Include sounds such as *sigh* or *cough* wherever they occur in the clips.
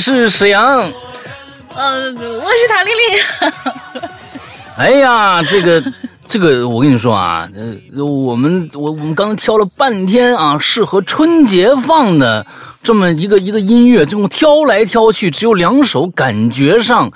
是史阳。呃，我是唐丽丽。*laughs* 哎呀，这个。*laughs* 这个我跟你说啊，呃，我们我我们刚刚挑了半天啊，适合春节放的这么一个一个音乐，这么挑来挑去，只有两首，感觉上。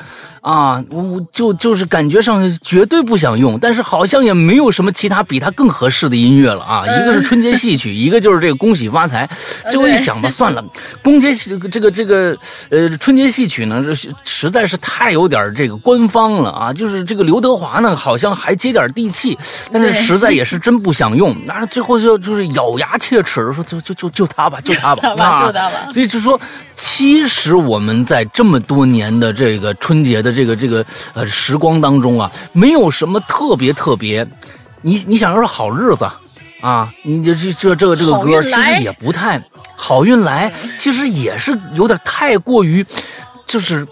啊，我就就是感觉上绝对不想用，但是好像也没有什么其他比它更合适的音乐了啊！一个是春节戏曲，一个就是这个恭喜发财。*laughs* 最后一想吧，算了，恭节戏这个这个呃春节戏曲呢，这实在是太有点这个官方了啊！就是这个刘德华呢，好像还接点地气，但是实在也是真不想用。那最后就就是咬牙切齿的说，就就就就他吧，就他吧，*laughs* *laughs* 所以就说，其实我们在这么多年的这个春节的。这个这个呃时光当中啊，没有什么特别特别，你你想要是好日子啊，你这这这这个这个歌其实也不太好运来，其实也是有点太过于就是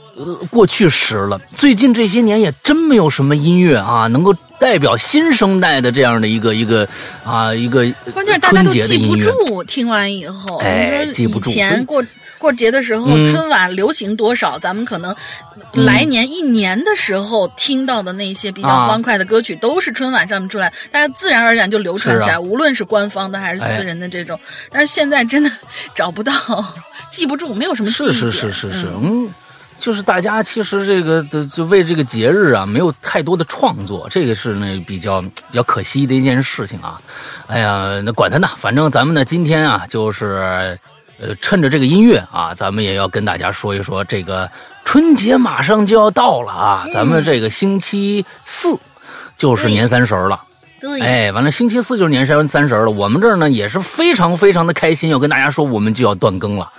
过去时了。最近这些年也真没有什么音乐啊，能够代表新生代的这样的一个一个啊一个关键大家都记不住，听完以后哎记不住以前过。过节的时候，春晚流行多少？咱们可能来年一年的时候听到的那些比较欢快的歌曲，都是春晚上面出来，大家自然而然就流传起来。无论是官方的还是私人的这种，但是现在真的找不到，*laughs* 记不住，没有什么记忆。是是是是是，嗯，就是大家其实这个的就为这个节日啊，没有太多的创作，这个是呢比较比较可惜的一件事情啊。哎呀，那管他呢，反正咱们呢今天啊就是。呃，趁着这个音乐啊，咱们也要跟大家说一说，这个春节马上就要到了啊，咱们这个星期四就是年三十了。哎，完了，星期四就是年三三十了。我们这儿呢也是非常非常的开心，要跟大家说，我们就要断更了，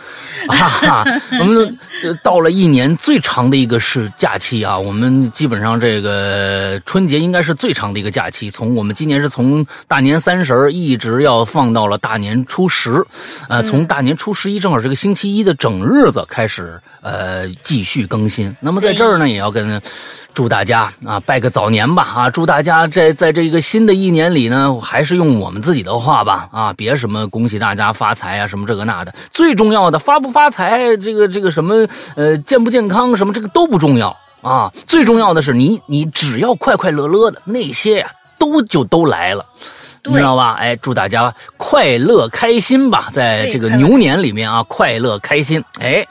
*laughs* 啊，我们到了一年最长的一个是假期啊。我们基本上这个春节应该是最长的一个假期，从我们今年是从大年三十一直要放到了大年初十，呃，从大年初十一正好这个星期一的整日子开始，呃，继续更新。那么在这儿呢，也要跟。祝大家啊，拜个早年吧啊！祝大家在在这个新的一年里呢，还是用我们自己的话吧啊，别什么恭喜大家发财啊，什么这个那的。最重要的发不发财，这个这个什么呃健不健康什么这个都不重要啊。最重要的是你你只要快快乐乐的那些呀，都就都来了，你知道吧？哎，祝大家快乐开心吧，在这个牛年里面啊，快乐开心。哎，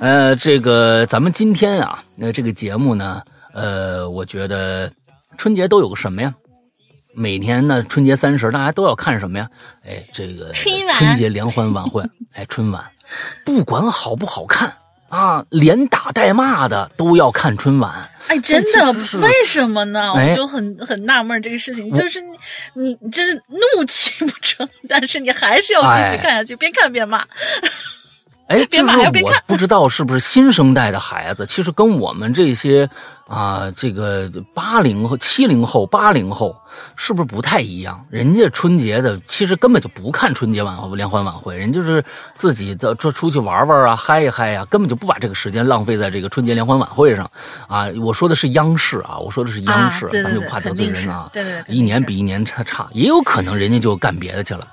呃，这个咱们今天啊，那这个节目呢。呃，我觉得春节都有个什么呀？每年呢，春节三十，大家都要看什么呀？哎，这个春晚、春节联欢晚会，哎，春晚，不管好不好看啊，连打带骂的都要看春晚。哎，真的，为什么呢？我就很 *laughs* 很纳闷这个事情，就是你你真是怒气不争，但是你还是要继续看下去，边看边骂。哎，边骂还要边看不知道是不是新生代的孩子，其实跟我们这些。啊，这个八零后、七零后、八零后是不是不太一样？人家春节的其实根本就不看春节晚会、联欢晚会，人就是自己的出出去玩玩啊、嗨一嗨呀，根本就不把这个时间浪费在这个春节联欢晚会上。啊，我说的是央视啊，我说的是央视，咱们就怕得罪人啊。对对，一年比一年差 *laughs* 差，也有可能人家就干别的去了。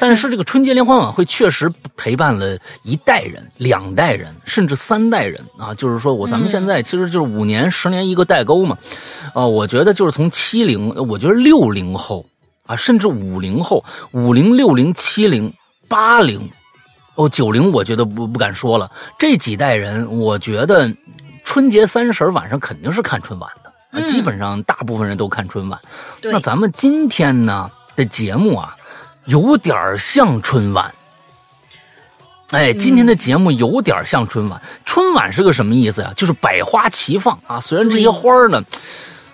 但是这个春节联欢晚会确实陪伴了一代人、两代人，甚至三代人啊。就是说我咱们现在其实就是五年、十年。一个代沟嘛，啊，我觉得就是从七零，我觉得六零后啊，甚至五零后，五零、六零、七零、八零，哦，九零，我觉得不不敢说了。这几代人，我觉得春节三十晚上肯定是看春晚的，基本上大部分人都看春晚。那咱们今天呢的节目啊，有点像春晚。哎，今天的节目有点像春晚。春晚是个什么意思呀？就是百花齐放啊。虽然这些花呢，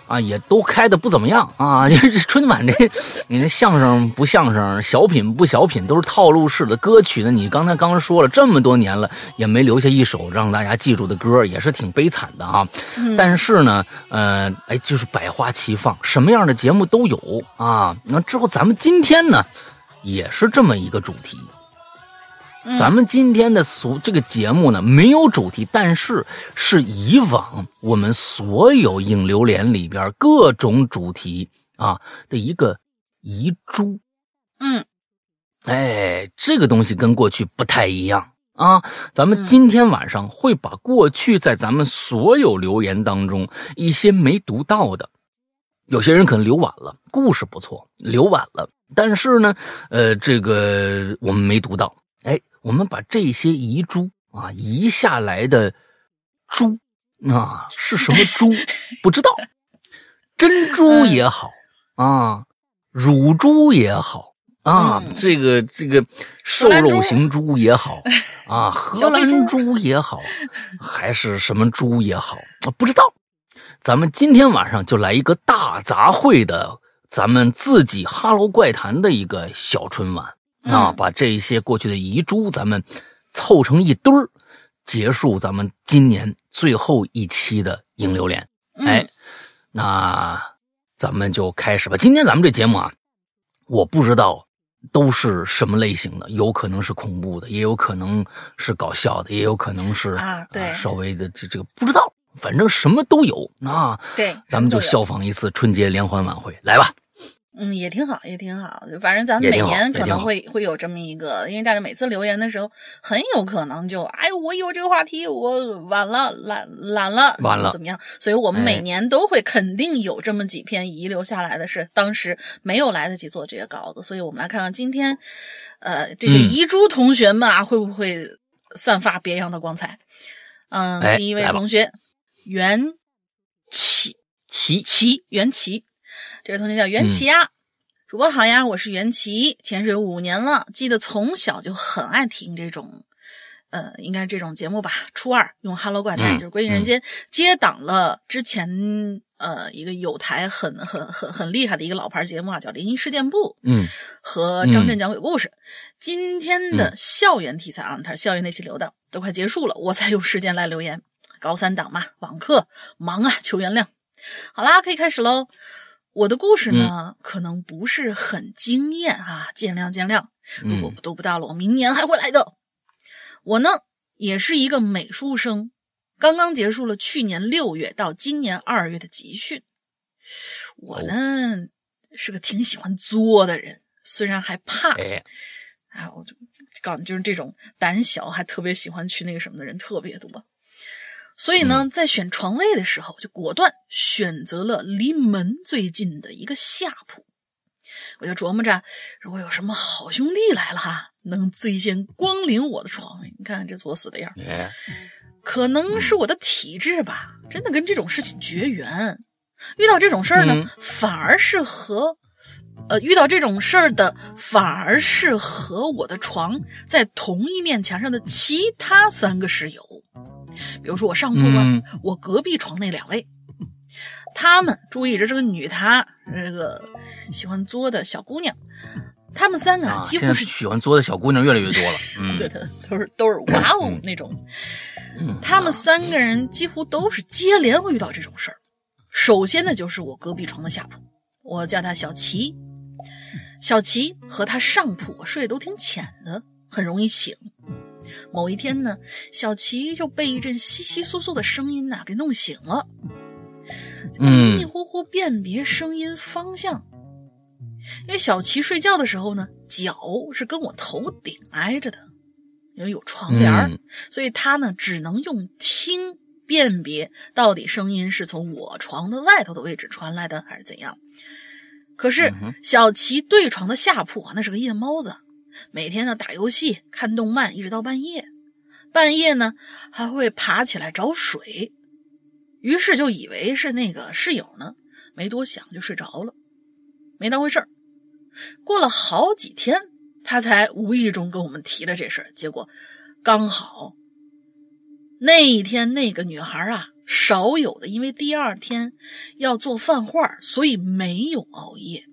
啊，也都开的不怎么样啊。这 *laughs* 春晚这，你这相声不相声，小品不小品，都是套路式的歌曲呢。你刚才刚说了这么多年了，也没留下一首让大家记住的歌，也是挺悲惨的啊。但是呢，呃，哎，就是百花齐放，什么样的节目都有啊。那之后咱们今天呢，也是这么一个主题。咱们今天的所这个节目呢，没有主题，但是是以往我们所有影流连里边各种主题啊的一个遗珠。嗯，哎，这个东西跟过去不太一样啊。咱们今天晚上会把过去在咱们所有留言当中一些没读到的，有些人可能留晚了，故事不错，留晚了，但是呢，呃，这个我们没读到。哎，我们把这些遗珠啊，遗下来的珠啊，是什么珠？不知道，珍珠也好啊，乳猪也好。啊，这个这个瘦肉型猪也好，啊，*laughs* 荷兰猪也好，还是什么猪也好，不知道。咱们今天晚上就来一个大杂烩的，咱们自己《哈喽怪谈》的一个小春晚啊，把这些过去的遗珠咱们凑成一堆儿，结束咱们今年最后一期的影流连。哎，那咱们就开始吧。今天咱们这节目啊，我不知道。都是什么类型的？有可能是恐怖的，也有可能是搞笑的，也有可能是啊，对，稍微的这这个不知道，反正什么都有啊。对，咱们就效仿一次春节联欢晚会，来吧。嗯，也挺好，也挺好。反正咱们每年可能会会有这么一个，因为大家每次留言的时候，很有可能就哎，我有这个话题，我晚了，懒懒了，晚了怎么样？所以我们每年都会肯定有这么几篇遗留下来的是当时没有来得及做这些稿子，所以我们来看看今天，呃，这些遗珠同学们啊，会不会散发别样的光彩？嗯，第一位同学袁奇奇奇袁奇。这位同学叫袁琪呀，主播好呀，我是袁琪，潜水五年了，记得从小就很爱听这种，呃，应该这种节目吧。初二用《Hello 怪谈》就是《归隐人间》接档了之前呃一个有台很很很很厉害的一个老牌节目啊，叫《灵异事件部》，嗯，和张震讲鬼故事。今天的校园题材啊，它是校园那期留的，都快结束了，我才有时间来留言。高三党嘛，网课忙啊，求原谅。好啦，可以开始喽。我的故事呢，可能不是很惊艳啊，见谅见谅。如果都不到了，我明年还会来的。我呢，也是一个美术生，刚刚结束了去年六月到今年二月的集训。我呢，是个挺喜欢作的人，虽然还怕，哎，我就告诉你，就是这种胆小还特别喜欢去那个什么的人特别多。所以呢，在选床位的时候，就果断选择了离门最近的一个下铺。我就琢磨着，如果有什么好兄弟来了哈，能最先光临我的床位。你看这作死的样可能是我的体质吧，真的跟这种事情绝缘。遇到这种事儿呢，反而是和，呃，遇到这种事儿的，反而是和我的床在同一面墙上的其他三个室友。比如说我上铺啊，我隔壁床那两位，他们注意，这是个女，她这个喜欢作的小姑娘，他们三个几乎是喜欢作的小姑娘越来越多了，*laughs* 嗯，对的，都是都是 *clears throat* 哇哦那种，嗯，他们三个人几乎都是接连会遇到这种事儿。首先呢，就是我隔壁床的下铺，我叫她小齐，小齐和她上铺睡得都挺浅的，很容易醒。某一天呢，小琪就被一阵窸窸窣窣的声音呐给弄醒了，迷迷糊糊辨别声音方向，因为小琪睡觉的时候呢，脚是跟我头顶挨着的，因为有窗帘所以他呢只能用听辨别到底声音是从我床的外头的位置传来的还是怎样。可是小琪对床的下铺啊，那是个夜猫子。每天呢打游戏、看动漫，一直到半夜。半夜呢还会爬起来找水，于是就以为是那个室友呢，没多想就睡着了，没当回事儿。过了好几天，他才无意中跟我们提了这事儿。结果刚好那一天那个女孩啊，少有的因为第二天要做饭画，所以没有熬夜。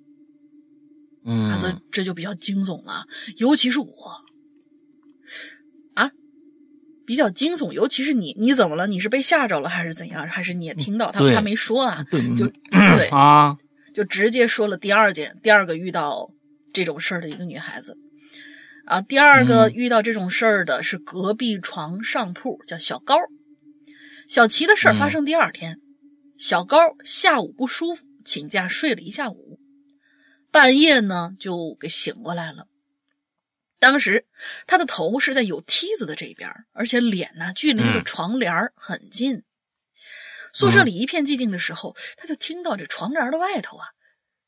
嗯，这这就比较惊悚了，尤其是我，啊，比较惊悚，尤其是你，你怎么了？你是被吓着了还是怎样？还是你也听到他他没说啊？就对 *clears throat* 啊，就直接说了第二件，第二个遇到这种事儿的一个女孩子啊，第二个遇到这种事儿的是隔壁床上铺，叫小高，小齐的事儿发生第二天，小高下午不舒服，请假睡了一下午。半夜呢，就给醒过来了。当时他的头是在有梯子的这边，而且脸呢距离那个床帘很近。宿舍里一片寂静的时候，他就听到这床帘的外头啊，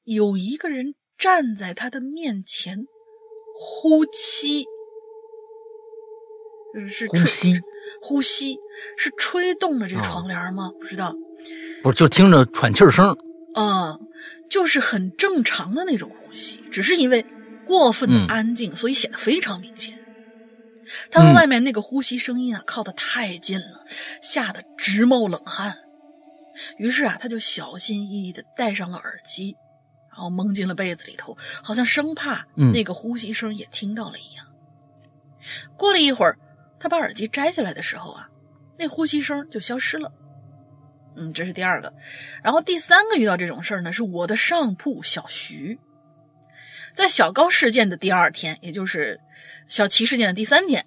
有一个人站在他的面前呼吸，是呼吸，呼吸是吹动了这床帘吗？不知道，不是就听着喘气声，嗯，就是很正常的那种呼吸，只是因为。过分的安静，所以显得非常明显。他和外面那个呼吸声音啊靠得太近了，吓得直冒冷汗。于是啊，他就小心翼翼地戴上了耳机，然后蒙进了被子里头，好像生怕那个呼吸声也听到了一样。过了一会儿，他把耳机摘下来的时候啊，那呼吸声就消失了。嗯，这是第二个。然后第三个遇到这种事儿呢，是我的上铺小徐。在小高事件的第二天，也就是小齐事件的第三天，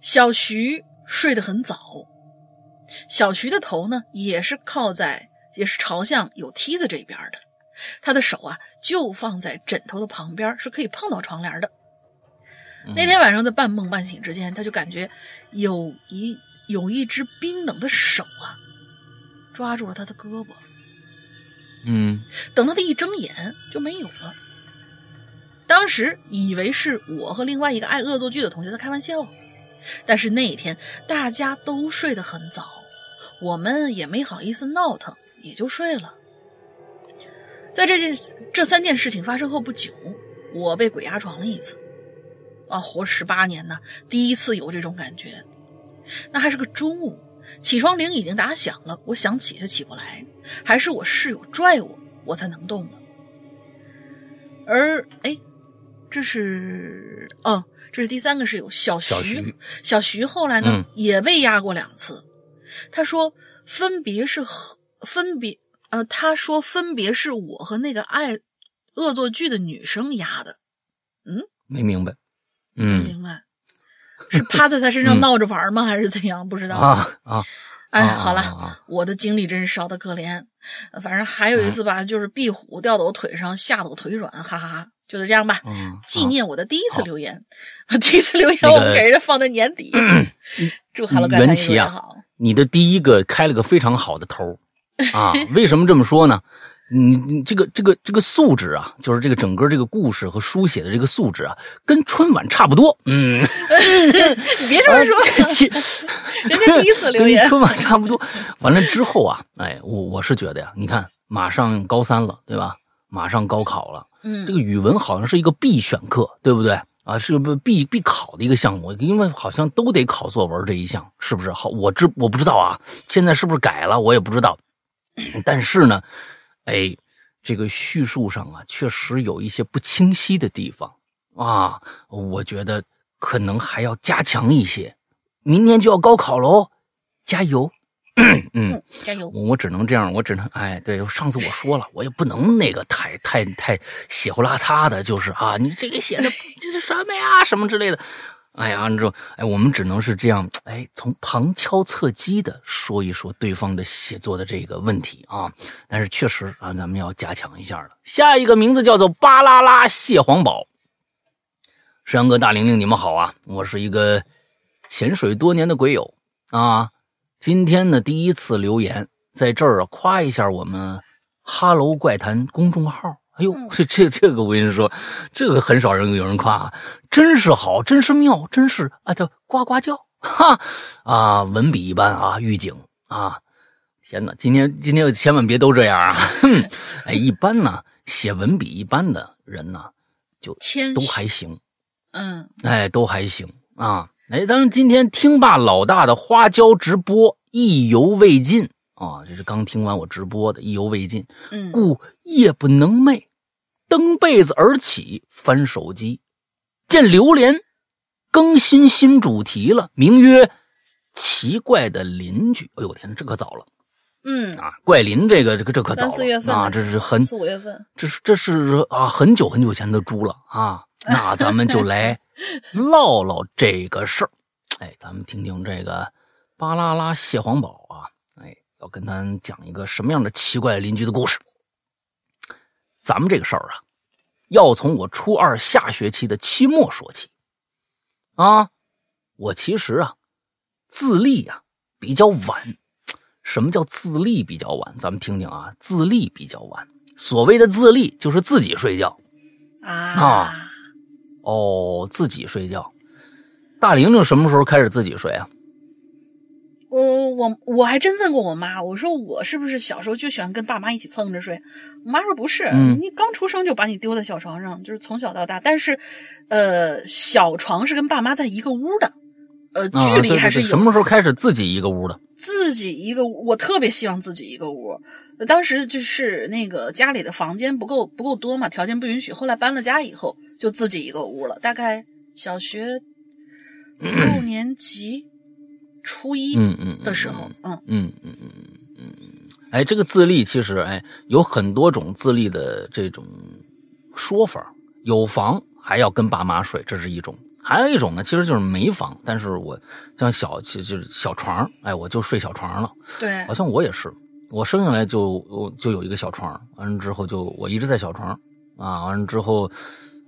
小徐睡得很早。小徐的头呢，也是靠在，也是朝向有梯子这边的。他的手啊，就放在枕头的旁边，是可以碰到床帘的。那天晚上在半梦半醒之间，他就感觉有一有一只冰冷的手啊，抓住了他的胳膊。嗯，等到他一睁眼，就没有了。当时以为是我和另外一个爱恶作剧的同学在开玩笑，但是那天大家都睡得很早，我们也没好意思闹腾，也就睡了。在这件这三件事情发生后不久，我被鬼压床了一次，啊，活十八年呢，第一次有这种感觉。那还是个中午，起床铃已经打响了，我想起就起不来，还是我室友拽我，我才能动的。而哎。这是，哦，这是第三个室友小徐。小徐后来呢也被压过两次，他说分别是和分别，呃，他说分别是我和那个爱恶作剧的女生压的。嗯，没明白。嗯，明白，是 *laughs* 趴在他身上闹着玩吗？*laughs* 还是怎样？不知道啊啊！哎，好了，我的经历真是少得可怜。反正还有一次吧，就是壁虎掉到我腿上，吓得我腿软，哈哈哈。就是这样吧，纪念我的第一次留言。第一次留言我们给人家放在年底。*clears throat* 祝 Hello 怪谈越好。你的第一个开了个非常好的头啊！*laughs* 为什么这么说呢？你你这个这个这个素质啊，就是这个整个这个故事和书写的这个素质啊，跟春晚差不多。嗯，*laughs* 你别这么说，*laughs* 人家第一次留言 *laughs* 春晚差不多。完了之后啊，哎，我我是觉得呀，你看马上高三了，对吧？马上高考了。嗯，这个语文好像是一个必选课，对不对啊？是不必必考的一个项目，因为好像都得考作文这一项，是不是？好，我知我不知道啊，现在是不是改了？我也不知道。但是呢，哎，这个叙述上啊，确实有一些不清晰的地方啊，我觉得可能还要加强一些。明天就要高考喽，加油！嗯，加油！我只能这样，我只能哎，对，上次我说了，我也不能那个太太太血呼啦擦的，就是啊，你这个写的 *laughs* 这是什么呀，什么之类的，哎呀，你说，哎，我们只能是这样，哎，从旁敲侧击的说一说对方的写作的这个问题啊，但是确实啊，咱们要加强一下了。下一个名字叫做巴啦啦蟹黄堡，山哥大玲玲，你们好啊，我是一个潜水多年的鬼友啊。今天呢，第一次留言在这儿啊，夸一下我们“哈喽怪谈”公众号。哎呦，这这这个我跟你说，这个很少人有人夸，真是好，真是妙，真是啊，叫呱呱叫，哈啊，文笔一般啊，预警啊，天哪，今天今天千万别都这样啊，哼，哎，一般呢，写文笔一般的人呢，就都还行，嗯，哎，都还行啊。哎，咱们今天听罢老大的花椒直播，意犹未尽啊！这是刚听完我直播的，意犹未尽。嗯，故夜不能寐，蹬被子而起，翻手机，见榴莲更新新主题了，名曰“奇怪的邻居”。哎呦我天，这可早了。嗯啊，怪林这个这个这可早了。三四月份啊，这是很四五月份，这是这是啊，很久很久前的猪了啊。*laughs* 那咱们就来。唠唠这个事儿，哎，咱们听听这个巴啦啦蟹黄堡啊，哎，要跟咱讲一个什么样的奇怪邻居的故事。咱们这个事儿啊，要从我初二下学期的期末说起。啊，我其实啊，自立呀比较晚。什么叫自立比较晚？咱们听听啊，自立比较晚。所谓的自立，就是自己睡觉啊。哦，自己睡觉。大玲玲什么时候开始自己睡啊？我我我还真问过我妈，我说我是不是小时候就喜欢跟爸妈一起蹭着睡？我妈说不是，你刚出生就把你丢在小床上，就是从小到大。但是，呃，小床是跟爸妈在一个屋的。呃，距离还是有。什么时候开始自己一个屋的？自己一个，我特别希望自己一个屋。当时就是那个家里的房间不够不够多嘛，条件不允许。后来搬了家以后，就自己一个屋了。大概小学六年级初一嗯嗯的时候，嗯嗯嗯嗯嗯嗯。哎，这个自立其实哎有很多种自立的这种说法，有房还要跟爸妈睡，这是一种。还有一种呢，其实就是没房，但是我像小就就是小床，哎，我就睡小床了。对，好像我也是，我生下来就就有一个小床，完了之后就我一直在小床啊，完了之后，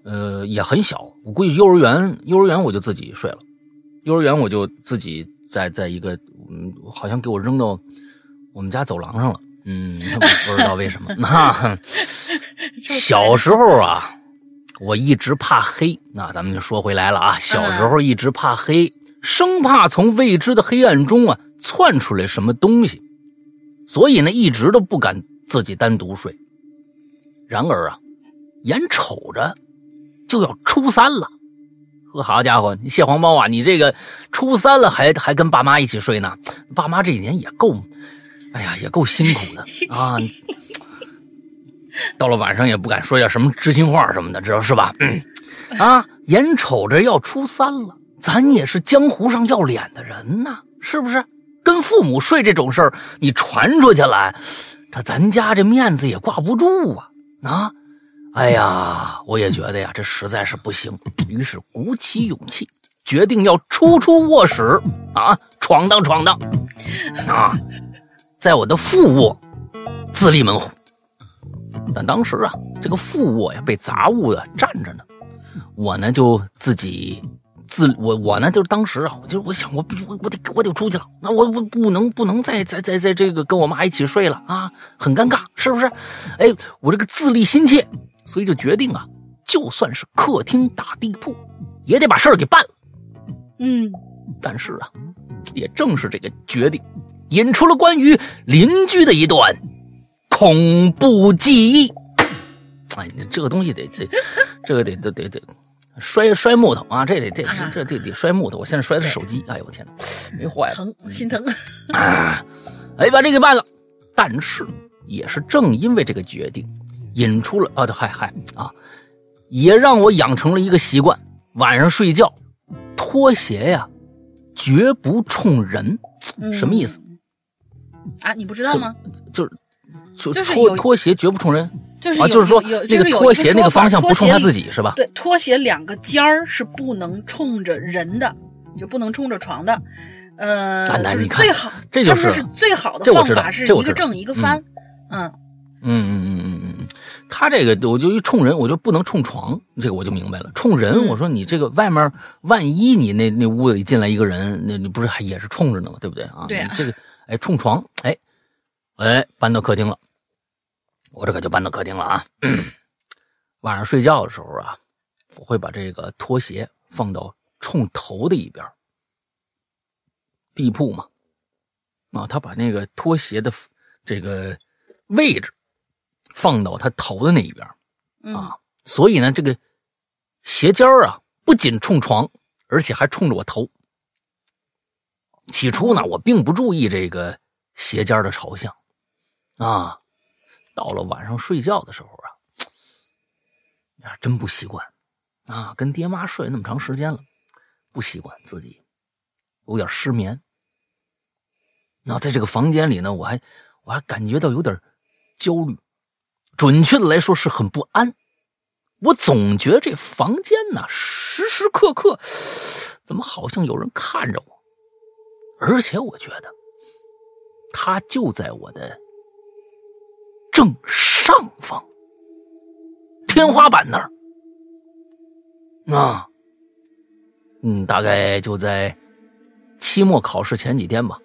呃，也很小，我估计幼儿园幼儿园我就自己睡了，幼儿园我就自己在在一个嗯，好像给我扔到我们家走廊上了，嗯，不知道为什么。*laughs* 那 *laughs* 小时候啊。我一直怕黑，那咱们就说回来了啊。小时候一直怕黑，生怕从未知的黑暗中啊窜出来什么东西，所以呢一直都不敢自己单独睡。然而啊，眼瞅着就要初三了，呵，好家伙，蟹黄包啊，你这个初三了还还跟爸妈一起睡呢？爸妈这几年也够，哎呀，也够辛苦的 *laughs* 啊。到了晚上也不敢说点什么知心话什么的，知道是吧？嗯，啊，眼瞅着要初三了，咱也是江湖上要脸的人呐，是不是？跟父母睡这种事儿，你传出去了，这咱家这面子也挂不住啊！啊，哎呀，我也觉得呀，这实在是不行，于是鼓起勇气，决定要出出卧室。啊，闯荡闯荡。啊，在我的副卧自立门户。但当时啊，这个副卧呀被杂物的占着呢，我呢就自己自我我呢就是当时啊，我就我想我我我得我得出去了，那我我不能不能再再再在这个跟我妈一起睡了啊，很尴尬，是不是？哎，我这个自立心切，所以就决定啊，就算是客厅打地铺，也得把事儿给办了。嗯，但是啊，也正是这个决定，引出了关于邻居的一段。恐怖记忆，哎，你这个东西得这，这个得得得得摔摔木头啊！这得这这这得摔木头。我现在摔的是手机，哎呦我天哪，没坏了，疼心疼啊！哎，把这个办了。但是也是正因为这个决定，引出了啊，嗨嗨啊，也让我养成了一个习惯：晚上睡觉拖鞋呀，绝不冲人。什么意思啊？你不知道吗？就是。就是拖拖鞋绝不冲人，就是啊，就是说那个拖鞋那个方向不冲他自己是吧？对，拖鞋两个尖儿是不能冲着人的，就不能冲着床的。呃，就是最好，这就是最好的方法是一个正一个翻。嗯嗯嗯嗯嗯嗯，他这个我就一冲人，我就不能冲床，这个我就明白了。冲人，我说你这个外面万一你那那屋里进来一个人，那你不是还也是冲着呢吗？对不对啊？对这个哎冲床哎。哎，搬到客厅了，我这可就搬到客厅了啊！*clears throat* 晚上睡觉的时候啊，我会把这个拖鞋放到冲头的一边，地铺嘛，啊，他把那个拖鞋的这个位置放到他头的那一边，啊，所以呢，这个鞋尖儿啊，不仅冲床，而且还冲着我头。起初呢，我并不注意这个鞋尖的朝向。啊，到了晚上睡觉的时候啊，呀，真不习惯啊！跟爹妈睡那么长时间了，不习惯自己有点失眠。那在这个房间里呢，我还我还感觉到有点焦虑，准确的来说是很不安。我总觉得这房间呢，时时刻刻怎么好像有人看着我，而且我觉得他就在我的。正上方，天花板那儿啊，嗯，大概就在期末考试前几天吧。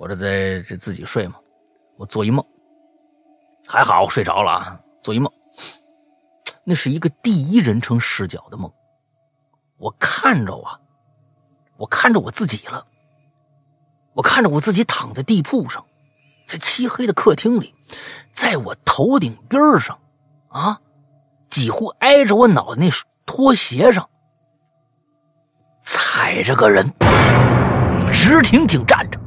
我这在这自己睡嘛，我做一梦，还好睡着了啊。做一梦，那是一个第一人称视角的梦。我看着啊，我看着我自己了，我看着我自己躺在地铺上，在漆黑的客厅里，在我头顶边上，啊，几乎挨着我脑袋那拖鞋上，踩着个人，直挺挺站着，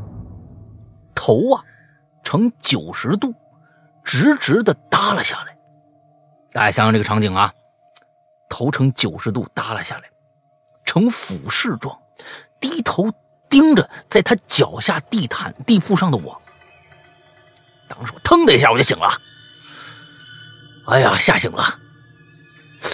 头啊呈九十度，直直的耷拉下来。大家想想这个场景啊，头呈九十度耷拉下来，呈俯视状，低头盯着在他脚下地毯地铺上的我。当时我腾的一下我就醒了，哎呀，吓醒了，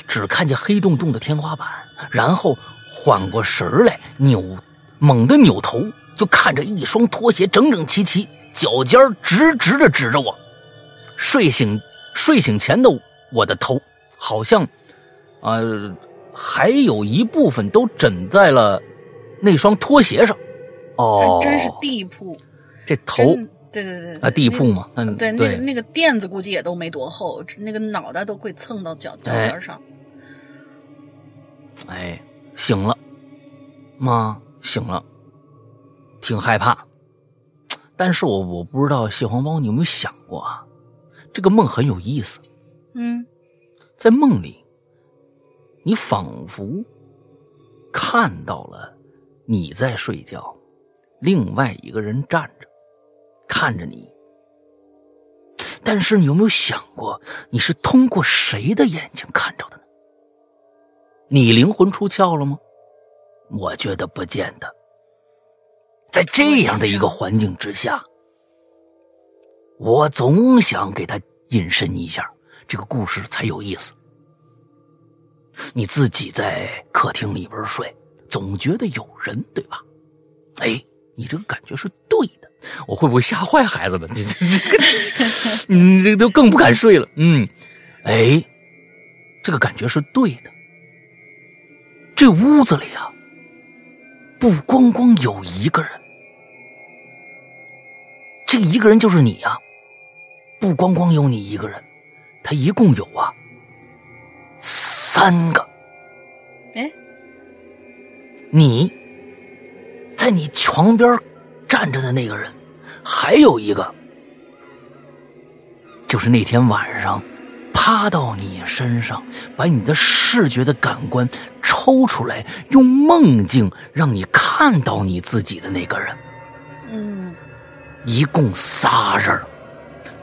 只看见黑洞洞的天花板，然后缓过神来，扭猛地扭头，就看着一双拖鞋整整齐齐，脚尖直直的指着我。睡醒睡醒前的。我的头好像，呃，还有一部分都枕在了那双拖鞋上。哦，真是地铺。这头，对对对啊，地铺嘛，嗯，对，那那个垫子估计也都没多厚，那个脑袋都会蹭到脚脚尖上。哎，醒了，妈醒了，挺害怕。但是我我不知道蟹黄包，你有没有想过啊？这个梦很有意思。嗯，在梦里，你仿佛看到了你在睡觉，另外一个人站着看着你。但是你有没有想过，你是通过谁的眼睛看着的呢？你灵魂出窍了吗？我觉得不见得。在这样的一个环境之下，我总想给他隐身一下。这个故事才有意思。你自己在客厅里边睡，总觉得有人，对吧？哎，你这个感觉是对的。我会不会吓坏孩子们？你这，*laughs* 你这都更不敢睡了。嗯，哎，这个感觉是对的。这屋子里啊，不光光有一个人，这一个人就是你呀。不光光有你一个人。他一共有啊三个，哎，你在你床边站着的那个人，还有一个，就是那天晚上趴到你身上，把你的视觉的感官抽出来，用梦境让你看到你自己的那个人。嗯，一共仨人。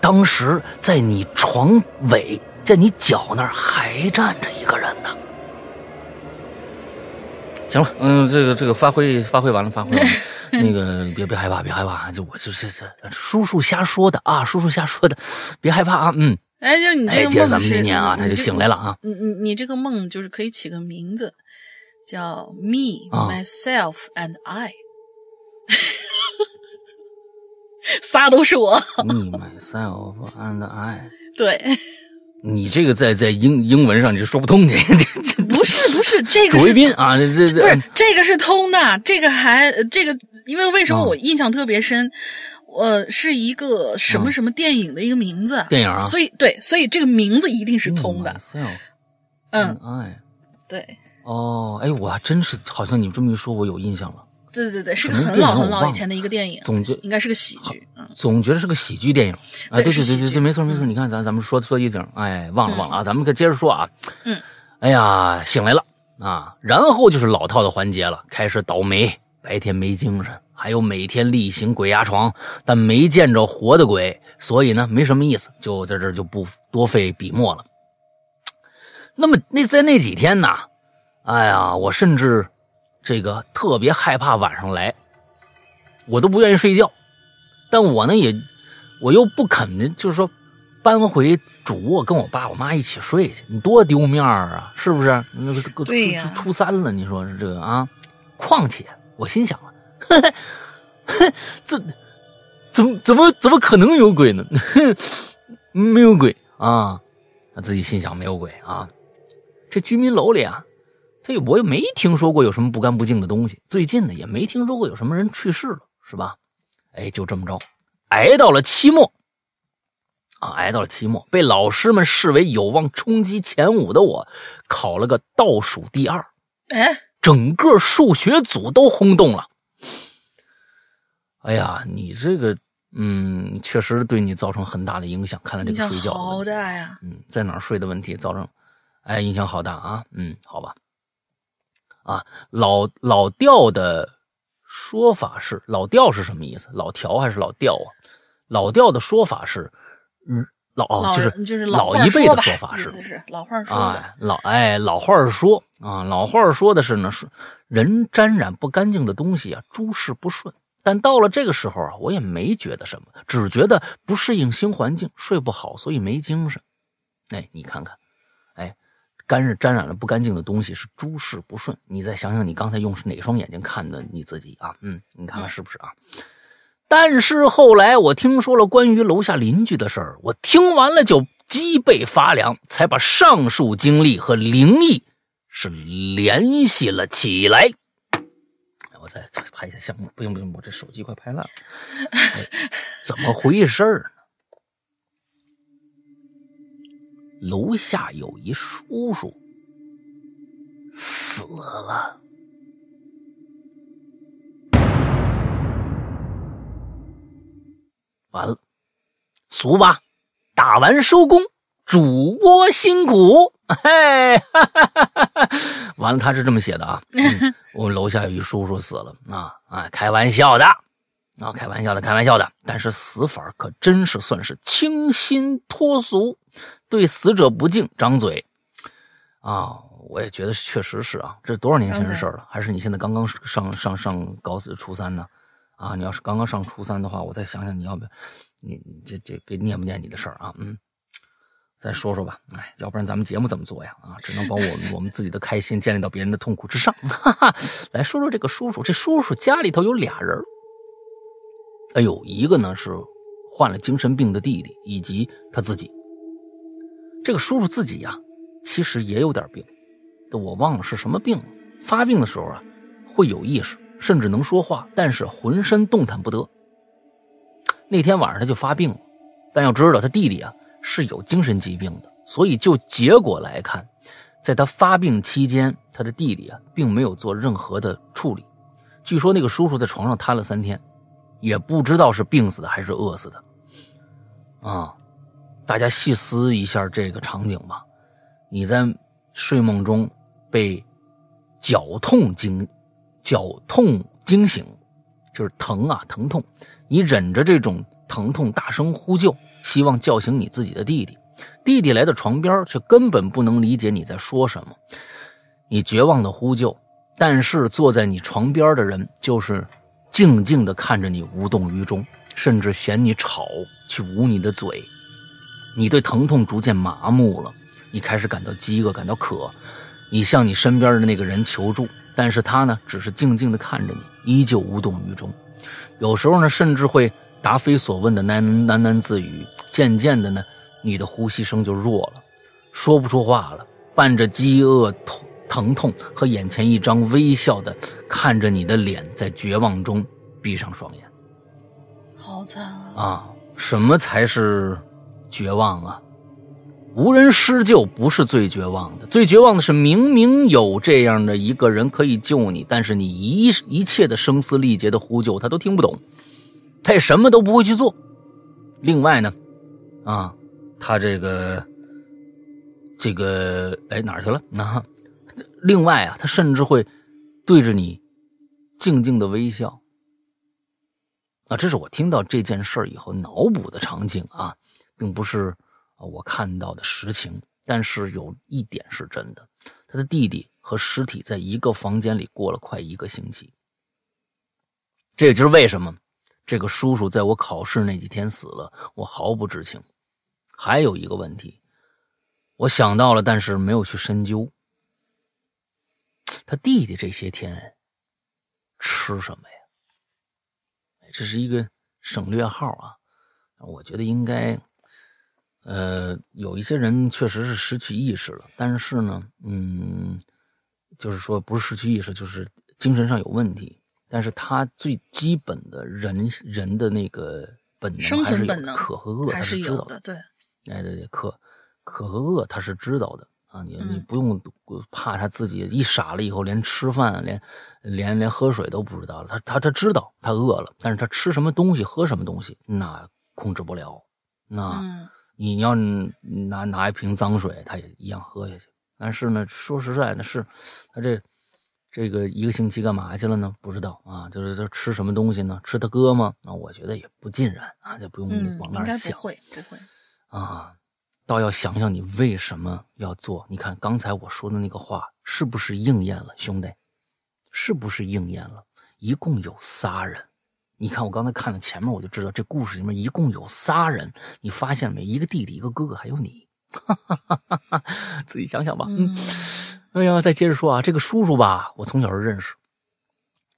当时在你床尾，在你脚那儿还站着一个人呢。行了，嗯，这个这个发挥发挥完了，发挥完了。*laughs* 那个别别害怕，别害怕，就我就是这叔叔瞎说的啊，叔叔瞎说的，别害怕啊，嗯。哎，就你这个梦是，咱们今年啊，他就醒来了啊。你你你这个梦就是可以起个名字，叫 Me Myself and I。*laughs* 仨都是我。Me myself and I。对，你这个在在英英文上你是说不通的。*laughs* 不是不是这个主谓宾啊，这这不是这个是通的，这个还这个，因为为什么我印象特别深？我，是一个什么什么电影的一个名字。电影啊。所以对，所以这个名字一定是通的。嗯，I。对。哦，哎，我还真是好像你这么一说，我有印象了。对对对，是个很老很老以前的一个电影，总觉应该是个喜剧，总觉得是个喜剧电影。啊，对对对对对，没错没错。你看咱咱们说说一整，哎，忘了忘了啊，咱们可接着说啊。嗯，哎呀，醒来了啊，然后就是老套的环节了，开始倒霉，白天没精神，还有每天例行鬼压床，但没见着活的鬼，所以呢没什么意思，就在这就不多费笔墨了。那么那在那几天呢，哎呀，我甚至。这个特别害怕晚上来，我都不愿意睡觉，但我呢也，我又不肯，就是说搬回主卧跟我爸我妈一起睡去，你多丢面儿啊，是不是？那个初初三了，你说是这个啊？况且我心想了，*laughs* 这怎么怎么怎么可能有鬼呢？*laughs* 没有鬼啊！他自己心想没有鬼啊。这居民楼里啊，他我也没听说过有什么不干不净的东西。最近呢，也没听说过有什么人去世了，是吧？哎，就这么着，挨到了期末，啊，挨到了期末，被老师们视为有望冲击前五的我，考了个倒数第二。哎，整个数学组都轰动了。哎呀，你这个，嗯，确实对你造成很大的影响。看来这个睡觉好大呀，嗯，在哪儿睡的问题造成，哎，影响好大啊。嗯，好吧。啊，老老调的说法是，老调是什么意思？老调还是老调啊？老调的说法是，嗯，老就是就是老一辈的说法是，是老话说的。老哎，老话说啊，老话说的是呢，是人沾染不干净的东西啊，诸事不顺。但到了这个时候啊，我也没觉得什么，只觉得不适应新环境，睡不好，所以没精神。哎，你看看，哎，干是沾染了不干净的东西，是诸事不顺。你再想想，你刚才用是哪双眼睛看的你自己啊？嗯，你看看是不是啊？但是后来我听说了关于楼下邻居的事儿，我听完了就脊背发凉，才把上述经历和灵异是联系了起来。我再拍一下相，不行不行，我这手机快拍烂了。怎么回事呢？楼下有一叔叔死了，完了，俗吧，打完收工，主播辛苦。嘿，*laughs* 完了，他是这么写的啊。*laughs* 我们楼下有一叔叔死了啊啊，开玩笑的啊，开玩笑的，开玩笑的。但是死法可真是算是清新脱俗，对死者不敬，张嘴啊。我也觉得确实是啊，这是多少年前的事了？还是你现在刚刚上上上高四初三呢？啊，你要是刚刚上初三的话，我再想想你要不要，你这这给念不念你的事儿啊？嗯。再说说吧，哎，要不然咱们节目怎么做呀？啊，只能把我们我们自己的开心建立到别人的痛苦之上。*laughs* 哈哈，来说说这个叔叔，这叔叔家里头有俩人哎呦，一个呢是患了精神病的弟弟，以及他自己。这个叔叔自己呀，其实也有点病，我忘了是什么病了。发病的时候啊，会有意识，甚至能说话，但是浑身动弹不得。那天晚上他就发病了，但要知道他弟弟啊。是有精神疾病的，所以就结果来看，在他发病期间，他的弟弟啊，并没有做任何的处理。据说那个叔叔在床上瘫了三天，也不知道是病死的还是饿死的。啊，大家细思一下这个场景吧。你在睡梦中被绞痛惊，绞痛惊醒，就是疼啊疼痛，你忍着这种。疼痛大声呼救，希望叫醒你自己的弟弟。弟弟来到床边，却根本不能理解你在说什么。你绝望的呼救，但是坐在你床边的人就是静静的看着你，无动于衷，甚至嫌你吵，去捂你的嘴。你对疼痛逐渐麻木了，你开始感到饥饿，感到渴。你向你身边的那个人求助，但是他呢，只是静静的看着你，依旧无动于衷。有时候呢，甚至会。答非所问的喃喃喃自语，渐渐的呢，你的呼吸声就弱了，说不出话了，伴着饥饿、痛、疼痛和眼前一张微笑的看着你的脸，在绝望中闭上双眼。好惨啊！啊，什么才是绝望啊？无人施救不是最绝望的，最绝望的是明明有这样的一个人可以救你，但是你一一切的声嘶力竭的呼救，他都听不懂。他也什么都不会去做。另外呢，啊，他这个这个哎哪儿去了？那另外啊，他甚至会对着你静静的微笑。啊，这是我听到这件事以后脑补的场景啊，并不是我看到的实情。但是有一点是真的，他的弟弟和尸体在一个房间里过了快一个星期。这也就是为什么。这个叔叔在我考试那几天死了，我毫不知情。还有一个问题，我想到了，但是没有去深究。他弟弟这些天吃什么呀？这是一个省略号啊。我觉得应该，呃，有一些人确实是失去意识了，但是呢，嗯，就是说不是失去意识，就是精神上有问题。但是他最基本的人人的那个本能生存本能，可和饿他是知道的。对，哎对对，可可和饿他是知道的啊，你你不用怕他自己一傻了以后连吃饭连连连喝水都不知道了。他他他知道他饿了，但是他吃什么东西喝什么东西那控制不了。那你要拿拿一瓶脏水，他也一样喝下去。但是呢，说实在的，是他这。这个一个星期干嘛去了呢？不知道啊，就是这吃什么东西呢？吃他哥吗？啊，我觉得也不尽然啊，就不用往那儿想。不会，不会啊，倒要想想你为什么要做。你看刚才我说的那个话是不是应验了，兄弟？是不是应验了？一共有仨人。你看我刚才看了前面，我就知道这故事里面一共有仨人。你发现没？一个弟弟，一个哥哥，还有你。哈哈哈哈自己想想吧。嗯。哎呀，再接着说啊，这个叔叔吧，我从小就认识，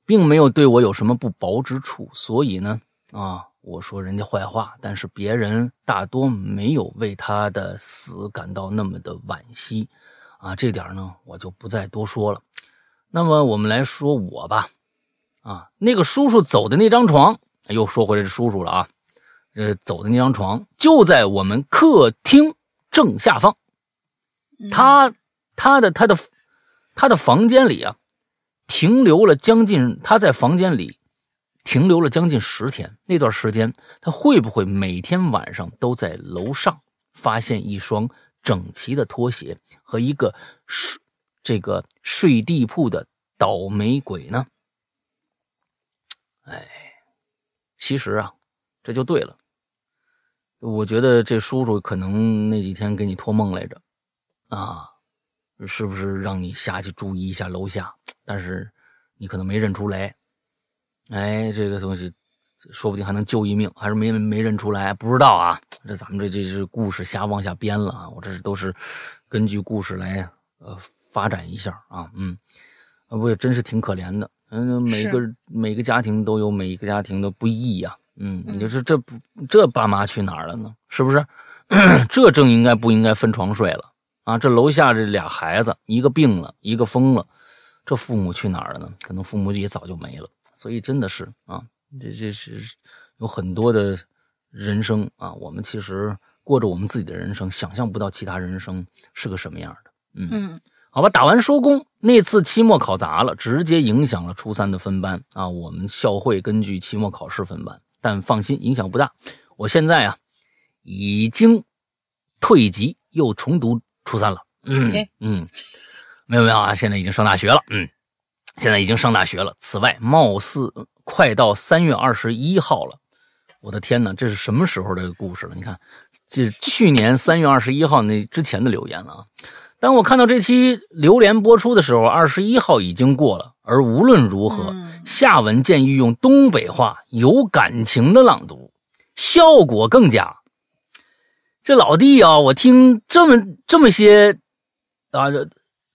并没有对我有什么不薄之处，所以呢，啊，我说人家坏话，但是别人大多没有为他的死感到那么的惋惜，啊，这点呢，我就不再多说了。那么我们来说我吧，啊，那个叔叔走的那张床，又说回来这叔叔了啊，呃，走的那张床就在我们客厅正下方，他。他的他的他的房间里啊，停留了将近他在房间里停留了将近十天。那段时间，他会不会每天晚上都在楼上发现一双整齐的拖鞋和一个睡这个睡地铺的倒霉鬼呢？哎，其实啊，这就对了。我觉得这叔叔可能那几天给你托梦来着啊。是不是让你下去注意一下楼下？但是你可能没认出来。哎，这个东西说不定还能救一命，还是没没认出来，不知道啊。这咱们这这是故事瞎往下编了啊！我这是都是根据故事来呃发展一下啊。嗯，不也真是挺可怜的。嗯，每个每个家庭都有每一个家庭的不易呀。嗯，你说这不这爸妈去哪儿了呢？是不是？*clears throat* 这正应该不应该分床睡了？啊，这楼下这俩孩子，一个病了，一个疯了，这父母去哪儿了呢？可能父母也早就没了。所以真的是啊，这这是有很多的人生啊，我们其实过着我们自己的人生，想象不到其他人生是个什么样的。嗯，好吧，打完收工。那次期末考砸了，直接影响了初三的分班啊。我们校会根据期末考试分班，但放心，影响不大。我现在啊，已经退级，又重读。初三了，嗯嗯，没有没有啊，现在已经上大学了，嗯，现在已经上大学了。此外，貌似快到三月二十一号了，我的天哪，这是什么时候的故事了？你看，这去年三月二十一号那之前的留言了啊。当我看到这期榴莲播出的时候，二十一号已经过了。而无论如何，下文建议用东北话有感情的朗读，效果更佳。这老弟啊，我听这么这么些啊，这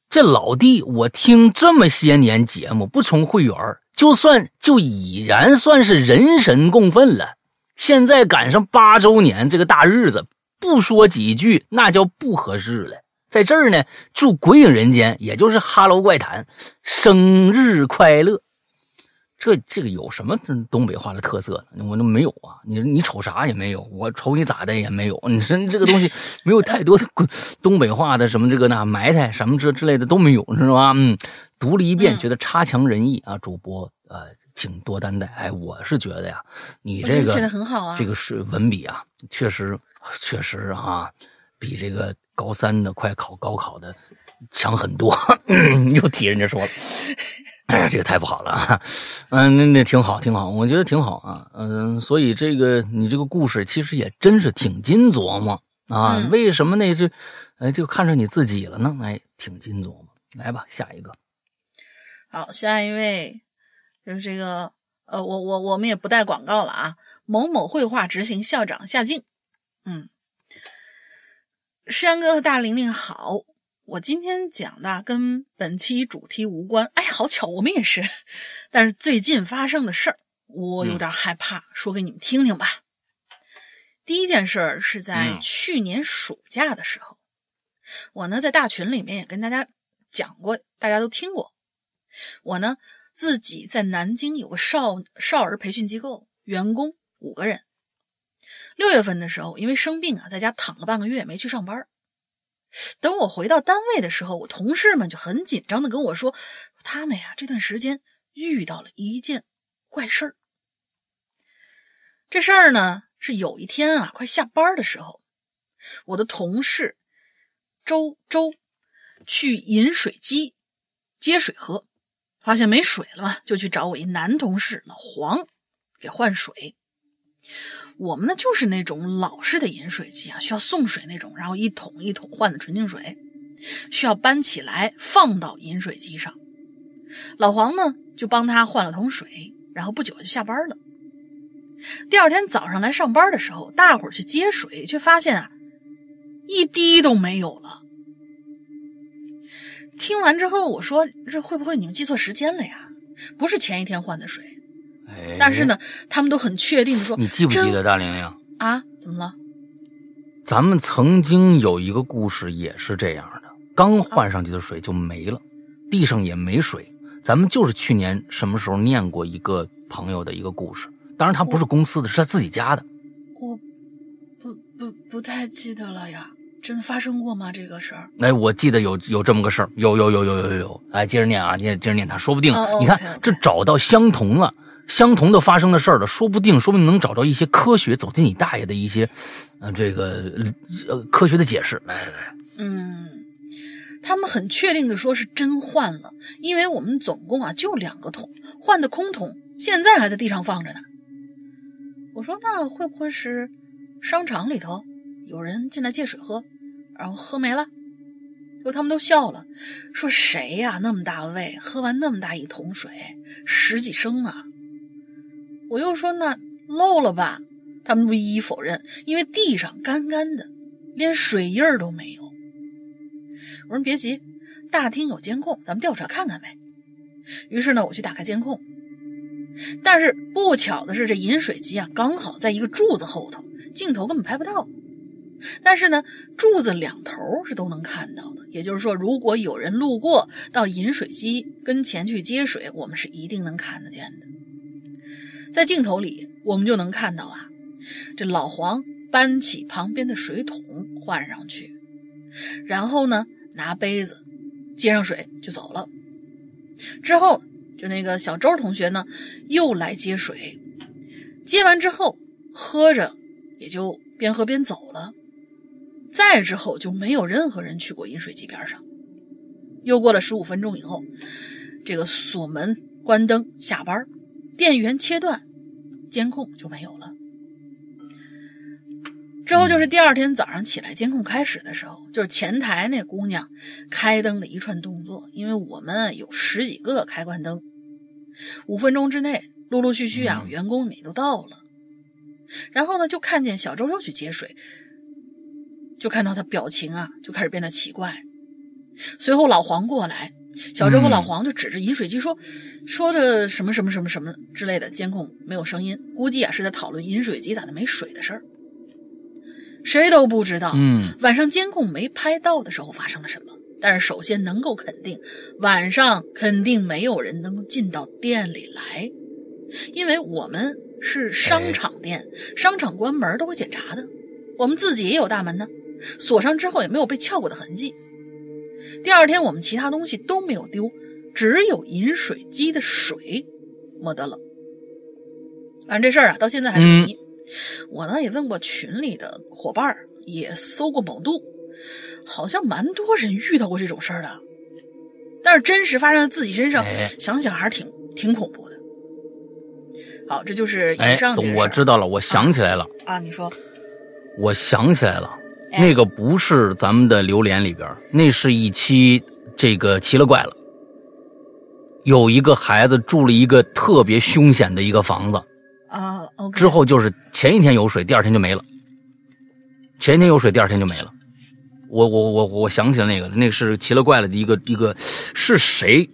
这老弟，我听这么些年节目不充会员，就算就已然算是人神共愤了。现在赶上八周年这个大日子，不说几句那叫不合适了。在这儿呢，祝鬼影人间，也就是哈喽怪谈，生日快乐。这这个有什么东北话的特色呢？我那没有啊！你你瞅啥也没有，我瞅你咋的也没有。你说这个东西没有太多的东北话的什么这个那埋汰什么这之类的都没有，知道吧？嗯，读了一遍觉得差强人意啊！主播呃，请多担待。哎，我是觉得呀，你这个写的很好啊，这个是文笔啊，确实确实啊，比这个高三的快考高考的强很多。*clears throat* 又提人家说了。*clears throat* 哎呀，这个太不好了啊！*laughs* 嗯，那那挺好，挺好，我觉得挺好啊。嗯，所以这个你这个故事其实也真是挺金琢磨啊。为什么那是，哎，就看上你自己了呢？哎，挺金琢磨。来吧，下一个。好，下一位就是这个，呃，我我我们也不带广告了啊。某某绘画执行校长夏静，嗯，山哥和大玲玲好。我今天讲的跟本期主题无关，哎，好巧，我们也是。但是最近发生的事儿，我有点害怕，说给你们听听吧。第一件事儿是在去年暑假的时候，我呢在大群里面也跟大家讲过，大家都听过。我呢，自己在南京有个少少儿培训机构，员工五个人。六月份的时候，因为生病啊，在家躺了半个月，没去上班。等我回到单位的时候，我同事们就很紧张的跟我说，他们呀这段时间遇到了一件怪事儿。这事儿呢，是有一天啊，快下班的时候，我的同事周周去饮水机接水喝。发现没水了嘛，就去找我一男同事老黄给换水。我们呢就是那种老式的饮水机啊，需要送水那种，然后一桶一桶换的纯净水，需要搬起来放到饮水机上。老黄呢就帮他换了桶水，然后不久就下班了。第二天早上来上班的时候，大伙儿去接水，却发现啊一滴都没有了。听完之后，我说：“这会不会你们记错时间了呀？不是前一天换的水。”哎，但是呢，他们都很确定说：“你记不记得大玲玲啊？怎么了？咱们曾经有一个故事也是这样的，刚换上去的水就没了，地上也没水。咱们就是去年什么时候念过一个朋友的一个故事，当然他不是公司的，是他自己家的。我不不不太记得了呀。”真的发生过吗？这个事儿？哎，我记得有有这么个事儿，有有有有有有有。哎，接着念啊，接接着念，他说不定，你看这找到相同了，相同的发生的事儿了，说不定，说不定能找到一些科学走进你大爷的一些，呃，这个呃科学的解释。来来来，嗯，他们很确定的说是真换了，因为我们总共啊就两个桶，换的空桶现在还在地上放着呢。我说那会不会是商场里头有人进来借水喝？然后喝没了，就他们都笑了，说谁呀那么大胃，喝完那么大一桶水，十几升啊！我又说那漏了吧，他们不一一否认，因为地上干干的，连水印儿都没有。我说别急，大厅有监控，咱们调出来看看呗。于是呢，我去打开监控，但是不巧的是，这饮水机啊刚好在一个柱子后头，镜头根本拍不到。但是呢，柱子两头是都能看到的。也就是说，如果有人路过到饮水机跟前去接水，我们是一定能看得见的。在镜头里，我们就能看到啊，这老黄搬起旁边的水桶换上去，然后呢，拿杯子接上水就走了。之后，就那个小周同学呢，又来接水，接完之后喝着，也就边喝边走了。再之后就没有任何人去过饮水机边上。又过了十五分钟以后，这个锁门、关灯、下班，电源切断，监控就没有了。之后就是第二天早上起来，监控开始的时候，就是前台那姑娘开灯的一串动作。因为我们有十几个开关灯，五分钟之内，陆陆续续啊，员工也都到了。然后呢，就看见小周又去接水。就看到他表情啊，就开始变得奇怪。随后老黄过来，小周和老黄就指着饮水机说：“说着什么什么什么什么之类的。”监控没有声音，估计啊是在讨论饮水机咋的没水的事儿。谁都不知道，嗯，晚上监控没拍到的时候发生了什么。但是首先能够肯定，晚上肯定没有人能够进到店里来，因为我们是商场店，商场关门都会检查的，我们自己也有大门呢。锁上之后也没有被撬过的痕迹。第二天我们其他东西都没有丢，只有饮水机的水没得了。反正这事儿啊，到现在还是谜。我呢也问过群里的伙伴，也搜过某度，好像蛮多人遇到过这种事儿的。但是真实发生在自己身上，想想还是挺挺恐怖的。好，这就是以上。我知道了，我想起来了啊！你说，我想起来了。那个不是咱们的榴莲里边，那是一期这个奇了怪了。有一个孩子住了一个特别凶险的一个房子啊，之后就是前一天有水，第二天就没了。前一天有水，第二天就没了。我我我我想起了那个，那是奇了怪了的一个一个是谁，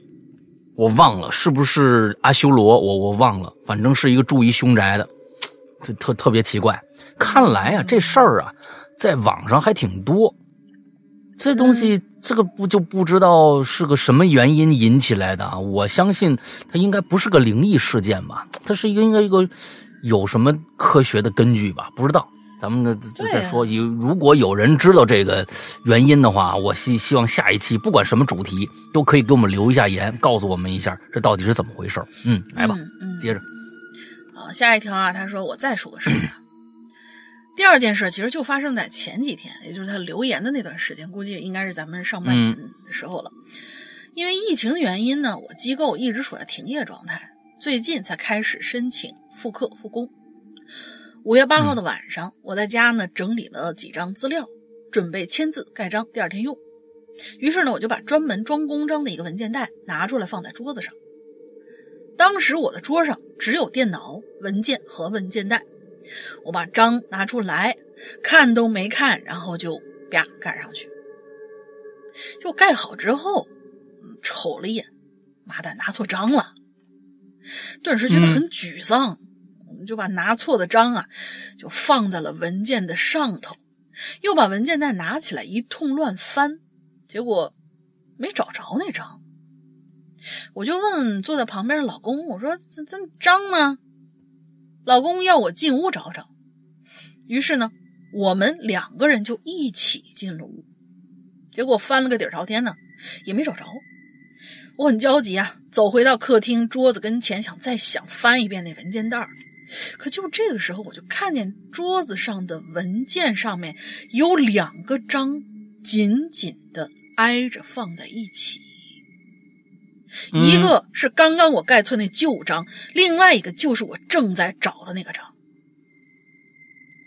我忘了是不是阿修罗，我我忘了，反正是一个住一凶宅的，特特别奇怪。看来啊，这事儿啊。在网上还挺多，这东西这个不就不知道是个什么原因引起来的啊？我相信它应该不是个灵异事件吧？它是一个应该一个有什么科学的根据吧？不知道，咱们再再说。有如果有人知道这个原因的话，我希希望下一期不管什么主题都可以给我们留一下言，告诉我们一下这到底是怎么回事嗯，来吧，接着。好，下一条啊，他说我再说个事儿。第二件事其实就发生在前几天，也就是他留言的那段时间，估计应该是咱们上半年的时候了。因为疫情原因呢，我机构一直处在停业状态，最近才开始申请复课复工。五月八号的晚上，我在家呢整理了几张资料，准备签字盖章，第二天用。于是呢，我就把专门装公章的一个文件袋拿出来放在桌子上。当时我的桌上只有电脑、文件和文件袋。我把章拿出来，看都没看，然后就啪盖上去。就盖好之后，瞅了一眼，妈蛋，拿错章了，顿时觉得很沮丧。我们就把拿错的章啊，就放在了文件的上头，又把文件袋拿起来一通乱翻，结果没找着那章。我就问坐在旁边的老公，我说：“这这章呢？”老公要我进屋找找，于是呢，我们两个人就一起进了屋。结果翻了个底朝天呢，也没找着。我很焦急啊，走回到客厅桌子跟前，想再想翻一遍那文件袋可就这个时候，我就看见桌子上的文件上面有两个章紧紧的挨着放在一起。一个是刚刚我盖错那旧章，另外一个就是我正在找的那个章。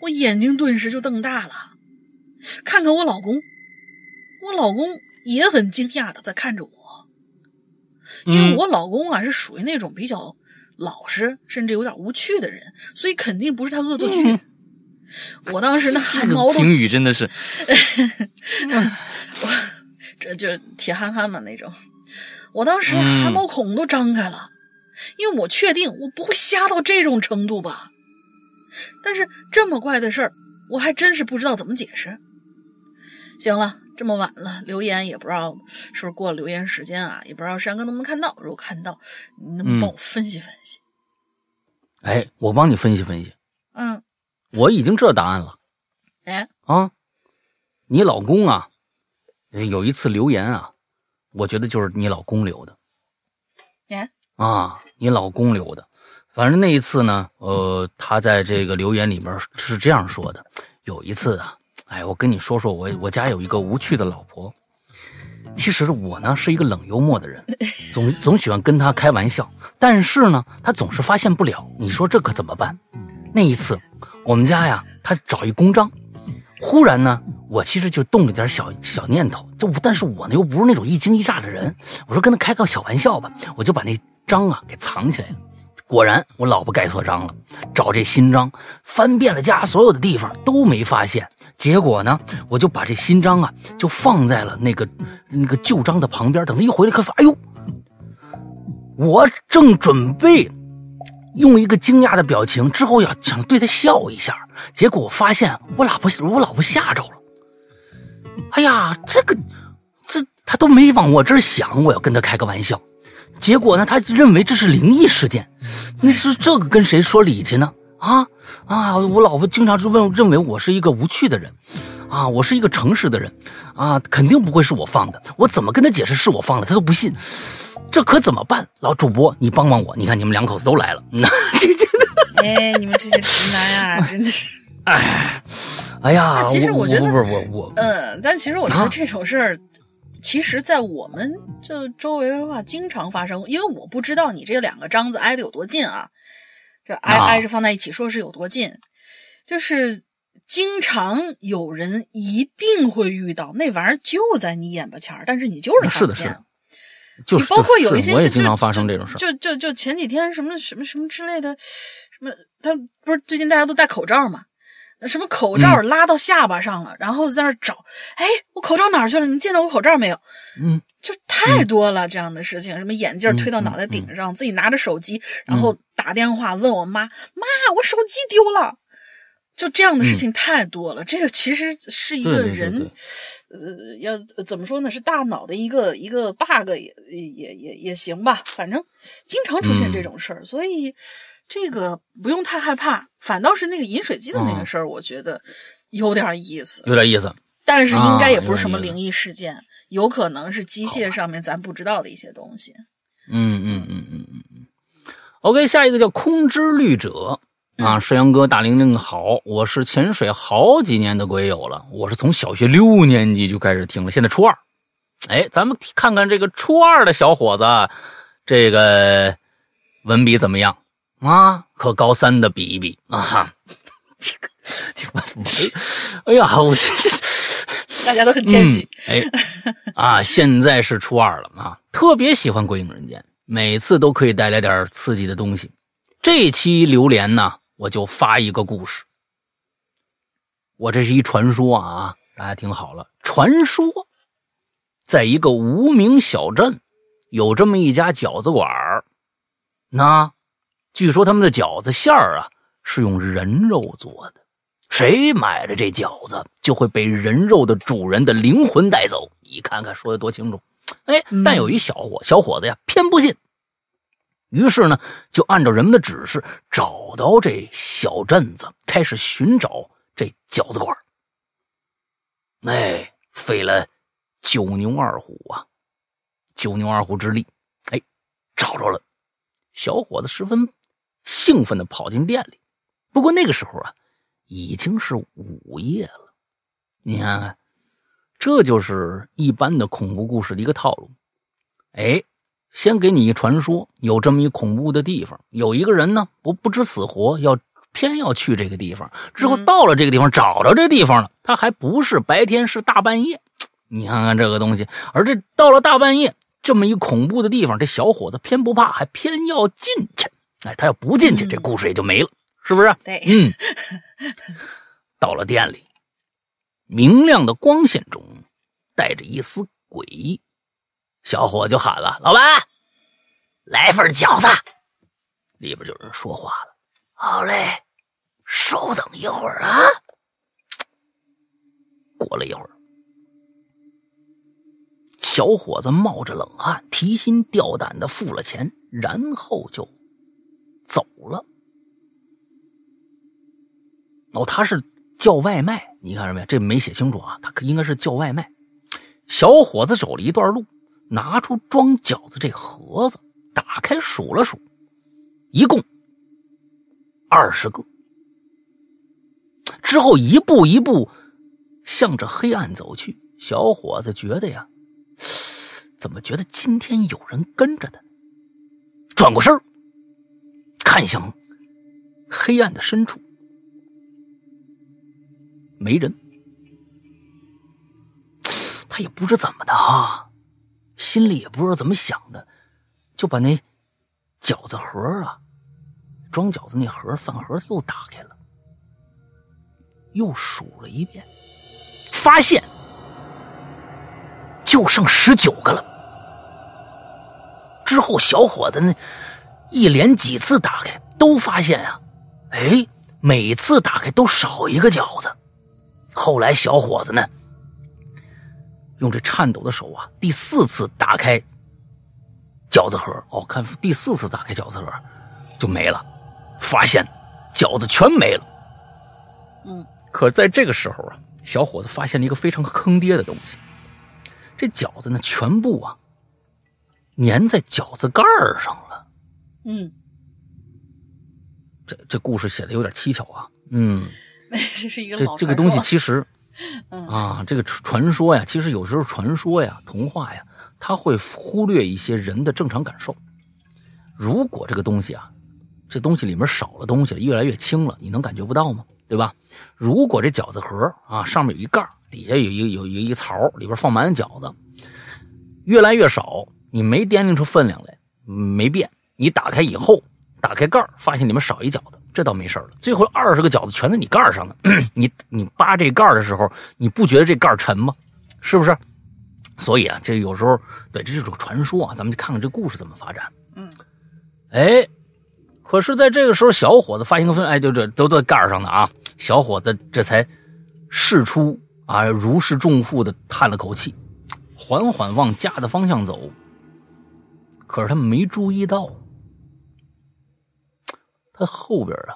我眼睛顿时就瞪大了，看看我老公，我老公也很惊讶的在看着我，因为我老公啊是属于那种比较老实，甚至有点无趣的人，所以肯定不是他恶作剧。我当时那 *laughs* 汗毛都评语真的是，*laughs* 我 *laughs* 这就铁憨憨嘛那种。我当时汗毛孔都张开了，因为我确定我不会瞎到这种程度吧。但是这么怪的事儿，我还真是不知道怎么解释。行了，这么晚了，留言也不知道是不是过了留言时间啊，也不知道山哥能不能看到。如果看到，你能帮我分析分析？哎，我帮你分析分析。嗯，我已经知道答案了。哎，啊，你老公啊，有一次留言啊。我觉得就是你老公留的，哎，啊，你老公留的，反正那一次呢，呃，他在这个留言里面是这样说的：有一次啊，哎，我跟你说说我我家有一个无趣的老婆，其实我呢是一个冷幽默的人，总总喜欢跟他开玩笑，但是呢，他总是发现不了，你说这可怎么办？那一次，我们家呀，他找一公章。忽然呢，我其实就动了点小小念头，就但是我呢又不是那种一惊一乍的人，我说跟他开个小玩笑吧，我就把那章啊给藏起来了。果然，我老婆盖错章了，找这新章，翻遍了家所有的地方都没发现。结果呢，我就把这新章啊就放在了那个那个旧章的旁边，等他一回来，可发，哎呦，我正准备。用一个惊讶的表情，之后要想对他笑一下，结果我发现我老婆我老婆吓着了。哎呀，这个这他都没往我这儿想，我要跟他开个玩笑，结果呢，他认为这是灵异事件。你说这个跟谁说理去呢？啊啊！我老婆经常就问，认为我是一个无趣的人，啊，我是一个诚实的人，啊，肯定不会是我放的。我怎么跟他解释是我放的，他都不信。这可怎么办？老主播，你帮帮我！你看你们两口子都来了，*laughs* 这这哎，你们这些直男呀，真的是，哎，哎呀，其实我觉得不是我我，嗯，但其实我觉得这种事儿，其实，在我们这周围的话，经常发生。因为我不知道你这两个章子挨得有多近啊，这挨挨着放在一起，说是有多近，就是经常有人一定会遇到那玩意儿就在你眼巴前儿，但是你就是看不见。就你包括有一些，我也经常发生这种事就就就前几天什么什么什么之类的，什么他不是最近大家都戴口罩嘛？什么口罩拉到下巴上了，然后在那找，哎，我口罩哪儿去了？你见到我口罩没有？嗯，就太多了这样的事情，什么眼镜推到脑袋顶上，自己拿着手机，然后打电话问我妈，妈，我手机丢了。就这样的事情太多了。这个其实是一个人，呃，要怎么说呢？是大脑的一个一个 bug，也也也也行吧。反正经常出现这种事儿，所以这个不用太害怕。反倒是那个饮水机的那个事儿，我觉得有点意思，有点意思。但是应该也不是什么灵异事件，有可能是机械上面咱不知道的一些东西。嗯嗯嗯嗯嗯嗯。OK，下一个叫空之律者。啊，石阳哥，大玲玲好，我是潜水好几年的鬼友了，我是从小学六年级就开始听了，现在初二。哎，咱们看看这个初二的小伙子，这个文笔怎么样啊？和高三的比一比啊？这个，这个，哎呀，我大家都很谦虚。哎，啊，现在是初二了啊，特别喜欢《鬼影人间》，每次都可以带来点刺激的东西。这期榴莲呢？我就发一个故事，我这是一传说啊，大家听好了，传说，在一个无名小镇，有这么一家饺子馆那据说他们的饺子馅儿啊是用人肉做的，谁买了这饺子，就会被人肉的主人的灵魂带走。你看看说的多清楚，哎，但有一小伙小伙子呀，偏不信。于是呢，就按照人们的指示，找到这小镇子，开始寻找这饺子馆。哎，费了九牛二虎啊，九牛二虎之力，哎，找着了。小伙子十分兴奋的跑进店里。不过那个时候啊，已经是午夜了。你看看，这就是一般的恐怖故事的一个套路。哎。先给你一传说，有这么一恐怖的地方，有一个人呢，不不知死活，要偏要去这个地方。之后到了这个地方，找着这地方了，他还不是白天，是大半夜。你看看这个东西，而这到了大半夜，这么一恐怖的地方，这小伙子偏不怕，还偏要进去。哎，他要不进去，这故事也就没了，是不是？对，嗯。到了店里，明亮的光线中，带着一丝诡异。小伙就喊了：“老板，来份饺子。”里边就有人说话了：“好嘞，稍等一会儿啊。”过了一会儿，小伙子冒着冷汗，提心吊胆的付了钱，然后就走了。哦，他是叫外卖，你看着没？这没写清楚啊，他应该是叫外卖。小伙子走了一段路。拿出装饺子这盒子，打开数了数，一共二十个。之后一步一步向着黑暗走去。小伙子觉得呀，怎么觉得今天有人跟着他？转过身看向黑暗的深处，没人。他也不知怎么的啊。心里也不知道怎么想的，就把那饺子盒啊，装饺子那盒饭盒又打开了，又数了一遍，发现就剩十九个了。之后小伙子呢，一连几次打开，都发现啊，哎，每次打开都少一个饺子。后来小伙子呢。用这颤抖的手啊，第四次打开饺子盒，哦，看第四次打开饺子盒就没了，发现饺子全没了。嗯，可在这个时候啊，小伙子发现了一个非常坑爹的东西，这饺子呢全部啊粘在饺子盖上了。嗯，这这故事写的有点蹊跷啊。嗯，*laughs* 这是一个这这个东西其实。*laughs* 啊，这个传说呀，其实有时候传说呀、童话呀，它会忽略一些人的正常感受。如果这个东西啊，这东西里面少了东西了，越来越轻了，你能感觉不到吗？对吧？如果这饺子盒啊，上面有一盖底下有一有一一槽，里边放满了饺子，越来越少，你没掂量出分量来，没变。你打开以后，打开盖发现里面少一饺子。这倒没事了，最后二十个饺子全在你盖上呢。*clears throat* 你你扒这盖的时候，你不觉得这盖沉吗？是不是？所以啊，这有时候对，这就是个传说啊。咱们就看看这故事怎么发展。嗯，哎，可是在这个时候，小伙子发现个分，哎，就这都在盖上呢啊。小伙子这才释出啊如释重负的叹了口气，缓缓往家的方向走。可是他没注意到，他后边啊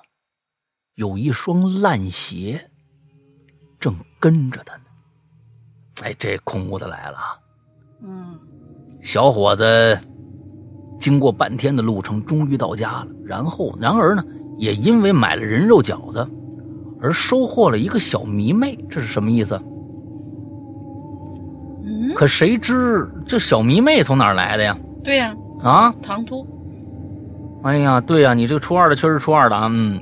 有一双烂鞋正跟着他呢。哎，这恐怖的来了啊！嗯，小伙子经过半天的路程，终于到家了。然后，然而呢，也因为买了人肉饺子，而收获了一个小迷妹。这是什么意思？嗯，可谁知这小迷妹从哪儿来的呀？对呀，啊，唐突。哎呀，对呀，你这个初二的确实初二的啊，嗯。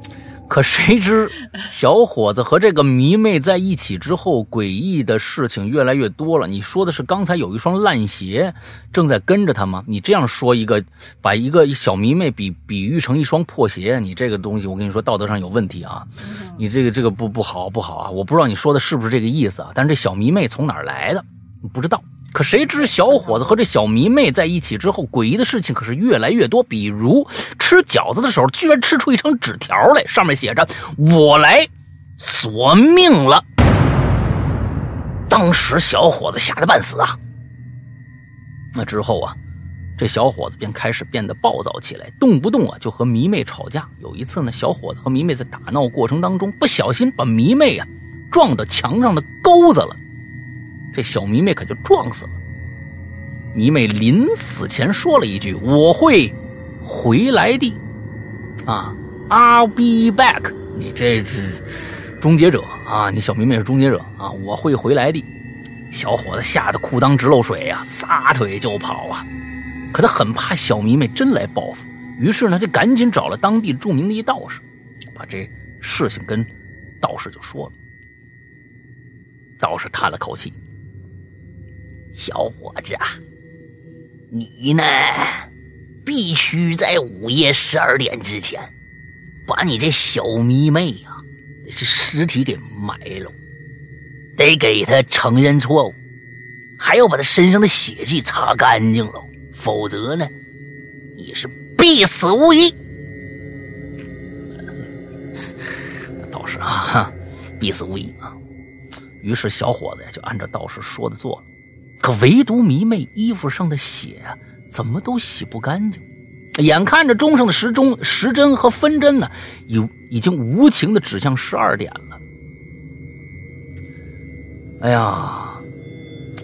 可谁知，小伙子和这个迷妹在一起之后，诡异的事情越来越多了。你说的是刚才有一双烂鞋正在跟着他吗？你这样说一个，把一个小迷妹比比喻成一双破鞋，你这个东西，我跟你说道德上有问题啊！你这个这个不不好不好啊！我不知道你说的是不是这个意思啊？但是这小迷妹从哪儿来的？不知道。可谁知小伙子和这小迷妹在一起之后，诡异的事情可是越来越多。比如吃饺子的时候，居然吃出一张纸条来，上面写着“我来索命了”。当时小伙子吓得半死啊。那之后啊，这小伙子便开始变得暴躁起来，动不动啊就和迷妹吵架。有一次呢，小伙子和迷妹在打闹过程当中，不小心把迷妹啊撞到墙上的钩子了。这小迷妹可就撞死了。迷妹临死前说了一句：“我会回来的。”啊，I'll be back。你这是终结者啊！你小迷妹是终结者啊！我会回来的。小伙子吓得裤裆直漏水呀，撒腿就跑啊！可他很怕小迷妹真来报复，于是呢，就赶紧找了当地著名的一道士，把这事情跟道士就说了。道士叹了口气。小伙子啊，你呢，必须在午夜十二点之前，把你这小迷妹呀，这尸体给埋了，得给他承认错误，还要把他身上的血迹擦干净了，否则呢，你是必死无疑。道士啊，必死无疑啊！于是小伙子呀，就按照道士说的做了。可唯独迷妹衣服上的血啊，怎么都洗不干净。眼看着钟上的时钟时针和分针呢，有已经无情的指向十二点了。哎呀，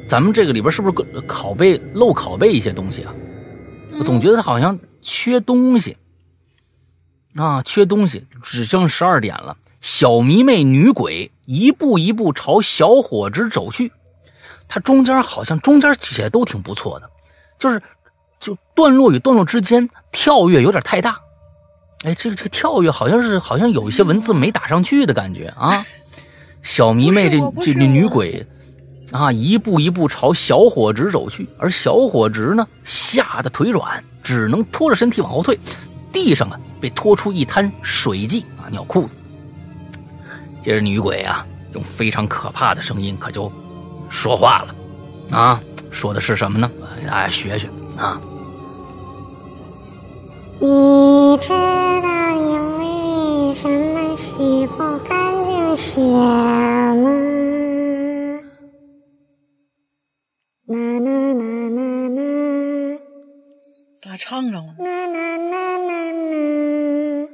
咱们这个里边是不是拷贝漏拷贝一些东西啊？我总觉得他好像缺东西啊，缺东西。只剩十二点了，小迷妹女鬼一步一步朝小伙子走去。它中间好像中间写的都挺不错的，就是就段落与段落之间跳跃有点太大，哎，这个这个跳跃好像是好像有一些文字没打上去的感觉啊。*laughs* 小迷妹这这这女鬼啊，一步一步朝小伙直走去，而小伙直呢吓得腿软，只能拖着身体往后退，地上啊被拖出一滩水迹啊，尿裤子。接着女鬼啊用非常可怕的声音可就。说话了，啊，说的是什么呢？给大家学学啊。你知道你为什么洗不干净鞋吗？啦啦啦啦啦，咋唱上了？啦啦啦啦啦。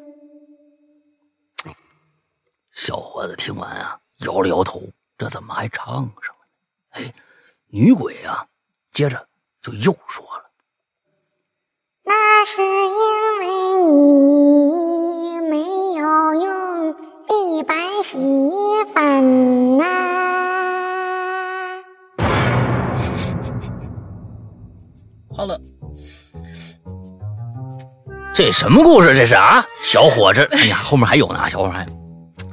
小伙子听完啊，摇了摇头，这怎么还唱上？哎，女鬼啊，接着就又说了：“那是因为你没有用立白洗衣粉呐。*laughs* ”好了，这什么故事？这是啊，小伙子，哎呀，后面还有呢，小伙子还。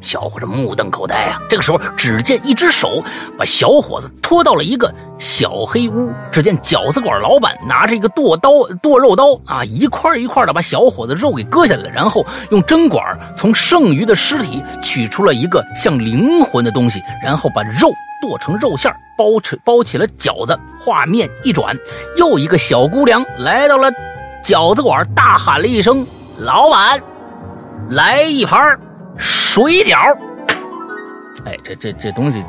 小伙子目瞪口呆啊！这个时候，只见一只手把小伙子拖到了一个小黑屋。只见饺子馆老板拿着一个剁刀、剁肉刀啊，一块一块的把小伙子肉给割下来，然后用针管从剩余的尸体取出了一个像灵魂的东西，然后把肉剁成肉馅包成包起了饺子。画面一转，又一个小姑娘来到了饺子馆，大喊了一声：“老板，来一盘。”水饺，哎，这这这东西，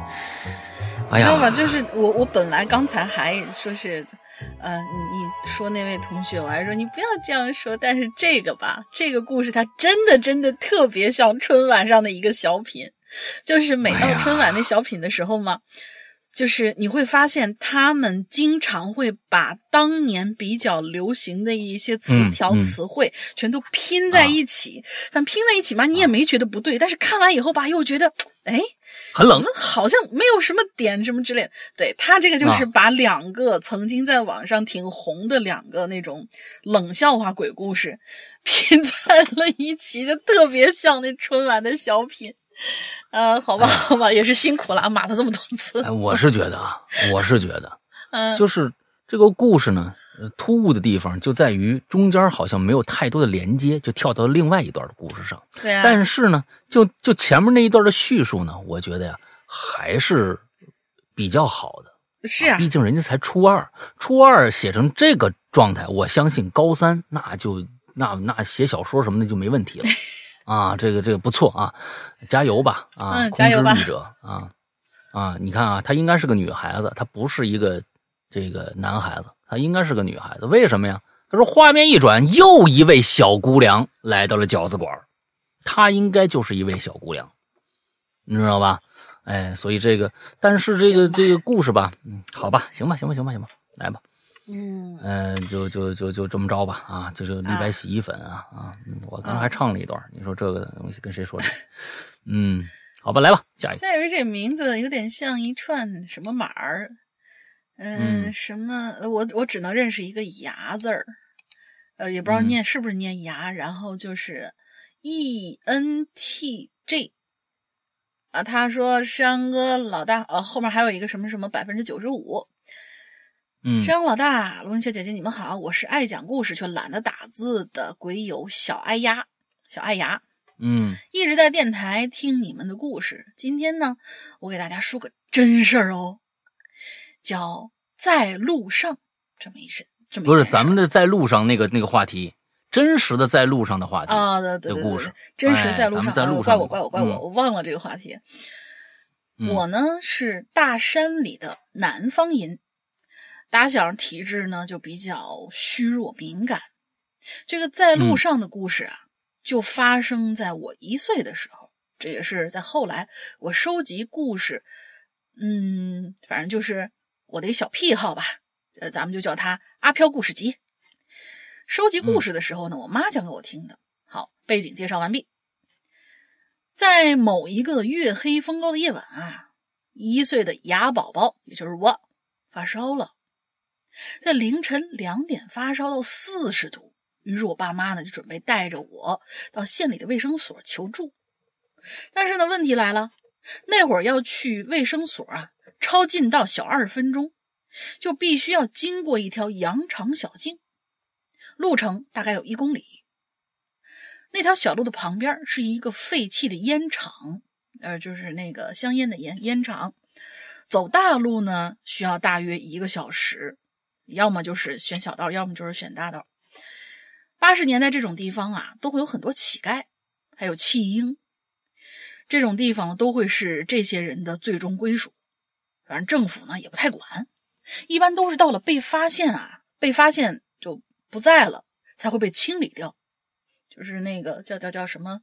哎呀，知道吧？就是我我本来刚才还说是，呃，你你说那位同学，我还说你不要这样说，但是这个吧，这个故事它真的真的特别像春晚上的一个小品，就是每到春晚那小品的时候嘛。就是你会发现，他们经常会把当年比较流行的一些词条、词汇全都拼在一起。反正拼在一起嘛，你也没觉得不对。但是看完以后吧，又觉得，哎，很冷，好像没有什么点什么之类。对他这个就是把两个曾经在网上挺红的两个那种冷笑话、鬼故事 *laughs* 拼在了一起，就特别像那春晚的小品。*laughs* 呃，*laughs* 好吧，好吧，也是辛苦了，码了这么多次。哎，我是觉得啊，我是觉得，*laughs* 嗯，就是这个故事呢，突兀的地方就在于中间好像没有太多的连接，就跳到另外一段的故事上。对啊。但是呢，就就前面那一段的叙述呢，我觉得呀，还是比较好的。是啊。毕竟人家才初二，初二写成这个状态，我相信高三那就那那写小说什么的就没问题了。啊，这个这个不错啊，加油吧啊，加油吧，者啊啊！你看啊，她应该是个女孩子，她不是一个这个男孩子，她应该是个女孩子。为什么呀？他说，画面一转，又一位小姑娘来到了饺子馆，她应该就是一位小姑娘，你知道吧？哎，所以这个，但是这个这个故事吧，嗯，好吧，行吧，行吧，行吧，行吧，来吧。嗯嗯，就就就就这么着吧啊，就就立白洗衣粉啊啊，我刚才还唱了一段，你说这个东西跟谁说的？嗯，好吧，来吧，下一个。下一位这名字有点像一串什么码儿，嗯，什么？我我只能认识一个牙字儿，呃，也不知道念是不是念牙，然后就是 E N T J 啊，他说山哥老大，呃，后面还有一个什么什么百分之九十五。山羊老大，龙小姐姐，你们好，我是爱讲故事却懒得打字的鬼友小爱丫，小爱牙，嗯，一直在电台听你们的故事。今天呢，我给大家说个真事儿哦，叫在路上这么一事，这么不是咱们的在路上那个那个话题，真实的在路上的话题啊，对对对，故事，真实在路上，在路上，怪我怪我怪我，我忘了这个话题。我呢是大山里的南方人。打小体质呢就比较虚弱敏感，这个在路上的故事啊，就发生在我一岁的时候。这也是在后来我收集故事，嗯，反正就是我的一小癖好吧。呃，咱们就叫它阿飘故事集。收集故事的时候呢，我妈讲给我听的。好，背景介绍完毕。在某一个月黑风高的夜晚啊，一岁的牙宝宝，也就是我，发烧了。在凌晨两点发烧到四十度，于是我爸妈呢就准备带着我到县里的卫生所求助。但是呢，问题来了，那会儿要去卫生所啊，超近道小二十分钟，就必须要经过一条羊肠小径，路程大概有一公里。那条小路的旁边是一个废弃的烟厂，呃，就是那个香烟的烟烟厂。走大路呢，需要大约一个小时。要么就是选小道，要么就是选大道。八十年代这种地方啊，都会有很多乞丐，还有弃婴，这种地方都会是这些人的最终归属。反正政府呢也不太管，一般都是到了被发现啊，被发现就不在了，才会被清理掉。就是那个叫叫叫什么，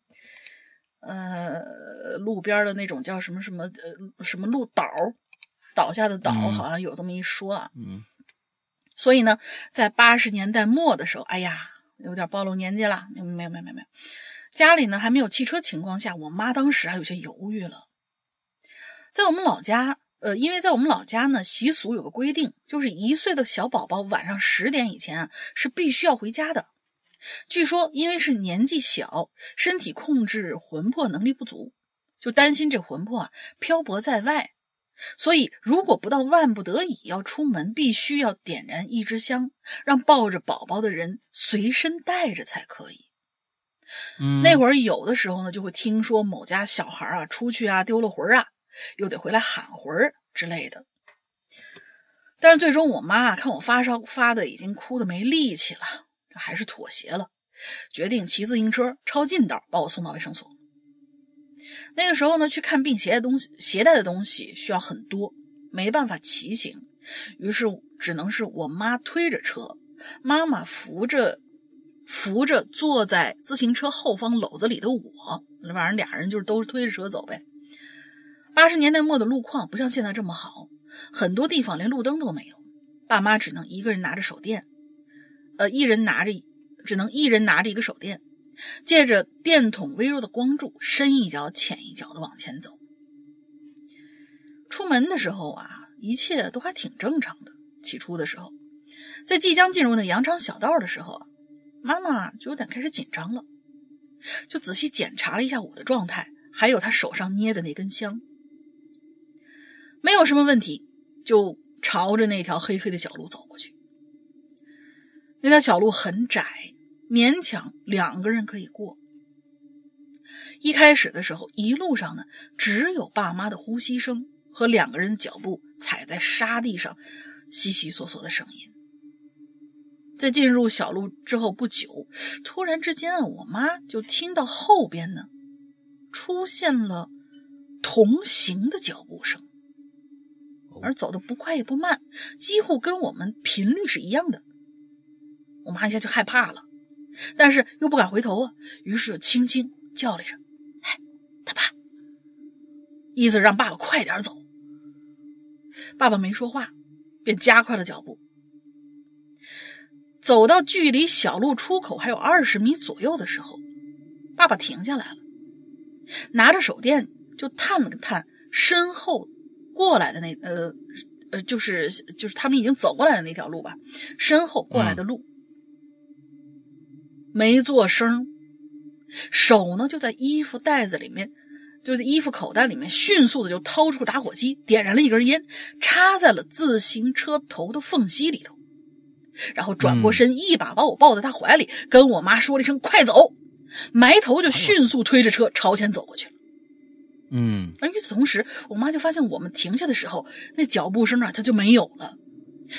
呃，路边的那种叫什么什么呃什么路倒倒下的倒，好像有这么一说啊。嗯。所以呢，在八十年代末的时候，哎呀，有点暴露年纪了。没有没有没有没有，家里呢还没有汽车情况下，我妈当时还有些犹豫了。在我们老家，呃，因为在我们老家呢，习俗有个规定，就是一岁的小宝宝晚上十点以前啊是必须要回家的。据说因为是年纪小，身体控制魂魄能力不足，就担心这魂魄啊漂泊在外。所以，如果不到万不得已要出门，必须要点燃一支香，让抱着宝宝的人随身带着才可以。嗯，那会儿有的时候呢，就会听说某家小孩啊出去啊丢了魂啊，又得回来喊魂之类的。但是最终，我妈啊看我发烧发的已经哭的没力气了，还是妥协了，决定骑自行车抄近道把我送到卫生所。那个时候呢，去看病携带东西携带的东西需要很多，没办法骑行，于是只能是我妈推着车，妈妈扶着扶着坐在自行车后方篓子里的我，反正俩人就是都推着车走呗。八十年代末的路况不像现在这么好，很多地方连路灯都没有，爸妈只能一个人拿着手电，呃，一人拿着，只能一人拿着一个手电。借着电筒微弱的光柱，深一脚浅一脚的往前走。出门的时候啊，一切都还挺正常的。起初的时候，在即将进入那羊肠小道的时候啊，妈妈就有点开始紧张了，就仔细检查了一下我的状态，还有她手上捏的那根香，没有什么问题，就朝着那条黑黑的小路走过去。那条小路很窄。勉强两个人可以过。一开始的时候，一路上呢，只有爸妈的呼吸声和两个人的脚步踩在沙地上悉悉索索的声音。在进入小路之后不久，突然之间，我妈就听到后边呢出现了同行的脚步声，而走的不快也不慢，几乎跟我们频率是一样的。我妈一下就害怕了。但是又不敢回头啊，于是就轻轻叫了一声：“哎，他爸！”意思让爸爸快点走。爸爸没说话，便加快了脚步。走到距离小路出口还有二十米左右的时候，爸爸停下来了，拿着手电就探了探身后过来的那呃呃，就是就是他们已经走过来的那条路吧，身后过来的路。没做声，手呢就在衣服袋子里面，就在衣服口袋里面，迅速的就掏出打火机，点燃了一根烟，插在了自行车头的缝隙里头，然后转过身，一把把我抱在他怀里，跟我妈说了一声“快走”，埋头就迅速推着车朝前走过去了。嗯，而与此同时，我妈就发现我们停下的时候，那脚步声啊，它就没有了。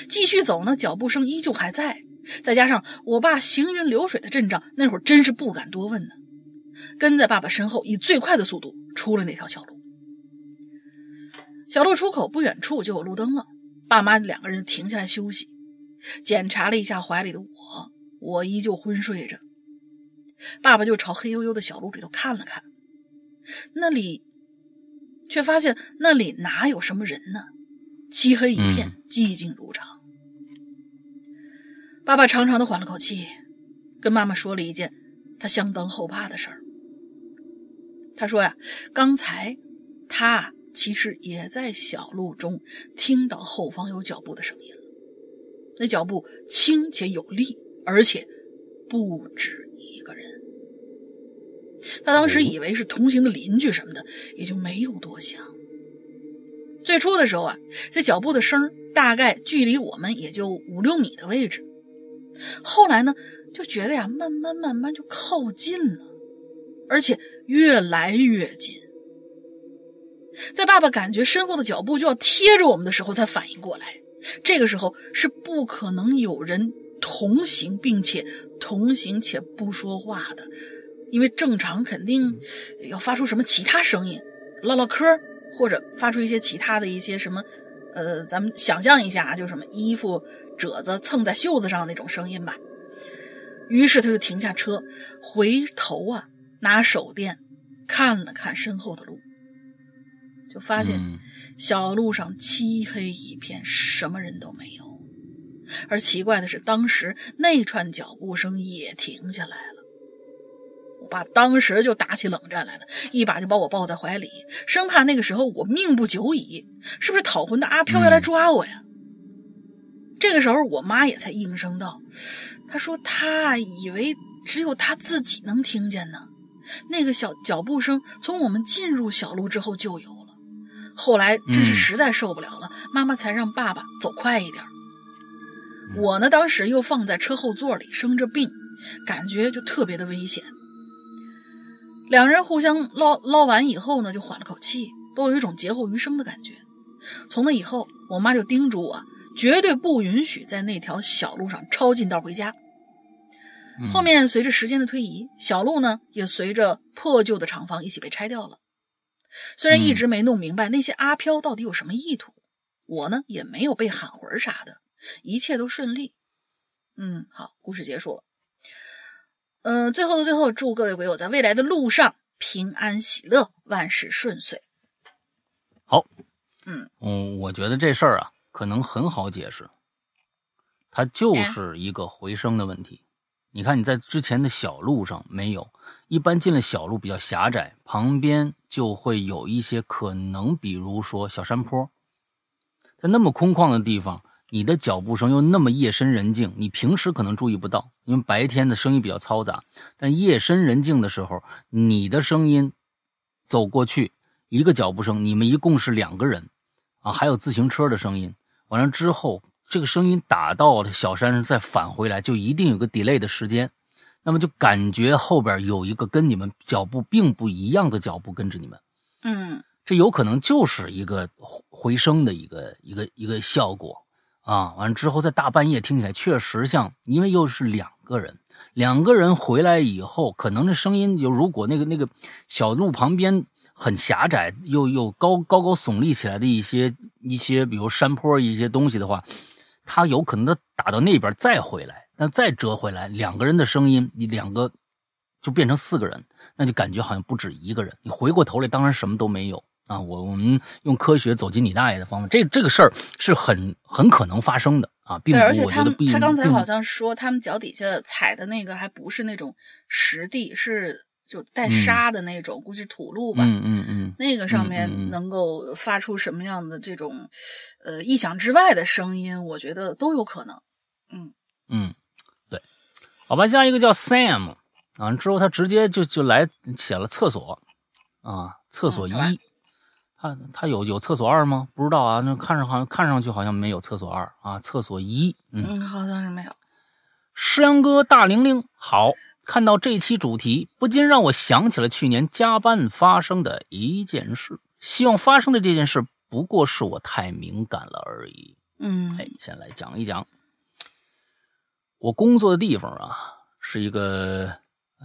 继续走呢，脚步声依旧还在。再加上我爸行云流水的阵仗，那会儿真是不敢多问呢。跟在爸爸身后，以最快的速度出了那条小路。小路出口不远处就有路灯了，爸妈两个人停下来休息，检查了一下怀里的我，我依旧昏睡着。爸爸就朝黑黝黝的小路里头看了看，那里却发现那里哪有什么人呢？漆黑一片，寂静如常。爸爸长长的缓了口气，跟妈妈说了一件他相当后怕的事儿。他说呀，刚才他其实也在小路中听到后方有脚步的声音了，那脚步轻且有力，而且不止一个人。他当时以为是同行的邻居什么的，也就没有多想。最初的时候啊，这脚步的声大概距离我们也就五六米的位置。后来呢，就觉得呀，慢慢慢慢就靠近了，而且越来越近。在爸爸感觉身后的脚步就要贴着我们的时候，才反应过来，这个时候是不可能有人同行，并且同行且不说话的，因为正常肯定要发出什么其他声音，唠唠嗑，或者发出一些其他的一些什么，呃，咱们想象一下啊，就什么衣服。褶子蹭在袖子上那种声音吧。于是他就停下车，回头啊，拿手电看了看身后的路，就发现小路上漆黑一片，什么人都没有。而奇怪的是，当时那串脚步声也停下来了。我爸当时就打起冷战来了，一把就把我抱在怀里，生怕那个时候我命不久矣，是不是讨魂的阿飘要来抓我呀？这个时候，我妈也才应声道：“她说她以为只有她自己能听见呢。那个小脚步声从我们进入小路之后就有了。后来真是实在受不了了，妈妈才让爸爸走快一点。我呢，当时又放在车后座里生着病，感觉就特别的危险。两人互相唠唠完以后呢，就缓了口气，都有一种劫后余生的感觉。从那以后，我妈就叮嘱我。”绝对不允许在那条小路上抄近道回家。后面随着时间的推移，小路呢也随着破旧的厂房一起被拆掉了，虽然一直没弄明白那些阿飘到底有什么意图，我呢也没有被喊魂啥的，一切都顺利。嗯，好，故事结束了。嗯，最后的最后，祝各位鬼友在未来的路上平安喜乐，万事顺遂。好，嗯嗯，我觉得这事儿啊，可能很好解释，它就是一个回声的问题。你看你在之前的小路上没有，一般进了小路比较狭窄，旁边就会有一些可能，比如说小山坡，在那么空旷的地方，你的脚步声又那么夜深人静，你平时可能注意不到，因为白天的声音比较嘈杂，但夜深人静的时候，你的声音走过去，一个脚步声，你们一共是两个人，啊，还有自行车的声音，完了之后。这个声音打到了小山上，再返回来，就一定有个 delay 的时间，那么就感觉后边有一个跟你们脚步并不一样的脚步跟着你们，嗯，这有可能就是一个回声的一个一个一个效果啊。完了之后，在大半夜听起来确实像，因为又是两个人，两个人回来以后，可能这声音就如果那个那个小路旁边很狭窄，又又高高高耸立起来的一些一些，比如山坡一些东西的话。他有可能他打到那边再回来，那再折回来，两个人的声音，你两个就变成四个人，那就感觉好像不止一个人。你回过头来，当然什么都没有啊。我我们用科学走进你大爷的方法，这这个事儿是很很可能发生的啊，并不。而且他他刚才好像说，他们脚底下踩的那个还不是那种实地，是。就带沙的那种，估计土路吧。嗯嗯嗯，那个上面能够发出什么样的这种，呃，意想之外的声音，我觉得都有可能。嗯嗯，对，好吧，下一个叫 Sam，啊之后他直接就就来写了厕所啊，厕所一，他他有有厕所二吗？不知道啊，那看着好像看上去好像没有厕所二啊，厕所一，嗯，好像是没有。诗阳哥大玲玲好。看到这期主题，不禁让我想起了去年加班发生的一件事。希望发生的这件事不过是我太敏感了而已。嗯，哎，先来讲一讲。我工作的地方啊，是一个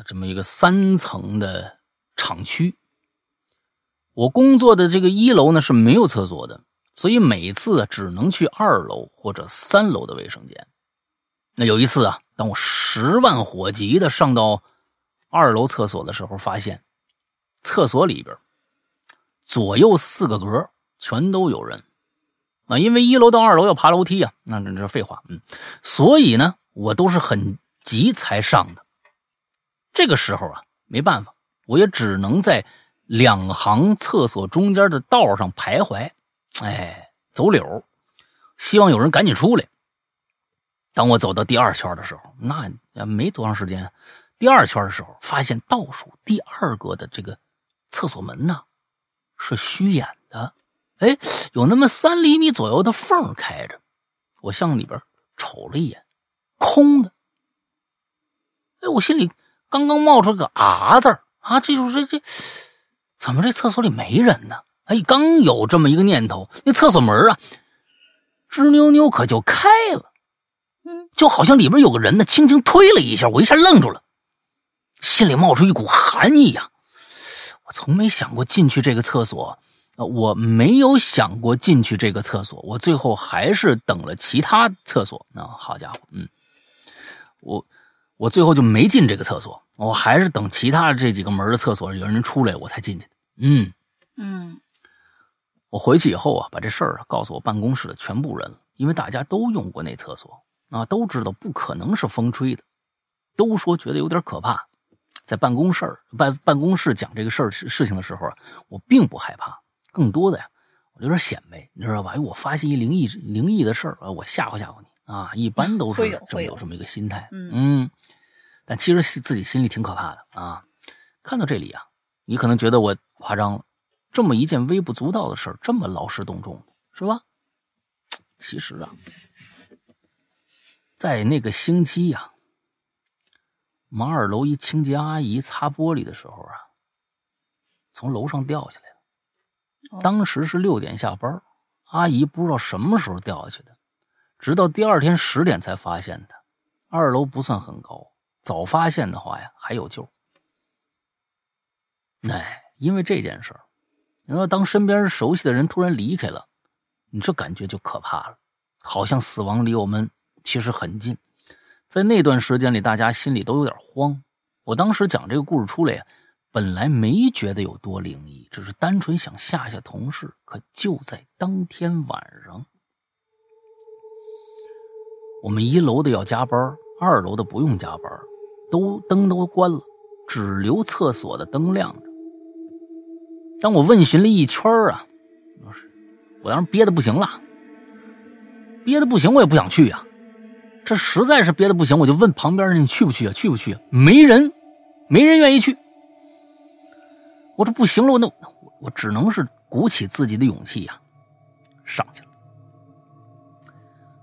这么一个三层的厂区。我工作的这个一楼呢是没有厕所的，所以每次只能去二楼或者三楼的卫生间。那有一次啊。当我十万火急的上到二楼厕所的时候，发现厕所里边左右四个格全都有人啊！因为一楼到二楼要爬楼梯啊，那这这废话，嗯，所以呢，我都是很急才上的。这个时候啊，没办法，我也只能在两行厕所中间的道上徘徊，哎，走柳，希望有人赶紧出来。当我走到第二圈的时候，那也没多长时间。第二圈的时候，发现倒数第二个的这个厕所门呢是虚掩的，哎，有那么三厘米左右的缝开着。我向里边瞅了一眼，空的。哎，我心里刚刚冒出个啊字啊，这就是这怎么这厕所里没人呢？哎，刚有这么一个念头，那厕所门啊，吱扭扭可就开了。就好像里边有个人呢，轻轻推了一下，我一下愣住了，心里冒出一股寒意呀。我从没想过进去这个厕所，我没有想过进去这个厕所，我最后还是等了其他厕所。那好家伙，嗯，我我最后就没进这个厕所，我还是等其他这几个门的厕所有人出来，我才进去的。嗯嗯，我回去以后啊，把这事儿告诉我办公室的全部人了，因为大家都用过那厕所。啊，都知道不可能是风吹的，都说觉得有点可怕。在办公室办办公室讲这个事儿事情的时候啊，我并不害怕，更多的呀，我有点显摆，你知道吧？哎，我发现一灵异灵异的事儿啊，我吓唬吓唬你啊，一般都是这么有这么一个心态。嗯，但其实自己心里挺可怕的啊。看到这里啊，你可能觉得我夸张了，这么一件微不足道的事儿，这么劳师动众的是吧？*tsk* 其实啊。在那个星期呀，我们二楼一清洁阿姨擦玻璃的时候啊，从楼上掉下来了。当时是六点下班，阿姨不知道什么时候掉下去的，直到第二天十点才发现的。二楼不算很高，早发现的话呀还有救。哎，因为这件事儿，你说，当身边熟悉的人突然离开了，你这感觉就可怕了，好像死亡离我们其实很近。在那段时间里，大家心里都有点慌。我当时讲这个故事出来呀，本来没觉得有多灵异，只是单纯想吓吓同事。可就在当天晚上，我们一楼的要加班，二楼的不用加班，都灯都关了，只留厕所的灯亮着。当我问询了一圈啊，我当时憋得不行了，憋得不行，我也不想去呀。这实在是憋得不行，我就问旁边人：“你去不去啊？去不去？”没人，没人愿意去。我这不行了，我那我只能是鼓起自己的勇气呀，上去了。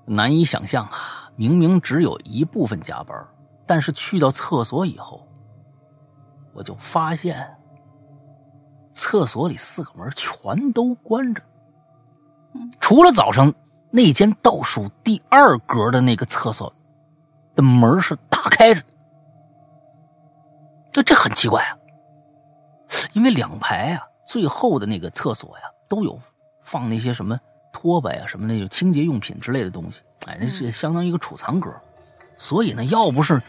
难以想象啊，明明只有一部分加班，但是去到厕所以后，我就发现厕所里四个门全都关着，除了早上。那间倒数第二格的那个厕所的门是打开着，这这很奇怪啊，因为两排啊，最后的那个厕所呀，都有放那些什么拖把呀、什么那种清洁用品之类的东西，哎，那是相当于一个储藏格，所以呢，要不是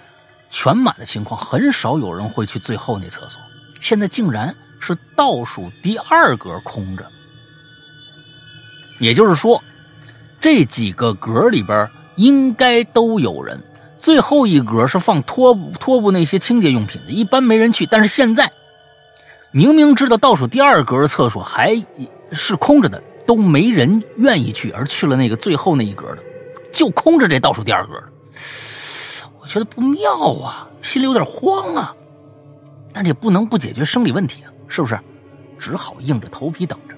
全满的情况，很少有人会去最后那厕所。现在竟然是倒数第二格空着，也就是说。这几个格里边应该都有人，最后一格是放拖布拖布那些清洁用品的，一般没人去。但是现在明明知道倒数第二格厕所还是空着的，都没人愿意去，而去了那个最后那一格的，就空着这倒数第二格的。我觉得不妙啊，心里有点慌啊，但是也不能不解决生理问题啊，是不是？只好硬着头皮等着。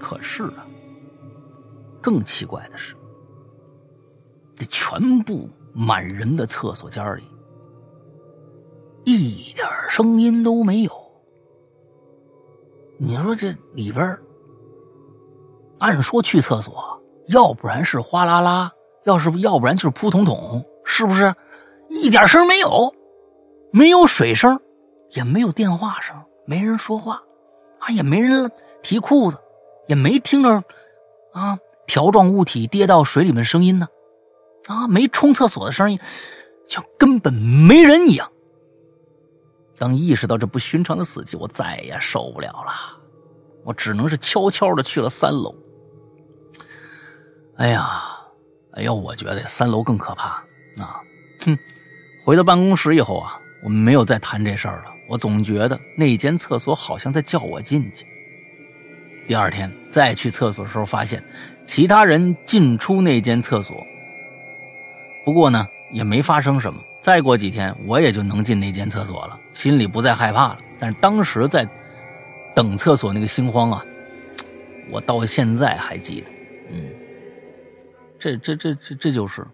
可是啊。更奇怪的是，这全部满人的厕所间里，一点声音都没有。你说这里边，按说去厕所，要不然是哗啦啦，要是要不然就是扑通通，是不是？一点声没有，没有水声，也没有电话声，没人说话，啊，也没人提裤子，也没听着，啊。条状物体跌到水里面声音呢？啊，没冲厕所的声音，像根本没人一样。当意识到这不寻常的死寂，我再也受不了了，我只能是悄悄的去了三楼。哎呀，哎呀，我觉得三楼更可怕啊！哼，回到办公室以后啊，我们没有再谈这事儿了。我总觉得那间厕所好像在叫我进去。第二天再去厕所的时候，发现其他人进出那间厕所。不过呢，也没发生什么。再过几天，我也就能进那间厕所了，心里不再害怕了。但是当时在等厕所那个心慌啊，我到现在还记得。嗯，这这这这这就是，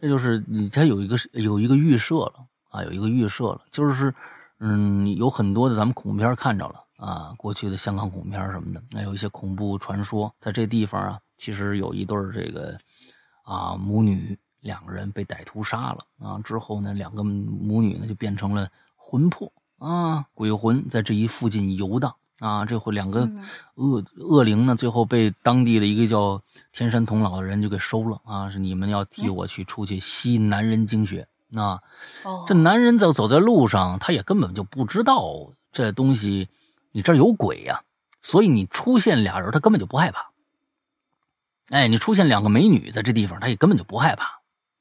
这就是你家有一个有一个预设了啊，有一个预设了，就是嗯，有很多的咱们恐怖片看着了。啊，过去的香港恐怖片什么的，那有一些恐怖传说，在这地方啊，其实有一对这个啊母女两个人被歹徒杀了啊，之后呢，两个母女呢就变成了魂魄啊，鬼魂在这一附近游荡啊，这回两个恶恶灵呢，最后被当地的一个叫天山童姥的人就给收了啊，是你们要替我去出去吸男人精血啊，这男人走走在路上，他也根本就不知道这东西。你这儿有鬼呀，所以你出现俩人，他根本就不害怕。哎，你出现两个美女在这地方，他也根本就不害怕。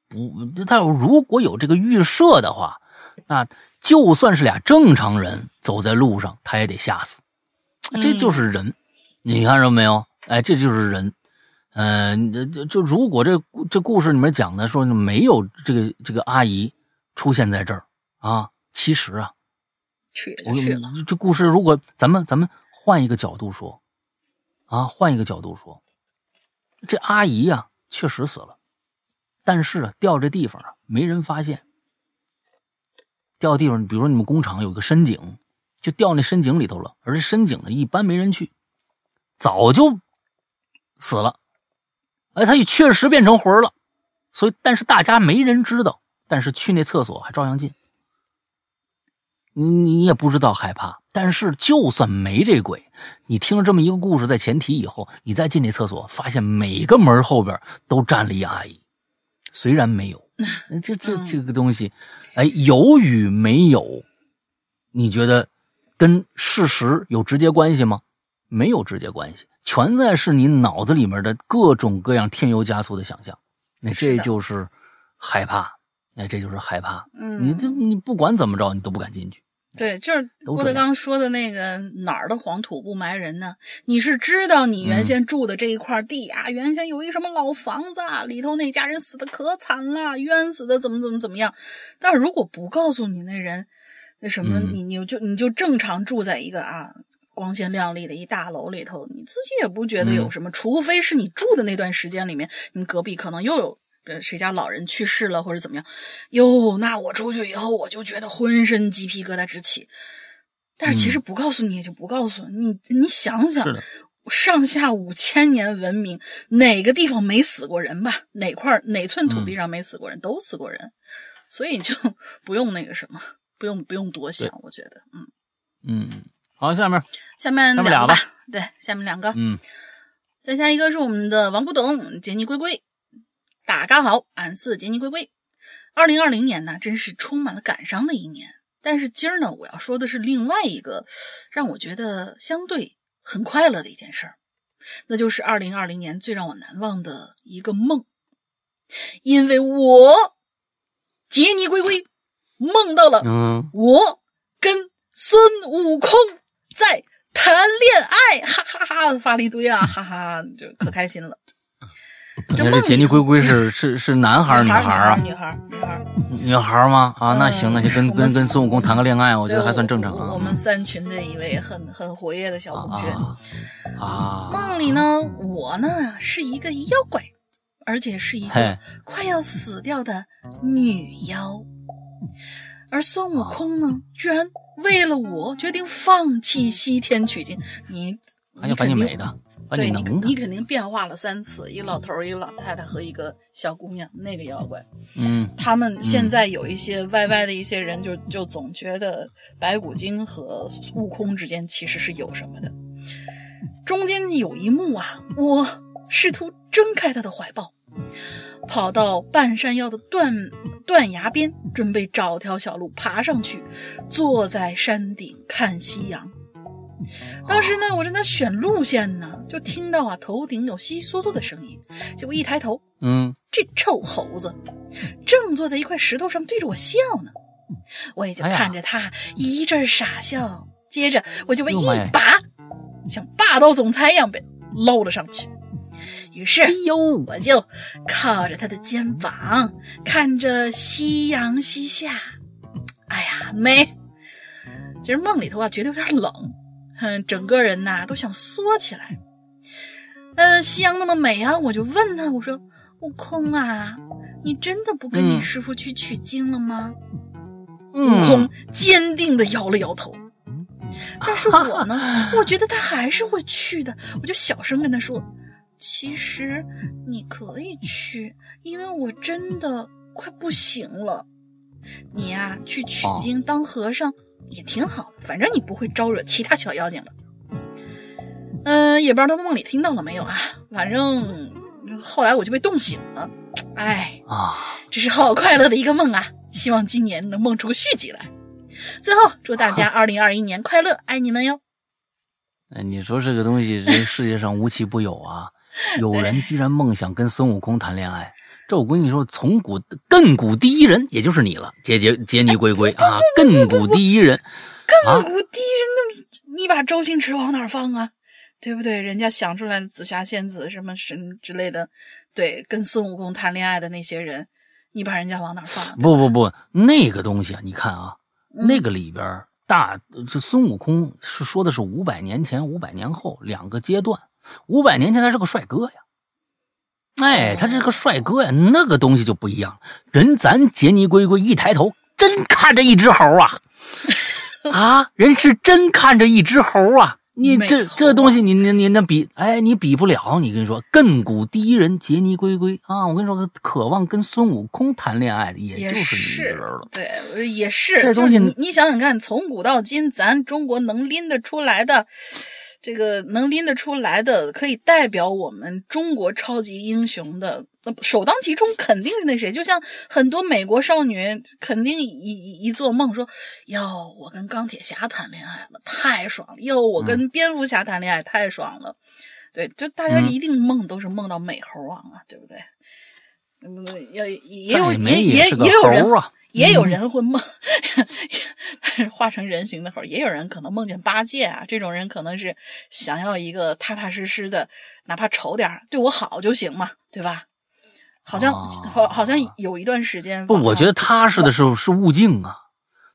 不，他如果有这个预设的话，那就算是俩正常人走在路上，他也得吓死。这就是人，你看着没有？哎，这就是人。嗯，就就如果这这故事里面讲的说没有这个这个阿姨出现在这儿啊，其实啊。去了去了。这故事如果咱们咱们换一个角度说，啊，换一个角度说，这阿姨呀确实死了，但是啊掉这地方啊没人发现。掉地方，比如说你们工厂有个深井，就掉那深井里头了，而这深井呢一般没人去，早就死了。哎，他也确实变成魂了，所以但是大家没人知道，但是去那厕所还照样进。你你也不知道害怕。但是就算没这鬼，你听了这么一个故事在前提以后，你再进那厕所，发现每个门后边都站了一阿姨，虽然没有，*laughs* 这这这个东西，哎，有与没有，你觉得跟事实有直接关系吗？没有直接关系，全在是你脑子里面的各种各样添油加醋的想象。那这就是害怕，哎，这就是害怕。嗯，你这你不管怎么着，你都不敢进去。对，就是郭德纲说的那个哪儿的黄土不埋人呢？你是知道你原先住的这一块地啊，原先有一什么老房子啊，里头那家人死的可惨了，冤死的怎么怎么怎么样。但是如果不告诉你那人，那什么，你你就你就正常住在一个啊光鲜亮丽的一大楼里头，你自己也不觉得有什么，除非是你住的那段时间里面，你隔壁可能又有。呃，谁家老人去世了或者怎么样？哟，那我出去以后，我就觉得浑身鸡皮疙瘩直起。但是其实不告诉你也就不告诉你，你想想，上下五千年文明，哪个地方没死过人吧？哪块哪寸土地上没死过人，都死过人，所以就 *laughs* 不用那个什么，不用不用多想，我觉得，嗯嗯，好，下面下面两个吧，对，下面两个，嗯，再下一个是我们的王不懂，杰尼龟龟。大家好，俺是杰尼龟龟。二零二零年呢，真是充满了感伤的一年。但是今儿呢，我要说的是另外一个让我觉得相对很快乐的一件事儿，那就是二零二零年最让我难忘的一个梦。因为我杰尼龟龟梦到了，我跟孙悟空在谈恋爱，哈哈哈，发了一堆啊，哈哈，就可开心了。*laughs* 这杰尼龟龟是是是男孩儿女孩儿啊？女孩儿女孩儿女孩儿吗？啊，那行，那就跟跟跟孙悟空谈个恋爱，我觉得还算正常啊。我们三群的一位很很活跃的小同学啊。梦里呢，我呢是一个妖怪，而且是一个快要死掉的女妖，而孙悟空呢，居然为了我决定放弃西天取经。你还要把你美的。对你，你肯定变化了三次，一个老头一个老太太和一个小姑娘，那个妖怪。嗯，他们现在有一些歪歪的一些人，就就总觉得白骨精和悟空之间其实是有什么的。中间有一幕啊，我试图挣开他的怀抱，跑到半山腰的断断崖边，准备找条小路爬上去，坐在山顶看夕阳。当时呢，我正在选路线呢，就听到啊，头顶有悉悉嗦嗦的声音。结果一抬头，嗯，这臭猴子正坐在一块石头上对着我笑呢。我也就看着他一阵傻笑，接着我就被一把像霸道总裁一样被搂了上去。于是，哎呦，我就靠着他的肩膀，看着夕阳西下。哎呀，美！其实梦里头啊，觉得有点冷。嗯，整个人呐都想缩起来。呃，夕阳那么美啊，我就问他，我说：“悟空啊，你真的不跟你师傅去取经了吗？”悟空坚定的摇了摇头。但是我呢，*laughs* 我觉得他还是会去的。我就小声跟他说：“其实你可以去，因为我真的快不行了。你呀，去取经当和尚。”也挺好，反正你不会招惹其他小妖精了。嗯，也不知道他梦里听到了没有啊。反正后来我就被冻醒了。哎啊，这是好快乐的一个梦啊！希望今年能梦出个续集来。最后祝大家 *laughs* 二零二一年快乐，爱你们哟。哎，你说这个东西，这世界上无奇不有啊！有人居然梦想跟孙悟空谈恋爱。这我跟你说，从古亘古第一人，也就是你了，杰杰杰尼龟龟啊，亘古第一人，亘古第一人，那你把周星驰往哪放啊？对不对？人家想出来的紫霞仙子什么神之类的，对，跟孙悟空谈恋爱的那些人，你把人家往哪放？不不不，那个东西啊，你看啊，那个里边大这孙悟空是说的是五百年前、五百年后两个阶段，五百年前他是个帅哥呀。哎，他这个帅哥呀，那个东西就不一样。人咱杰尼龟龟一抬头，真看着一只猴啊，*laughs* 啊，人是真看着一只猴啊，你这这东西你，你你那比，哎，你比不了。你跟你说，亘古第一人杰尼龟龟啊，我跟你说，渴望跟孙悟空谈恋爱的，也也就是你一人了。对，也是。这东西你你想想看，从古到今，咱中国能拎得出来的，这个能拎得出来的，可以代表我们中国超级英雄的，那首当其冲肯定是那谁。就像很多美国少女，肯定一一一做梦说，哟，我跟钢铁侠谈恋爱了，太爽了；哟，我跟蝙蝠侠谈恋爱，太爽了。对，就大家嗯一定梦都是梦到美猴王啊，对不对？嗯，要也也有也也也有人啊，也有人会梦 *laughs* 化成人形的猴，也有人可能梦见八戒啊。这种人可能是想要一个踏踏实实的，哪怕丑点儿对我好就行嘛，对吧？好像、啊好好像有一段时间不，我觉得踏实的是是悟净啊，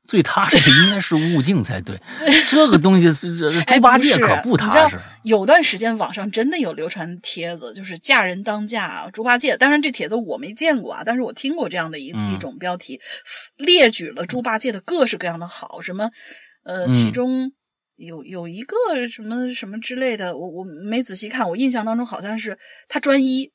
最踏实的应该是悟净才对。*laughs* 这个东西是这哎猪八戒可不踏实。有段时间网上真的有流传帖子，就是嫁人当嫁啊猪八戒。当然这帖子我没见过啊，但是我听过这样的一、嗯一种标题，列举了猪八戒的各式各样的好，什么呃，嗯其中有有一个什么什么之类的，我我没仔细看，我印象当中好像是他专一。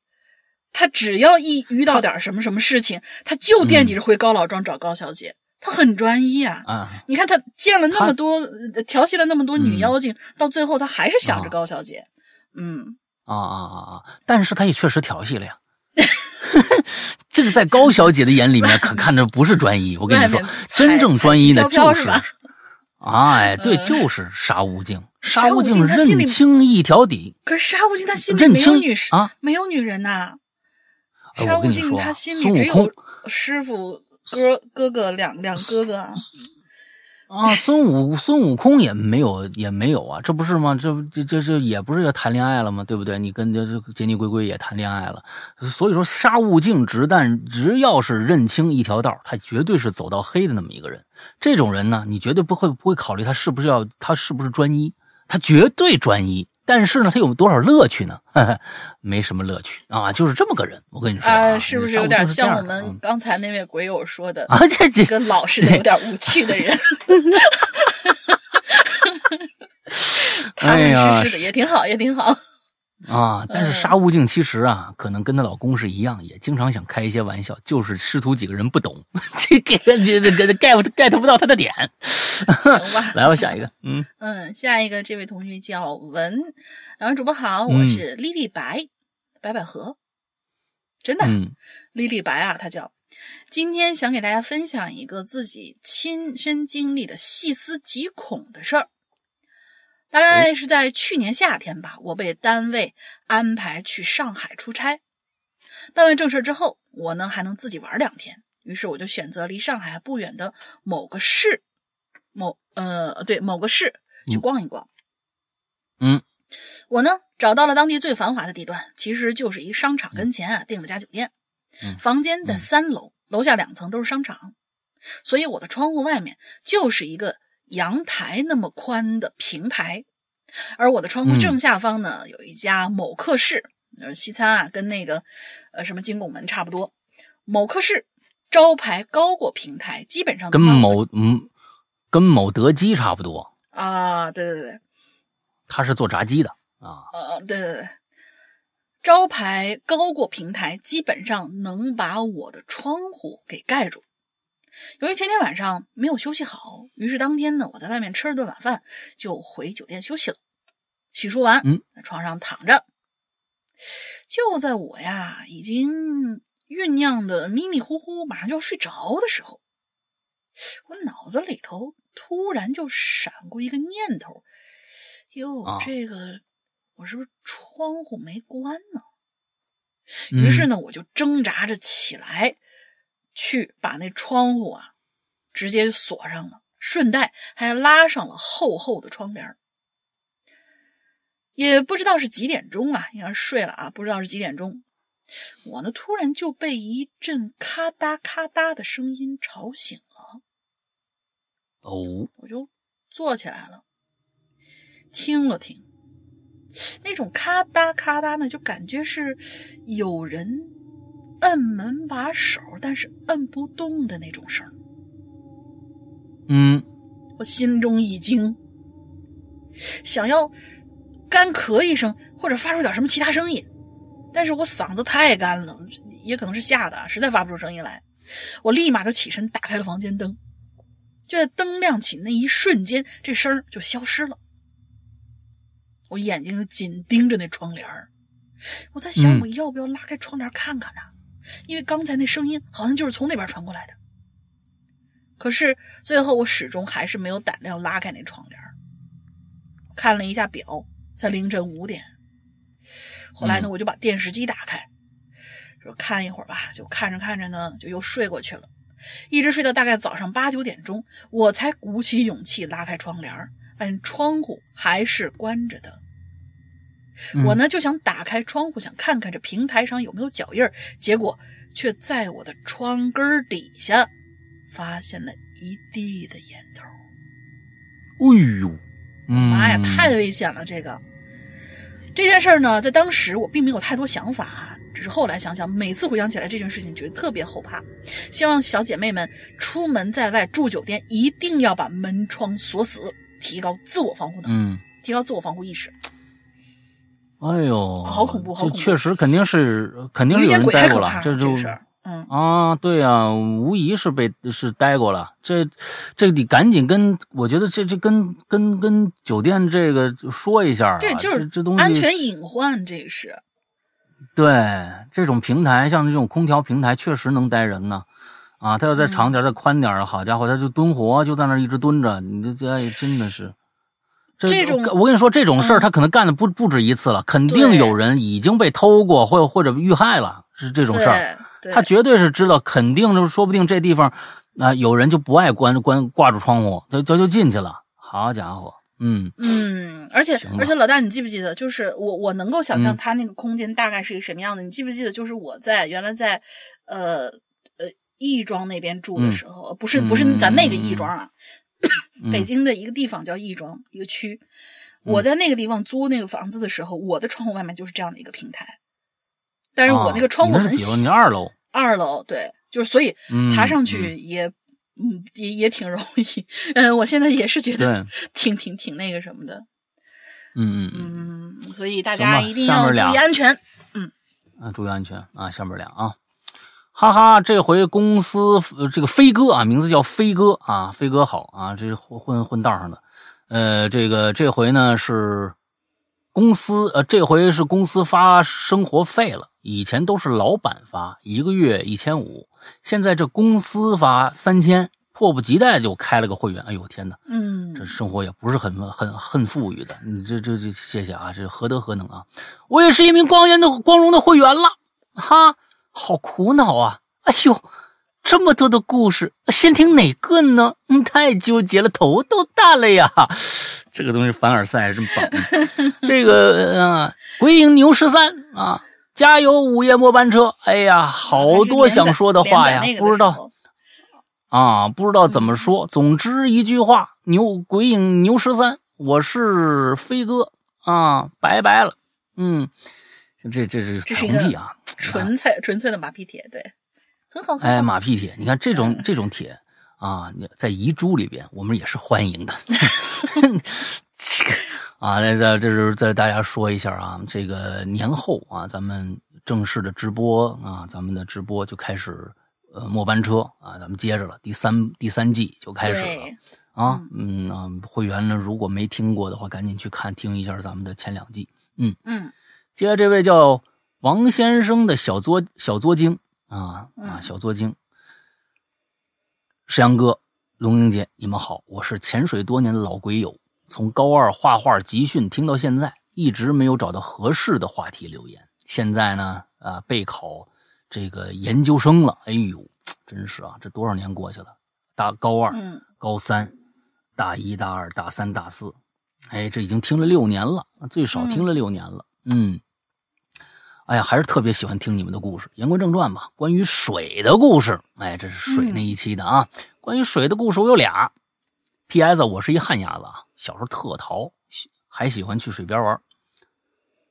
他只要一遇到点什么什么事情，他就惦记着回高老庄找高小姐，他很专一啊。啊，你看他见了那么多，呃调戏了那么多女嗯妖精，到最后他还是想着啊高小姐。嗯，啊啊啊啊！但是他也确实调戏了呀。*laughs* 这个在高小姐的眼里面，可 *laughs* 看着不是专一。我跟你说真正专一的就是哎，对，嗯就是沙悟净。沙悟净净他心里认清一条底，可是沙悟净他心里没有清女啊，没有女人呐。哎沙悟净他心里只有师傅哥哥哥两两哥哥啊。啊，孙悟孙悟空也没有也没有啊，这不是吗？这这这这也不是要谈恋爱了吗？对不对？你跟这这杰尼龟龟也谈恋爱了，所以说杀悟净直但只要是认清一条道，他绝对是走到黑的那么一个人。这种人呢，你绝对不会不会考虑他是不是要他是不是专一，他绝对专一。但是呢，他有多少乐趣呢？*laughs* 没什么乐趣啊，就是这么个人。我跟你说啊，是不是有点像我们刚才那位鬼友说的，啊？这几个老实的、有点无趣的人？*laughs* 踏踏实实的也挺好，也挺好。啊，但是嗯沙悟净其实啊，可能跟她老公是一样，也经常想开一些玩笑，就是师徒几个人不懂，*laughs* 这给这这这 get get 不到他的点。行吧，来吧，下一个，嗯嗯，下一个这位同学叫文，然后主播好，我嗯是莉莉白，白百合，真的，嗯莉莉白啊，她叫。今天想给大家分享一个自己亲身经历的细思极恐的事儿。大概是在去年夏天吧，我被单位安排去上海出差。办完正事之后，我呢还能自己玩两天，于是我就选择离上海不远的某个市，某呃对某个市去逛一逛。嗯。我呢找到了当地最繁华的地段，其实就是一商场跟前啊订了家酒店，嗯。房间在嗯。三楼，楼下两层都是商场，所以我的窗户外面就是一个阳台那么宽的平台，而我的窗户嗯正下方呢、有一家某客室，呃西餐啊跟那个呃什么金拱门差不多，某客室招牌高过平台，基本上跟某嗯跟某德基差不多，啊对对对。他是做炸鸡的啊。呃，对对对，招牌高过平台，基本上能把我的窗户给盖住。由于前天晚上没有休息好，于是当天呢，我在外面吃了顿晚饭，就回酒店休息了。洗漱完，嗯，在床上躺着。就在我呀已经酝酿的迷迷糊糊，马上就要睡着的时候，我脑子里头突然就闪过一个念头：哟，啊这个我是不是窗户没关呢？嗯于是呢，我就挣扎着起来，去把那窗户啊直接锁上了，顺带还拉上了厚厚的窗帘儿。也不知道是几点钟啊，应该是睡了啊，不知道是几点钟。我呢，突然就被一阵咔嗒咔嗒的声音吵醒了，哦，我就坐起来了，听了听，那种咔嗒咔嗒呢，就感觉是有人摁门把手，但是摁不动的那种声儿。嗯我心中一惊，想要干咳一声或者发出点什么其他声音，但是我嗓子太干了，也可能是吓的，实在发不出声音来。我立马就起身打开了房间灯，就在灯亮起那一瞬间，这声儿就消失了。我眼睛就紧盯着那窗帘我在想我要不要拉开窗帘看看呢？因为刚才那声音好像就是从那边传过来的。可是最后我始终还是没有胆量拉开那窗帘看了一下表，才凌晨五点。后来呢，我就把电视机打开，说看一会儿吧。就看着看着呢，就又睡过去了，一直睡到大概早上八九点钟，我才鼓起勇气拉开窗帘发现窗户还是关着的。我呢就想打开窗户，想看看这平台上有没有脚印儿结果却在我的窗根底下。发现了一地的烟头，哎呦，妈呀，太危险了！这个这件事儿呢，在当时我并没有太多想法，只是后来想想，每次回想起来这件事情，觉得特别后怕。希望小姐妹们出门在外住酒店，一定要把门窗锁死，提高自我防护能力，嗯，提高自我防护意识。哎呦，好恐怖，好恐怖！确实肯定是，肯定是有人待过了，这就。嗯啊，对呀，无疑是被是待过了。这，这得赶紧跟，我觉得这这跟跟跟酒店这个说一下啊。对，就是这东西安全隐患，这是。对，这种平台，像这种空调平台，确实能待人呢。啊，他要再长点、再宽点好家伙，他就蹲活，就在那一直蹲着。你这这真的是，这种我跟你说，这种事儿他可能干的不不止一次了，肯定有人已经被偷过，或或者遇害了，是这种事儿。他绝对是知道，肯定就说不定这地方啊，有人就不爱关关挂住窗户，他就就进去了。好家伙，嗯嗯，而且而且老大，你记不记得？就是我我能够想象他那个空间大概是一个什么样的？你记不记得？就是我在原来在呃呃亦庄那边住的时候，不是不是咱那个亦庄啊，*coughs* 北京的一个地方叫亦庄一个区，我在那个地方租那个房子的时候，我的窗户外面就是这样的一个平台。但是我那个窗户很小，你二楼，二楼对，就是所以爬上去也，嗯，也也挺容易。嗯，我现在也是觉得 *laughs* 挺挺挺那个什么的。嗯嗯嗯，所以大家一定要注意安全。嗯，啊，注意安全啊，下面俩啊，哈哈，这回公司这个飞哥啊，名字叫飞哥啊，飞哥好啊，这是混混道上的。呃，这个这回呢是公司呃，这回是公司发生活费了。以前都是老板发一个月一千五，现在这公司发三千，迫不及待就开了个会员。哎呦天哪，嗯，这生活也不是很很很富裕的。你这这这谢谢啊，这何德何能啊？我也是一名光源的光荣的会员了，哈，好苦恼啊！哎呦，这么多的故事，先听哪个呢？嗯，太纠结了，头都大了呀。这个东西凡尔赛真棒。*laughs* 这个啊，鬼影牛十三啊。加油，午夜末班车！哎呀，好多想说的话呀，不知道啊，不知道怎么说。总之一句话，牛鬼影牛十三，我是飞哥啊，拜拜了。嗯，这这是彩虹屁啊，纯粹纯粹的马屁帖，对，很好。哎，马屁帖，你看这种这种帖啊，在遗珠里边，我们也是欢迎的。这个。啊，那在这是在大家说一下啊，这个年后啊，咱们正式的直播啊，咱们的直播就开始，呃，末班车啊，咱们接着了，第三第三季就开始了啊，嗯啊，会员呢如果没听过的话，赶紧去看听一下咱们的前两季，嗯嗯，接着这位叫王先生的小作小作精啊啊小作精，石阳哥、龙英姐，你们好，我是潜水多年的老鬼友。从高二画画集训听到现在，一直没有找到合适的话题留言。现在呢，啊，备考这个研究生了。哎呦，真是啊，这多少年过去了？大高二、高三、大一、大二、大三、大四，哎，这已经听了六年了，最少听了六年了。嗯，哎呀，还是特别喜欢听你们的故事。言归正传吧，关于水的故事，哎，这是水那一期的啊。关于水的故事，我有俩。P.S. 我是一旱鸭子啊。小时候特淘，还喜欢去水边玩。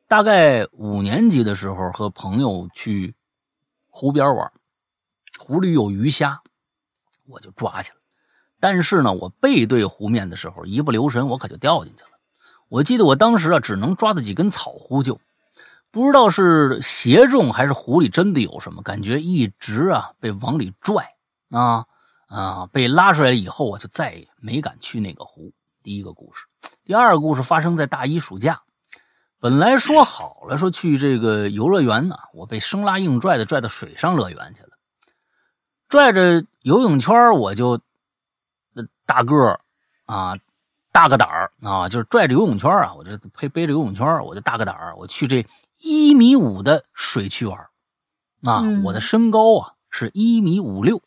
大概五年级的时候，和朋友去湖边玩，湖里有鱼虾，我就抓起来。但是呢，我背对湖面的时候，一不留神，我可就掉进去了。我记得我当时啊，只能抓到几根草呼救，不知道是邪重还是湖里真的有什么，感觉一直啊被往里拽啊啊，被拉出来以后啊，就再也没敢去那个湖。第一个故事，第二个故事发生在大一暑假，本来说好了说去这个游乐园呢，我被生拉硬拽的拽到水上乐园去了，拽着游泳圈我就大个儿啊。大个胆儿啊，就是拽着游泳圈啊，我就背背着游泳圈，我就大个胆儿，我去这一米五的水区玩啊，我的身高啊是一米五六，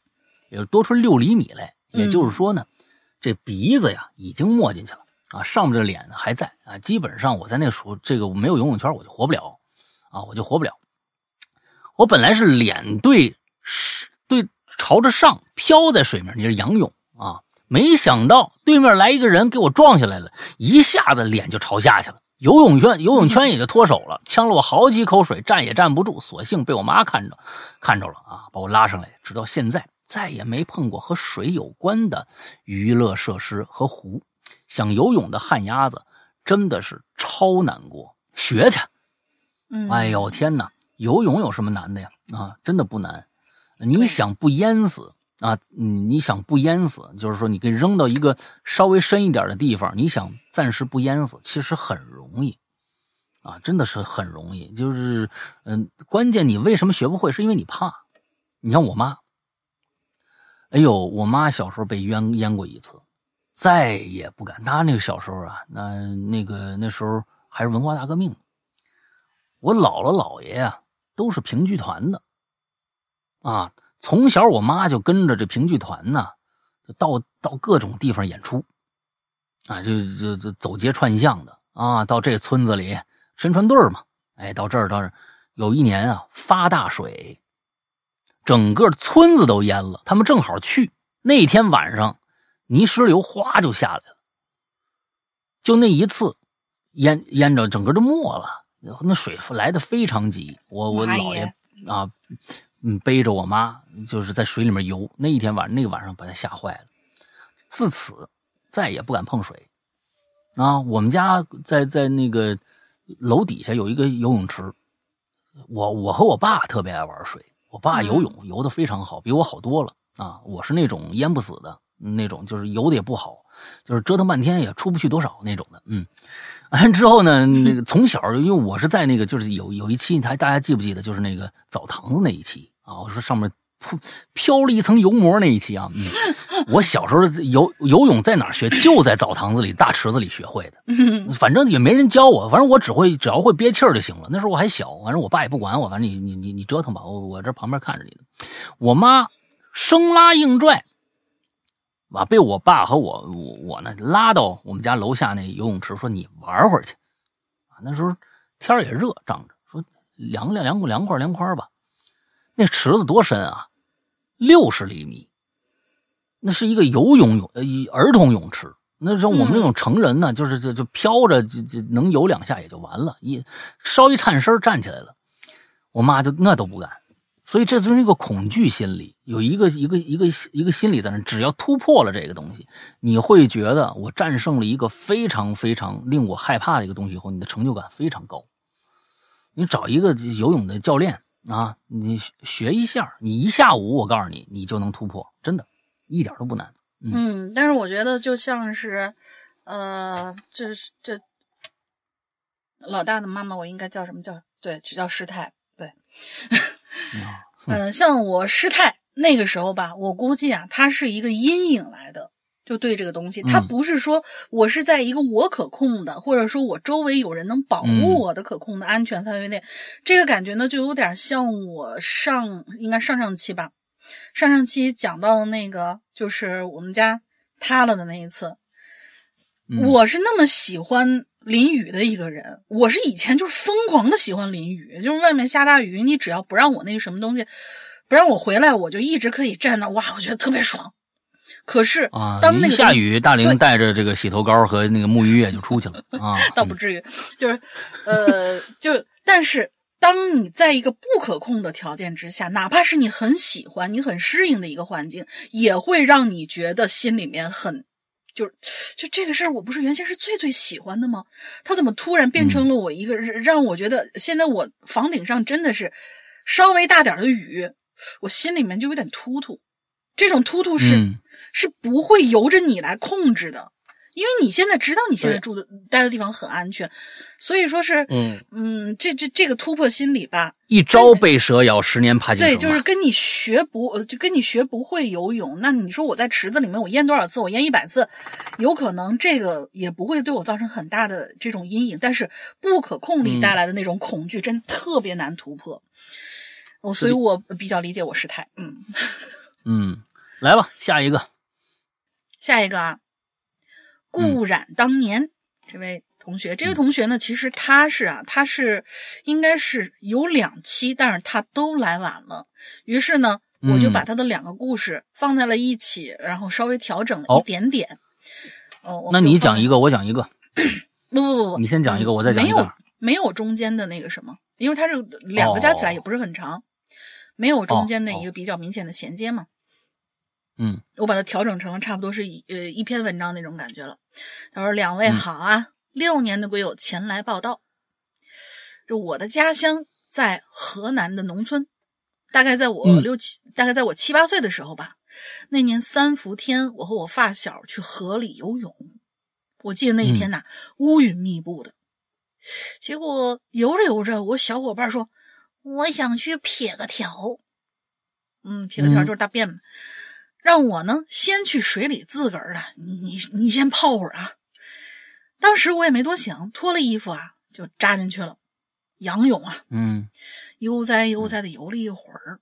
也就多出六厘米来。也就是说呢，这鼻子呀已经没进去了啊，上面这脸还在啊。基本上我在那时候这个没有游泳圈我就活不了啊，我就活不了。我本来是脸对是对朝着上飘在水面，你是仰泳啊。没想到对面来一个人给我撞下来了，一下子脸就朝下去了，游泳圈游泳圈也就脱手了，呛了我好几口水，站也站不住，索性被我妈看着，看着了啊，把我拉上来，直到现在再也没碰过和水有关的娱乐设施和湖。想游泳的旱鸭子真的是超难过，学去。哎呦天哪，游泳有什么难的呀？啊，真的不难，你想不淹死。啊，你你想不淹死，就是说你给扔到一个稍微深一点的地方，你想暂时不淹死，其实很容易，啊，真的是很容易。就是，嗯，关键你为什么学不会，是因为你怕。你像我妈，哎呦，我妈小时候被淹淹过一次，再也不敢。她那个小时候啊，那那个那时候还是文化大革命，我姥姥姥爷呀都是评剧团的，啊。从小，我妈就跟着这评剧团呢，到到各种地方演出，啊，就就就走街串巷的啊，到这村子里宣传队嘛，哎，到这儿到这儿，有一年啊发大水，整个村子都淹了，他们正好去。那天晚上，泥石流哗就下来了，就那一次，淹淹着整个都没了，那水来的非常急，我我姥爷啊。嗯，背着我妈就是在水里面游。那一天晚上，那个晚上把她吓坏了，自此再也不敢碰水。啊，我们家在在那个楼底下有一个游泳池，我我和我爸特别爱玩水。我爸游泳游的非常好，比我好多了啊。我是那种淹不死的那种，就是游的也不好，就是折腾半天也出不去多少那种的。嗯。完之后呢，那个从小因为我是在那个就是有有一期，还大家记不记得？就是那个澡堂子那一期。啊，我说上面铺飘了一层油膜那一期啊，嗯，我小时候游游泳在哪儿学？就在澡堂子里大池子里学会的，反正也没人教我，反正我只会只要会憋气儿就行了。那时候我还小，反正我爸也不管我，反正你你你你折腾吧，我我这旁边看着你呢。我妈生拉硬拽，啊，被我爸和我我我呢拉到我们家楼下那游泳池，说你玩会儿去。啊，那时候天也热，仗着说凉凉凉快凉快凉快吧。那池子多深啊，六十厘米。那是一个游泳泳呃儿童泳池。那时候我们这种成人呢，就是就就飘着就就能游两下也就完了，一稍一颤身站起来了，我妈就那都不敢。所以这就是一个恐惧心理，有一个一个一个一个心理在那。只要突破了这个东西，你会觉得我战胜了一个非常非常令我害怕的一个东西以后，你的成就感非常高。你找一个游泳的教练。啊，你学一下，你一下午，我告诉你，你就能突破，真的，一点都不难。嗯，但是我觉得就像是，呃，这这老大的妈妈，我应该叫什么叫？对，就叫师太。对，嗯，*laughs* 像我师太那个时候吧，我估计啊，他是一个阴影来的。就对这个东西，它不是说我是在一个我可控的，或者说我周围有人能保护我的可控的安全范围内。这个感觉呢，就有点像我上应该上上期吧，上上期讲到的那个，就是我们家塌了的那一次。我是那么喜欢淋雨的一个人，我是以前就是疯狂的喜欢淋雨，就是外面下大雨，你只要不让我那个什么东西，不让我回来，我就一直可以站那，哇，我觉得特别爽。可是啊，当那个下雨，大玲带着这个洗头膏和那个沐浴液就出去了 *laughs* 啊，倒不至于，就是，呃，就但是当你在一个不可控的条件之下，哪怕是你很喜欢、你很适应的一个环境，也会让你觉得心里面很就就这个事儿，我不是原先是最最喜欢的吗？他怎么突然变成了我一个让我觉得现在我房顶上真的是稍微大点的雨，我心里面就有点突突。这种突突是是不会由着你来控制的。因为你现在知道你现在住的待的地方很安全，所以说是，嗯嗯，这这这个突破心理吧，一朝被蛇咬，十年怕井绳。对，就是跟你学不，就跟你学不会游泳。那你说我在池子里面我淹多少次，我淹一百次，有可能这个也不会对我造成很大的这种阴影。但是不可控力带来的那种恐惧，真特别难突破。我，所以我比较理解我师太。嗯嗯，来吧，下一个，下一个啊。顾染当年这位同学，这位同学呢，其实他是啊，他是应该是有两期，但是他都来晚了。于是呢，我就把他的两个故事放在了一起，然后稍微调整了一点点。哦，那你讲一个，我讲一个。*coughs* 不不不不，你先讲一个，我再讲一个。没有没有中间的那个什么，因为他这两个加起来也不是很长，没有中间的一个比较明显的衔接嘛。嗯，我把它调整成了差不多是一呃一篇文章那种感觉了。他说：“两位好啊，六年的鬼友前来报道。就我的家乡在河南的农村，大概在我六七，大概在我七八岁的时候吧。那年三伏天，我和我发小去河里游泳。我记得那一天呐，乌云密布的。结果游着游着，我小伙伴说：我想去撇个条。嗯，撇个条就是大便嘛。”让我呢先去水里自个儿的，你你你先泡会儿啊。当时我也没多想，脱了衣服啊就扎进去了，仰泳啊，嗯，悠哉悠哉的游了一会儿，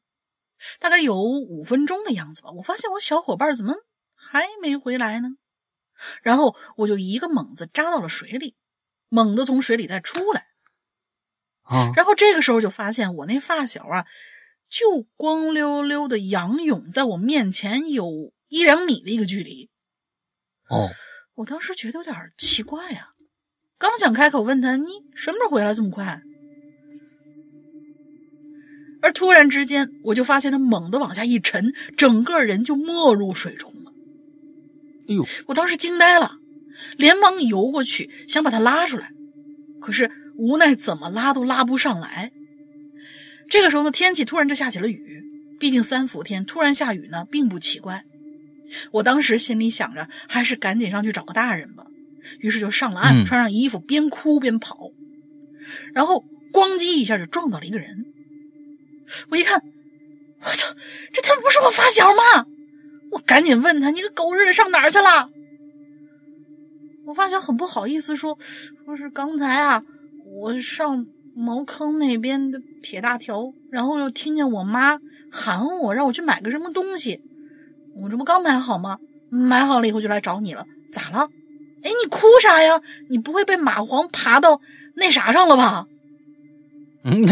大概有五分钟的样子吧。我发现我小伙伴怎么还没回来呢？然后我就一个猛子扎到了水里，猛地从水里再出来，啊，然后这个时候就发现我那发小啊。就光溜溜的仰泳在我面前有一两米的一个距离，哦，我当时觉得有点奇怪呀，刚想开口问他你什么时候回来这么快，而突然之间我就发现他猛地往下一沉，整个人就没入水中了。哎呦，我当时惊呆了，连忙游过去想把他拉出来，可是无奈怎么拉都拉不上来。这个时候呢，天气突然就下起了雨。毕竟三伏天突然下雨呢，并不奇怪。我当时心里想着，还是赶紧上去找个大人吧。于是就上了岸，穿上衣服，边哭边跑。然后咣叽一下就撞到了一个人。我一看，我操，这他妈不是我发小吗？我赶紧问他：“你个狗日的上哪儿去了？”我发小很不好意思说：“说是刚才啊，我上。”茅坑那边的撇大条，然后又听见我妈喊我，让我去买个什么东西。我这不刚买好吗？买好了以后就来找你了。咋了？哎，你哭啥呀？你不会被蚂蟥爬到那啥上了吧？嗯，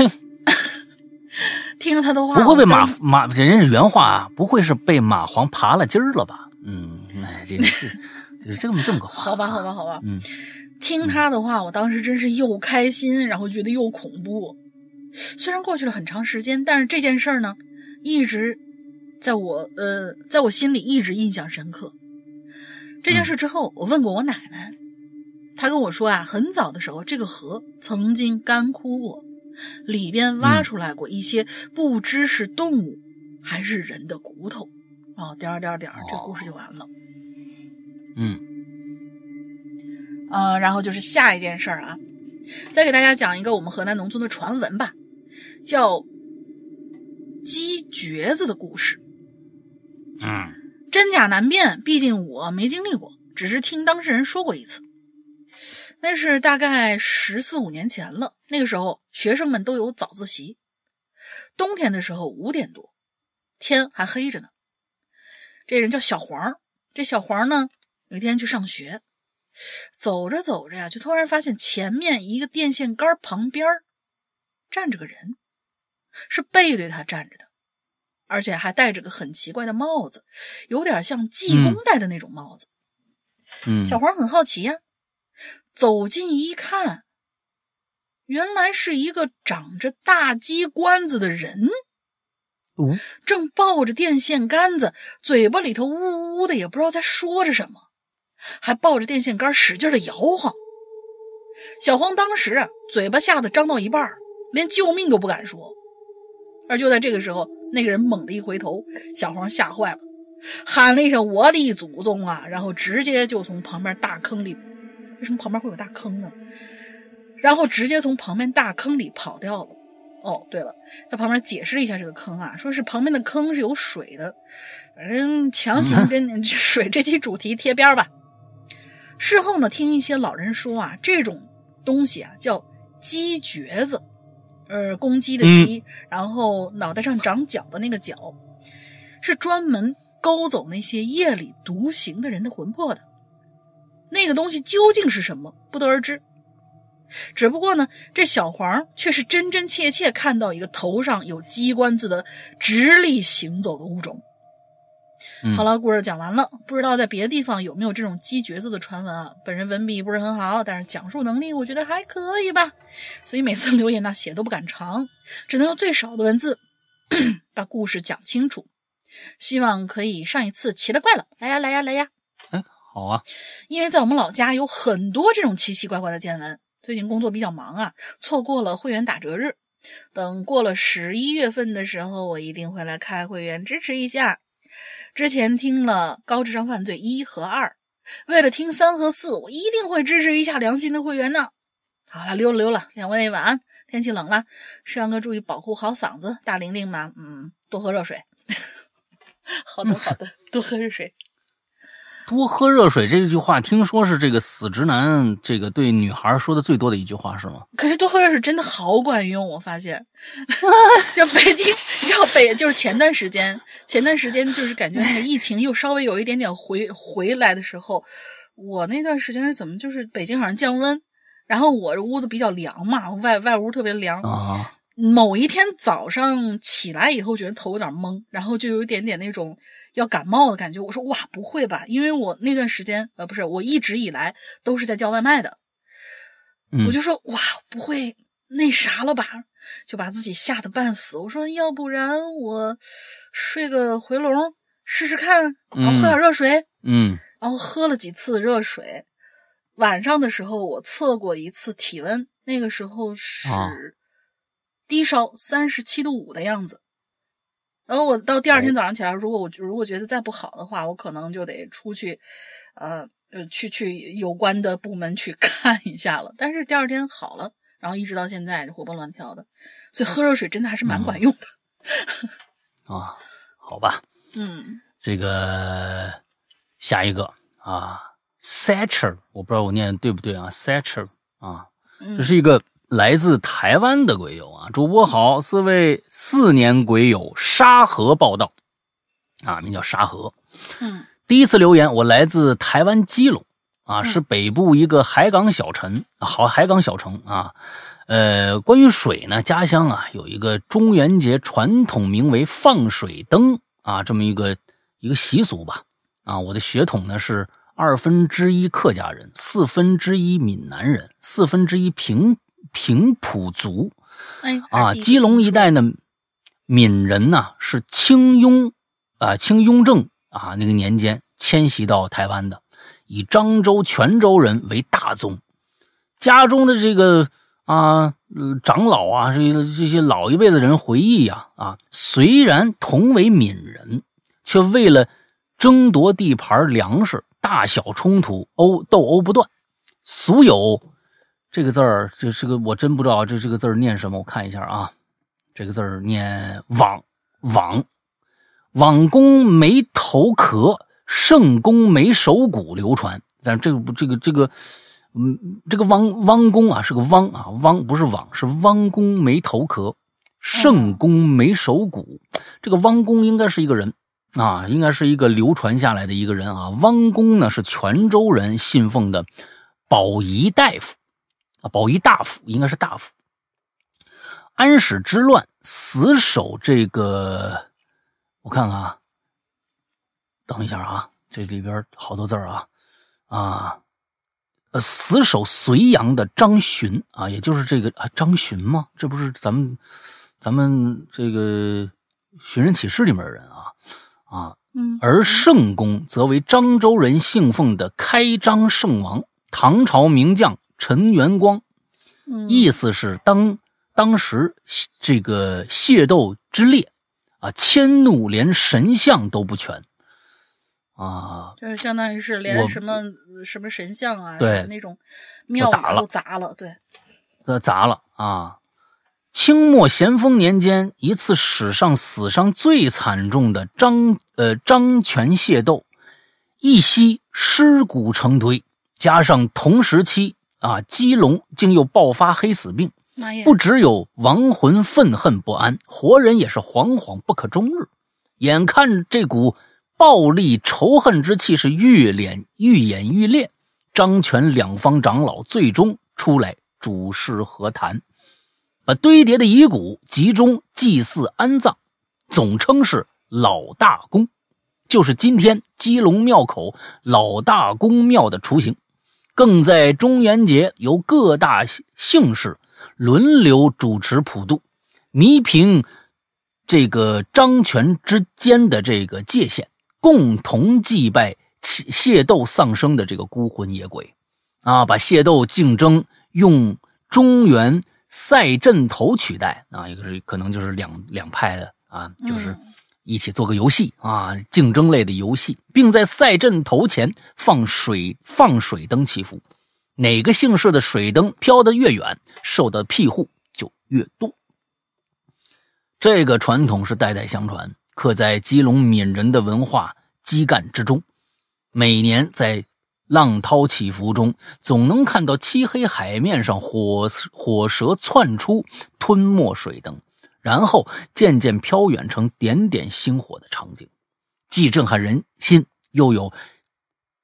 *laughs* 听了他的话，不会被蚂蚂，人家原话啊，不会是被蚂蟥爬了筋儿了吧？嗯，哎，这 *laughs* 是就是这么这么个话。好吧，好吧，好吧，嗯。听他的话，我当时真是又开心，然后觉得又恐怖。虽然过去了很长时间，但是这件事儿呢，一直在我呃，在我心里一直印象深刻。这件事之后，我问过我奶奶，她跟我说啊，很早的时候，这个河曾经干枯过，里边挖出来过一些不知是动物还是人的骨头。哦，点儿点儿点儿，这故事就完了。嗯。呃，然后就是下一件事儿啊，再给大家讲一个我们河南农村的传闻吧，叫鸡橛子的故事。嗯，真假难辨，毕竟我没经历过，只是听当事人说过一次。那是大概十四五年前了，那个时候学生们都有早自习，冬天的时候五点多，天还黑着呢。这人叫小黄，这小黄呢有一天去上学。走着走着呀，就突然发现前面一个电线杆旁边站着个人，是背对他站着的，而且还戴着个很奇怪的帽子，有点像济公戴的那种帽子。嗯，小黄很好奇呀，走近一看，原来是一个长着大鸡冠子的人，哦，正抱着电线杆子，嘴巴里头呜呜的，也不知道在说着什么。还抱着电线杆使劲的摇晃。小黄当时啊，嘴巴吓得张到一半，连救命都不敢说。而就在这个时候，那个人猛地一回头，小黄吓坏了，喊了一声“我的祖宗啊”，然后直接就从旁边大坑里，为什么旁边会有大坑呢？然后直接从旁边大坑里跑掉了。哦，对了，在旁边解释了一下这个坑啊，说是旁边的坑是有水的，反正强行 *laughs* 跟水这期主题贴边吧。事后呢，听一些老人说啊，这种东西啊叫鸡橛子。呃，公鸡的鸡，然后脑袋上长角的那个角，是专门勾走那些夜里独行的人的魂魄的。那个东西究竟是什么，不得而知。只不过呢，这小黄却是真真切切看到一个头上有鸡冠子的直立行走的物种。好了，故事讲完了。不知道在别的地方有没有这种鸡角子的传闻啊？本人文笔不是很好，但是讲述能力我觉得还可以吧。所以每次留言呢写都不敢长，只能用最少的文字 *clears throat* 把故事讲清楚。希望可以上一次奇了怪了，来呀来呀来呀！嗯，好啊。因为在我们老家有很多这种奇奇怪怪的见闻。最近工作比较忙啊，错过了会员打折日。等过了十一月份的时候，我一定会来开会员支持一下。之前听了《高智商犯罪一》和二，为了听三和四，我一定会支持一下良心的会员呢。好了，溜了溜了，两位晚安。天气冷了，世阳哥注意保护好嗓子。大玲玲嘛，嗯，多喝热水。*laughs* 好的好的，多喝热水。多喝热水这句话，听说是这个死直男这个对女孩说的最多的一句话，是吗？可是多喝热水真的好管用，我发现。*laughs* 就北京，要北就是前段时间，前段时间就是感觉那个疫情又稍微有一点点回回来的时候，我那段时间是怎么？就是北京好像降温，然后我这屋子比较凉嘛，外外屋特别凉啊。某一天早上起来以后，觉得头有点懵，然后就有一点点那种要感冒的感觉。我说哇，不会吧？因为我那段时间呃，不是，我一直以来都是在叫外卖的。我就说哇，不会那啥了吧？就把自己吓得半死。我说要不然我睡个回笼试试看，然后喝点热水。嗯，然后喝了几次热水。晚上的时候我测过一次体温，那个时候是。低烧三十七度五的样子，然后我到第二天早上起来，如果我如果觉得再不好的话，我可能就得出去，呃呃，去去有关的部门去 *laughs* 看一下了。但是第二天好了，然后一直到现在活蹦乱跳的，所以喝热水真的还是蛮管用的。*laughs* 啊，好吧，嗯，这个下一个啊，Satcher，我不知道我念对不对啊，Satcher 啊，这是一个。来自台湾的鬼友啊，主播好，四位四年鬼友沙河报道，啊，名叫沙河，嗯，第一次留言，我来自台湾基隆，啊，是北部一个海港小城，好海港小城啊，呃，关于水呢，家乡啊有一个中元节传统名为放水灯啊这么一个一个习俗吧，啊，我的血统呢是二分之一客家人，四分之一闽南人，四分之一平。平埔族，哎啊，基隆一带呢，闽人呢是清雍啊，清雍正啊那个年间迁徙到台湾的，以漳州、泉州人为大宗。家中的这个啊长老啊，这这些老一辈的人回忆呀啊，虽然同为闽人，却为了争夺地盘、粮食，大小冲突，殴斗殴不断，俗有。这个字儿，这是个我真不知道这这个字儿念什么，我看一下啊，这个字儿念网网，网公没头壳，圣公没手骨流传。但这个不这个这个，嗯，这个汪汪公啊是个汪啊汪不是网是汪公没头壳，圣公没手骨。这个汪公应该是一个人啊，应该是一个流传下来的一个人啊。汪公呢是泉州人信奉的保仪大夫。啊，保一大夫应该是大夫。安史之乱死守这个，我看看啊，等一下啊，这里边好多字啊啊，呃，死守隋阳的张巡啊，也就是这个啊张巡吗？这不是咱们咱们这个寻人启事里面的人啊啊，嗯，而圣公则为漳州人信奉的开漳圣王，唐朝名将陈元光。嗯，意思是当当时这个械斗之烈啊，迁怒连神像都不全啊，就是相当于是连什么什么神像啊，对那种庙宇都砸了，对，都砸了啊。清末咸丰年间，一次史上死伤最惨重的张呃张权械斗，一夕尸骨成堆，加上同时期啊基隆竟又爆发黑死病，不只有亡魂愤恨不安，活人也是惶惶不可终日。眼看这股暴力仇恨之气是愈演愈演愈烈，张权两方长老最终出来主事和谈。把堆叠的遗骨集中祭祀安葬，总称是老大公，就是今天基隆庙口老大公庙的雏形。更在中元节由各大姓氏轮流主持普渡，弥平这个张权之间的这个界限，共同祭拜械斗丧生的这个孤魂野鬼。啊，把械斗竞争用中原。赛阵头取代啊，一个是可能就是两两派的啊，就是一起做个游戏啊，竞争类的游戏，并在赛阵头前放水放水灯祈福，哪个姓氏的水灯飘得越远，受的庇护就越多。这个传统是代代相传，刻在基隆闽人的文化基干之中，每年在。浪涛起伏中，总能看到漆黑海面上火火蛇窜出，吞没水灯，然后渐渐飘远成点点星火的场景，既震撼人心，又有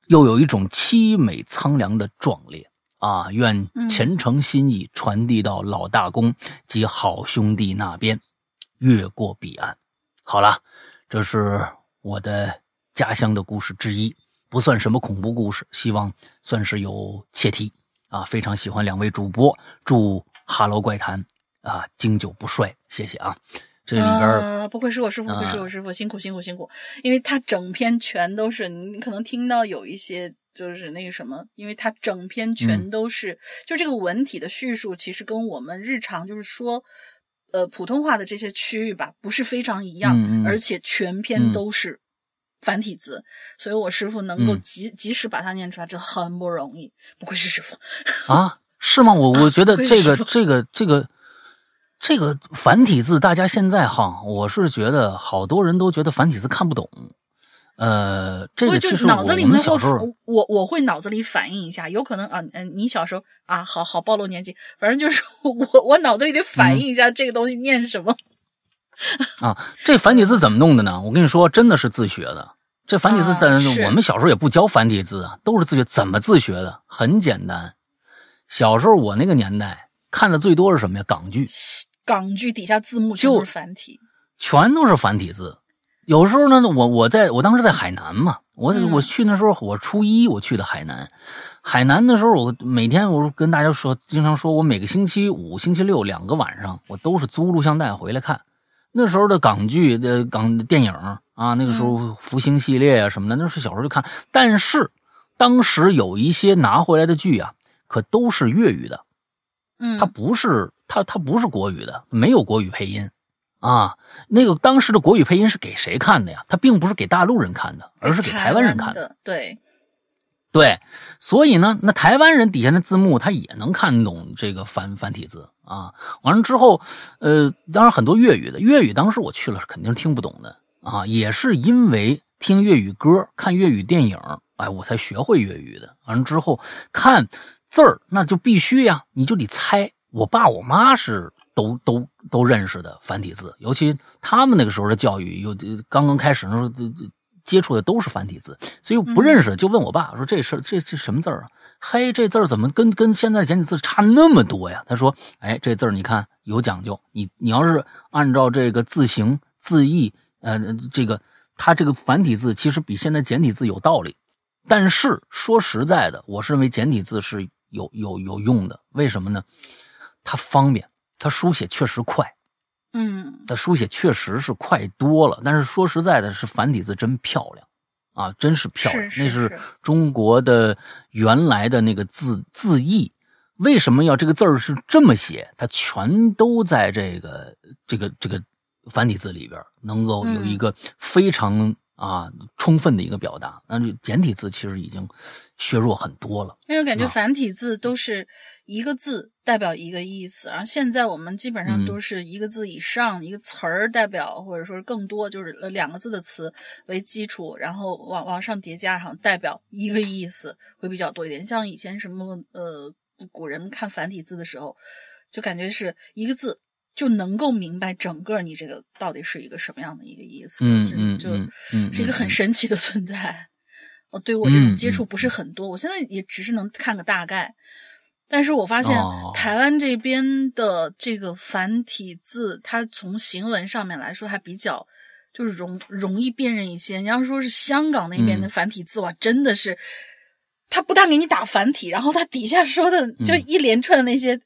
又有一种凄美苍凉的壮烈啊！愿虔诚心意传递到老大公及好兄弟那边，越过彼岸。好了，这是我的家乡的故事之一。不算什么恐怖故事，希望算是有切题啊！非常喜欢两位主播，祝《哈喽怪谈》啊经久不衰，谢谢啊！这里边不愧是我师傅，不愧是我师傅，辛苦辛苦辛苦！因为他整篇全都是，你可能听到有一些就是那个什么，因为他整篇全都是，就这个文体的叙述，其实跟我们日常就是说，呃，普通话的这些区域吧，不是非常一样，而且全篇都是。繁体字，所以我师傅能够及及时把它念出来，真的很不容易。不愧是师傅啊，是吗？我我觉得这个这个这个这个繁体字，大家现在哈，我是觉得好多人都觉得繁体字看不懂。呃，这个其实脑子里面会候，我我会脑子里反应一下，有可能啊，嗯，你小时候啊，好好暴露年纪，反正就是我我脑子里得反应一下这个东西念什么。*laughs* 啊，这繁体字怎么弄的呢？我跟你说，真的是自学的。这繁体字，咱我们小时候也不教繁体字啊，都是自学。怎么自学的？很简单。小时候我那个年代看的最多是什么呀？港剧。港剧底下字幕就是繁体，全都是繁体字。有时候呢，我我在我当时在海南嘛，我我去那时候我初一我去的海南，海南的时候我每天我跟大家说，经常说我每个星期五、星期六两个晚上，我都是租录像带回来看。那时候的港剧的港电影啊，那个时候福星系列啊什么的，那是小时候就看。但是当时有一些拿回来的剧啊，可都是粤语的，嗯，它不是它它不是国语的，没有国语配音啊。那个当时的国语配音是给谁看的呀？它并不是给大陆人看的，而是给台湾人看的。对。对，所以呢，那台湾人底下的字幕他也能看懂这个繁繁体字啊。完了之后，呃，当然很多粤语的粤语，当时我去了肯定是听不懂的啊。也是因为听粤语歌、看粤语电影，哎，我才学会粤语的。完了之后看字儿，那就必须呀，你就得猜。我爸我妈是都都都认识的繁体字，尤其他们那个时候的教育，有刚刚开始的时候。接触的都是繁体字，所以我不认识，就问我爸说：“这事这这什么字儿啊？嘿，这字儿怎么跟跟现在简体字差那么多呀？”他说：“哎，这字儿你看有讲究，你你要是按照这个字形字义，呃，这个它这个繁体字其实比现在简体字有道理。但是说实在的，我是认为简体字是有有有用的。为什么呢？它方便，它书写确实快。”嗯，它书写确实是快多了，但是说实在的，是繁体字真漂亮啊，真是漂亮。是那是中国的原来的那个字字义。为什么要这个字儿是这么写？它全都在这个这个这个繁体字里边，能够有一个非常啊充分的一个表达。那就简体字其实已经削弱很多了。因为我感觉繁体字都是一个字代表一个意思，然后现在我们基本上都是一个字以上，一个词儿代表或者说是更多，就是两个字的词为基础，然后往往上叠加上代表一个意思会比较多一点。像以前什么呃。古人看繁体字的时候，就感觉是一个字就能够明白整个你这个到底是一个什么样的一个意思，嗯嗯，就是一个很神奇的存在。哦，对我这种接触不是很多，我现在也只是能看个大概。但是我发现台湾这边的这个繁体字，它从行文上面来说还比较就是容容易辨认一些。你要说是香港那边的繁体字哇，真的是。他不但给你打繁体，然后他底下说的就一连串的那些，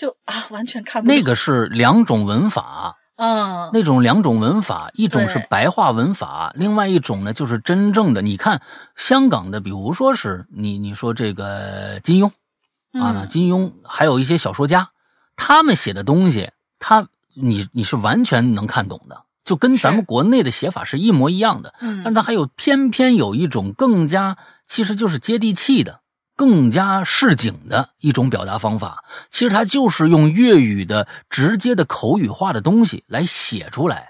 就啊完全看不懂。那个是两种文法，嗯，那种两种文法，一种是白话文法，另外一种呢就是真正的。你看香港的，比如说是你你说这个金庸啊，金庸还有一些小说家，他们写的东西，他你你是完全能看懂的，就跟咱们国内的写法是一模一样的。嗯，但他还有偏偏有一种更加。其实就是接地气的、更加市井的一种表达方法。其实它就是用粤语的直接的口语化的东西来写出来。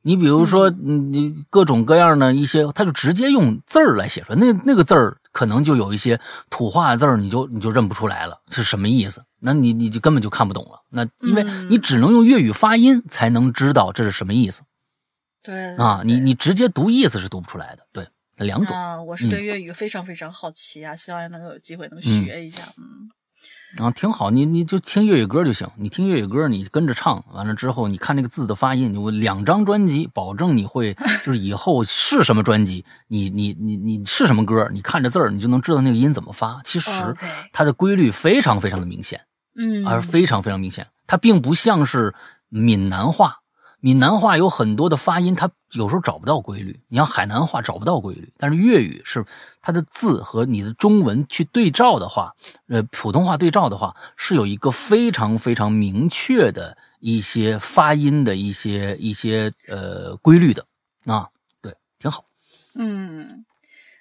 你比如说，你各种各样的一些，他就直接用字儿来写出来。那那个字儿可能就有一些土话字儿，你就你就认不出来了，是什么意思？那你你就根本就看不懂了。那因为你只能用粤语发音才能知道这是什么意思。对啊，你你直接读意思是读不出来的。对。两种啊，我是对粤语非常非常好奇啊，希望能够有机会能学一下。嗯，啊，挺好，你你就听粤语歌就行，你听粤语歌，你跟着唱，完了之后，你看那个字的发音，我两张专辑，保证你会，*laughs* 就是以后是什么专辑，你你你你是什么歌，你看着字儿，你就能知道那个音怎么发。其实它的规律非常非常的明显，嗯，而非常非常明显，它并不像是闽南话。闽南话有很多的发音，它有时候找不到规律。你像海南话找不到规律，但是粤语是它的字和你的中文去对照的话，呃，普通话对照的话，是有一个非常非常明确的一些发音的一些一些呃规律的啊，对，挺好。嗯，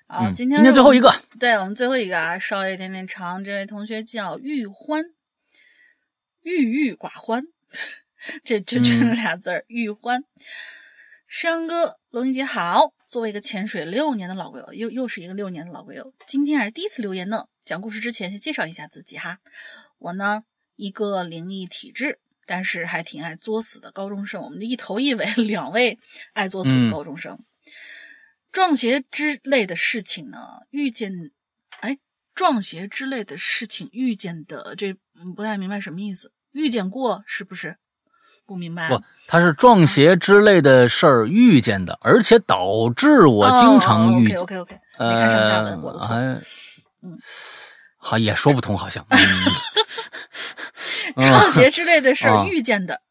好，今天今天最后一个，对我们最后一个啊，稍微有点点长。这位同学叫玉欢，郁郁寡欢。这就这俩字儿，玉欢。山哥，龙云姐好。作为一个潜水六年的老鬼友，又又是一个六年的老鬼友，今天还是第一次留言呢。讲故事之前，先介绍一下自己哈。我呢，一个灵异体质，但是还挺爱作死的高中生。我们一头一尾 *laughs* 两位爱作死的高中生。撞邪之类的事情呢，遇见，哎，撞邪之类的事情遇见的，这不太明白什么意思。遇见过是不是？不明白，不，他是撞邪之类的事儿遇见的，而且导致我经常遇。OK OK OK，没看上下文，我的错。嗯，好，也说不通，好像。*laughs* 撞邪之类的事儿遇见的，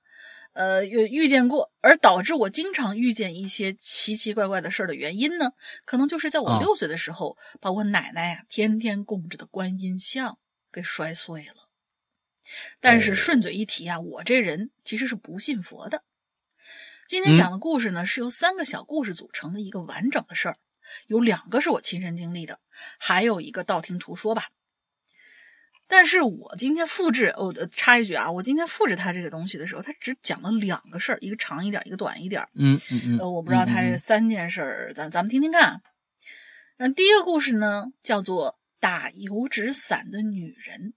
呃，遇遇见过，而导致我经常遇见一些奇奇怪怪的事儿的原因呢，可能就是在我六岁的时候，把我奶奶呀天天供着的观音像给摔碎了。但是顺嘴一提啊，我这人其实是不信佛的。今天讲的故事呢，是由三个小故事组成的一个完整的事儿，有两个是我亲身经历的，还有一个道听途说吧。但是我今天复制，哦，插一句啊，我今天复制他这个东西的时候，他只讲了两个事儿，一个长一点，一个短一点。嗯嗯嗯。呃，我不知道他这三件事儿，咱咱们听听看。嗯，第一个故事呢，叫做打油纸伞的女人。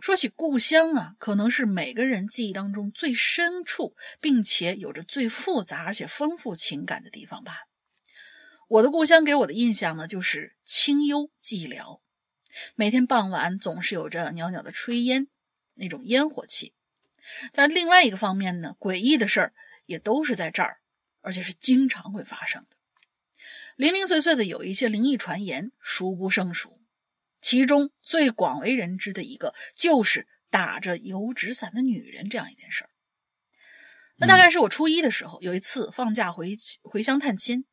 说起故乡啊，可能是每个人记忆当中最深处，并且有着最复杂而且丰富情感的地方吧。我的故乡给我的印象呢，就是清幽寂寥，每天傍晚总是有着袅袅的炊烟，那种烟火气。但另外一个方面呢，诡异的事儿也都是在这儿，而且是经常会发生的，零零碎碎的有一些灵异传言，数不胜数。其中最广为人知的一个，就是打着油纸伞的女人这样一件事儿。那大概是我初一的时候，有一次放假回回乡探亲，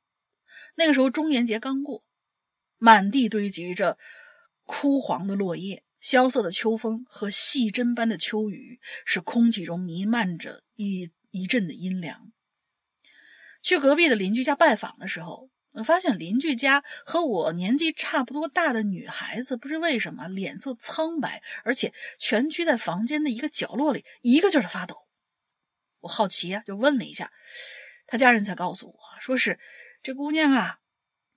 那个时候中元节刚过，满地堆积着枯黄的落叶、萧瑟的秋风和细针般的秋雨，使空气中弥漫着一一阵的阴凉。去隔壁的邻居家拜访的时候，我发现邻居家和我年纪差不多大的女孩子，不知为什么脸色苍白，而且蜷曲在房间的一个角落里，一个劲儿的发抖。我好奇呀，就问了一下，他家人才告诉我说是这姑娘啊，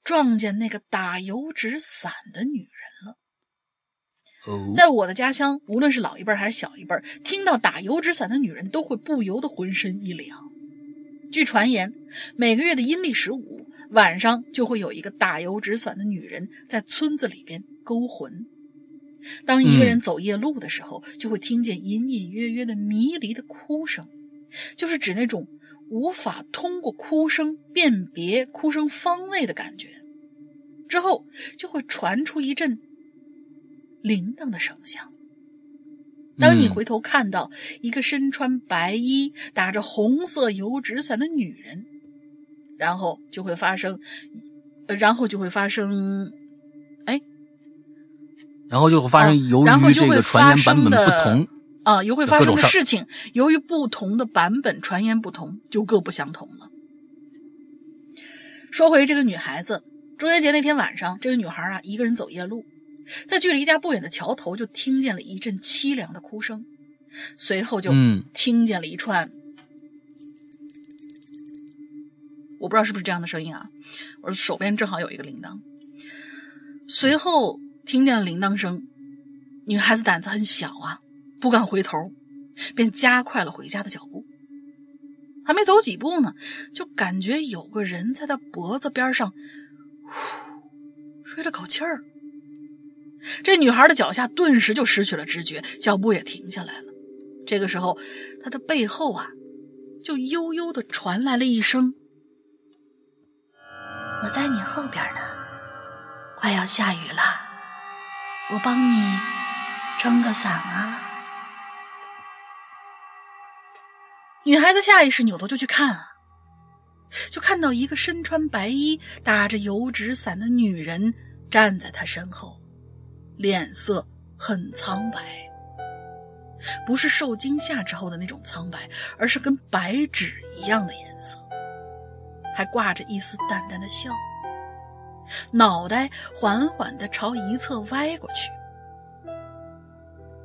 撞见那个打油纸伞的女人了。在我的家乡，无论是老一辈还是小一辈，听到打油纸伞的女人，都会不由得浑身一凉。据传言，每个月的阴历十五晚上，就会有一个打油纸伞的女人在村子里边勾魂。当一个人走夜路的时候，就会听见隐隐约约的迷离的哭声。就是指那种无法通过哭声辨别哭声方位的感觉，之后就会传出一阵铃铛的声响。当你回头看到一个身穿白衣、打着红色油纸伞的女人，然后就会发生，呃，然后就会发生，哎，然后就会发生，由于这个传言版本不同。啊，又会发生的事情，由于不同的版本传言不同，就各不相同了。说回这个女孩子，中元节那天晚上，这个女孩啊，一个人走夜路，在距离家不远的桥头，就听见了一阵凄凉的哭声，随后就听见了一串，我不知道是不是这样的声音啊，我手边正好有一个铃铛，随后听见了铃铛声，女孩子胆子很小啊。不敢回头，便加快了回家的脚步。还没走几步呢，就感觉有个人在他脖子边上，呼，吹了口气儿。这女孩的脚下顿时就失去了知觉，脚步也停下来了。这个时候，她的背后啊，就悠悠的传来了一声：“我在你后边呢，快要下雨了，我帮你撑个伞啊。”女孩子下意识扭头就去看啊，就看到一个身穿白衣、打着油纸伞的女人站在她身后，脸色很苍白，不是受惊吓之后的那种苍白，而是跟白纸一样的颜色，还挂着一丝淡淡的笑，脑袋缓缓地朝一侧歪过去。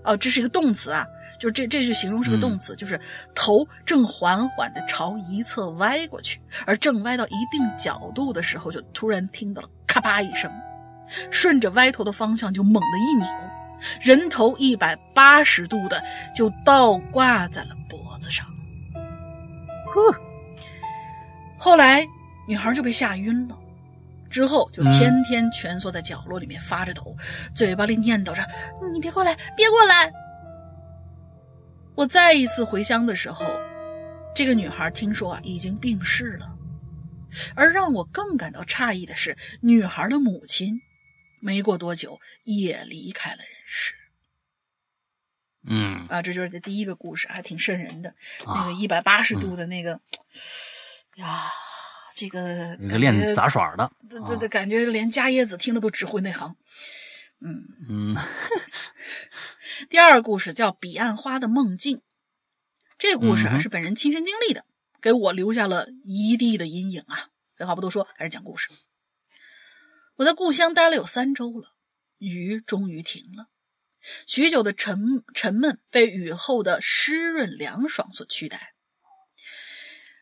哦，这是一个动词啊。就这这句形容是个动词，就是头正缓缓地朝一侧歪过去，而正歪到一定角度的时候，就突然听到了咔吧一声，顺着歪头的方向就猛地一扭，人头一百八十度的就倒挂在了脖子上。呼，后来女孩就被吓晕了，之后就天天蜷缩在角落里面发着抖，嘴巴里念叨着：“你别过来，别过来。”我再一次回乡的时候，这个女孩听说啊已经病逝了，而让我更感到诧异的是，女孩的母亲没过多久也离开了人世。嗯啊，这就是这第一个故事，还挺瘆人的。那个一百八十度的那个呀，这个那个练杂耍的，这这这，感觉连伽椰子听了都只会内行。嗯嗯。*laughs* 第二个故事叫《彼岸花的梦境》，这个故事啊是本人亲身经历的，给我留下了一地的阴影啊。废话不多说，开始讲故事。我在故乡待了有三周了，雨终于停了，许久的沉沉闷被雨后的湿润凉爽所取代。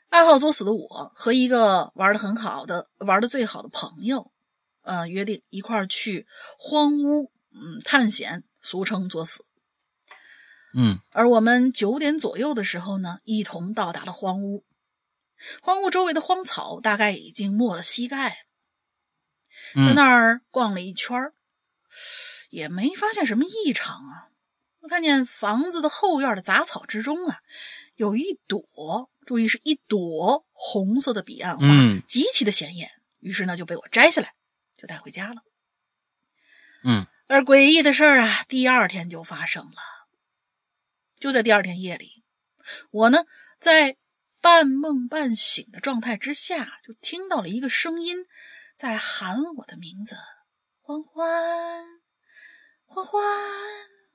爱好作死的我和一个玩的很好的、玩的最好的朋友，呃，约定一块儿去荒屋，嗯，探险。俗称作死，嗯，而我们九点左右的时候呢，一同到达了荒屋。荒屋周围的荒草大概已经没了膝盖，在那儿逛了一圈儿也没发现什么异常啊。我看见房子的后院的杂草之中啊，有一朵，注意是一朵红色的彼岸花，极其的显眼。于是呢，就被我摘下来，就带回家了。嗯。而诡异的事儿啊，第二天就发生了。就在第二天夜里，我呢在半梦半醒的状态之下，就听到了一个声音在喊我的名字：“欢欢，欢欢。”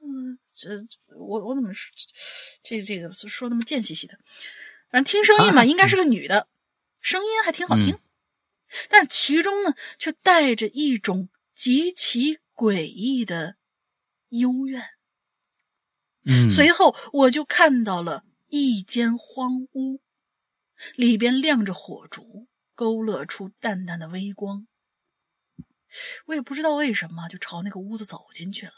嗯，这我我怎么说这这个说那么贱兮兮的？反正听声音嘛，应该是个女的，声音还挺好听，但是其中呢，却带着一种极其诡异的幽怨。嗯，随后我就看到了一间荒屋，里边亮着火烛，勾勒出淡淡的微光。我也不知道为什么，就朝那个屋子走进去了。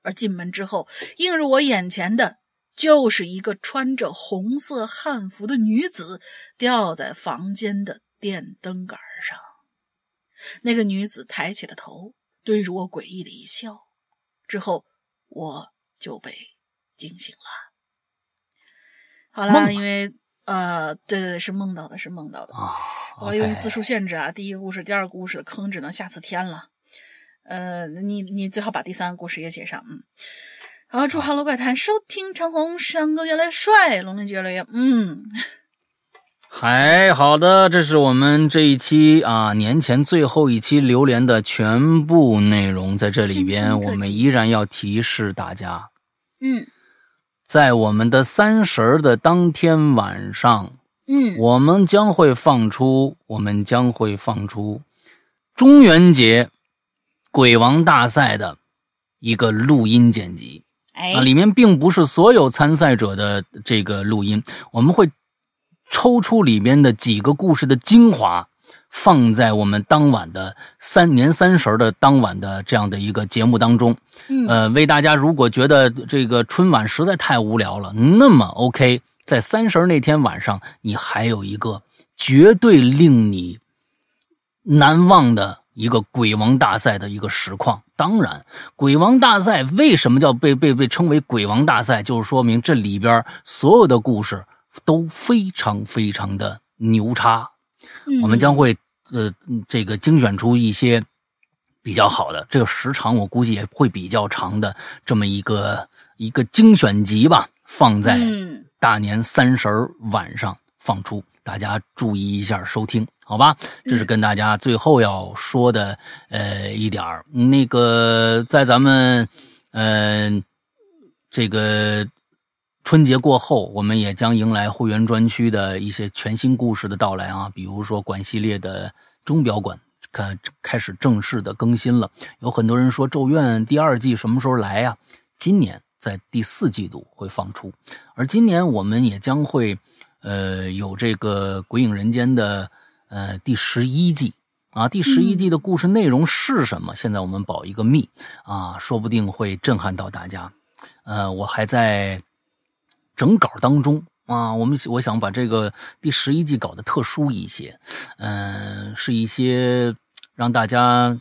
而进门之后，映入我眼前的就是一个穿着红色汉服的女子，吊在房间的电灯杆上。那个女子抬起了头，对着我诡异的一笑，之后我就被。惊醒了，好了，因为呃，对对对，是梦到的，是梦到的啊。我由于字数限制啊，第一个故事、第二个故事的坑只能下次填了。呃，你你最好把第三个故事也写上，嗯。好，祝《哈喽怪谈》收听长虹，山哥越来越帅，龙鳞越来越嗯。*laughs* 还好的，这是我们这一期啊年前最后一期榴莲的全部内容，在这里边，我们依然要提示大家，嗯。在我们的三十的当天晚上，嗯，我们将会放出，我们将会放出中元节鬼王大赛的一个录音剪辑，啊，里面并不是所有参赛者的这个录音，我们会抽出里面的几个故事的精华。放在我们当晚的三年三十的当晚的这样的一个节目当中，呃，为大家如果觉得这个春晚实在太无聊了，那么 OK，在三十那天晚上，你还有一个绝对令你难忘的一个鬼王大赛的一个实况。当然，鬼王大赛为什么叫被被被称为鬼王大赛，就是说明这里边所有的故事都非常非常的牛叉。我们将会。呃，这个精选出一些比较好的，这个时长我估计也会比较长的这么一个一个精选集吧，放在大年三十晚上放出，大家注意一下收听，好吧？这是跟大家最后要说的呃一点儿。那个在咱们嗯这个春节过后，我们也将迎来会员专区的一些全新故事的到来啊，比如说馆系列的。钟表馆开开始正式的更新了，有很多人说《咒怨》第二季什么时候来呀？今年在第四季度会放出，而今年我们也将会，呃，有这个《鬼影人间》的呃第十一季啊，第十一季的故事内容是什么？现在我们保一个密啊，说不定会震撼到大家。呃，我还在整稿当中。啊，我们我想把这个第十一季搞得特殊一些，嗯，是一些让大家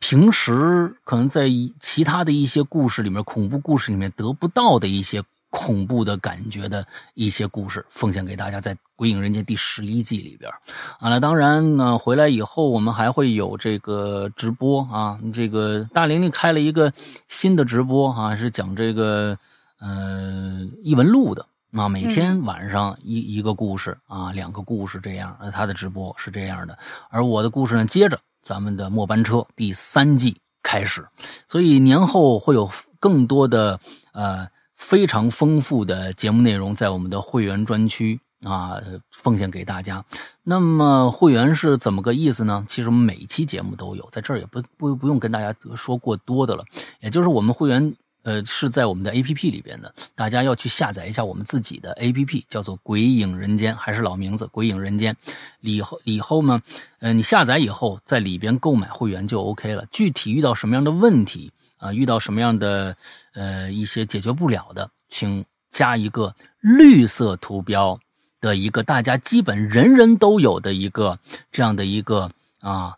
平时可能在其他的一些故事里面，恐怖故事里面得不到的一些恐怖的感觉的一些故事，奉献给大家，在《鬼影人间》第十一季里边。啊，那当然呢，回来以后我们还会有这个直播啊，这个大玲玲开了一个新的直播啊，是讲这个。嗯，异闻录的啊，每天晚上一一个故事啊，两个故事这样。呃，他的直播是这样的，而我的故事呢，接着咱们的末班车第三季开始，所以年后会有更多的呃非常丰富的节目内容在我们的会员专区啊奉献给大家。那么会员是怎么个意思呢？其实我们每一期节目都有，在这儿也不不不用跟大家说过多的了，也就是我们会员。呃，是在我们的 A P P 里边的，大家要去下载一下我们自己的 A P P，叫做《鬼影人间》，还是老名字《鬼影人间》。以后以后呢，呃，你下载以后在里边购买会员就 O K 了。具体遇到什么样的问题啊，遇到什么样的呃一些解决不了的，请加一个绿色图标的一个大家基本人人都有的一个这样的一个啊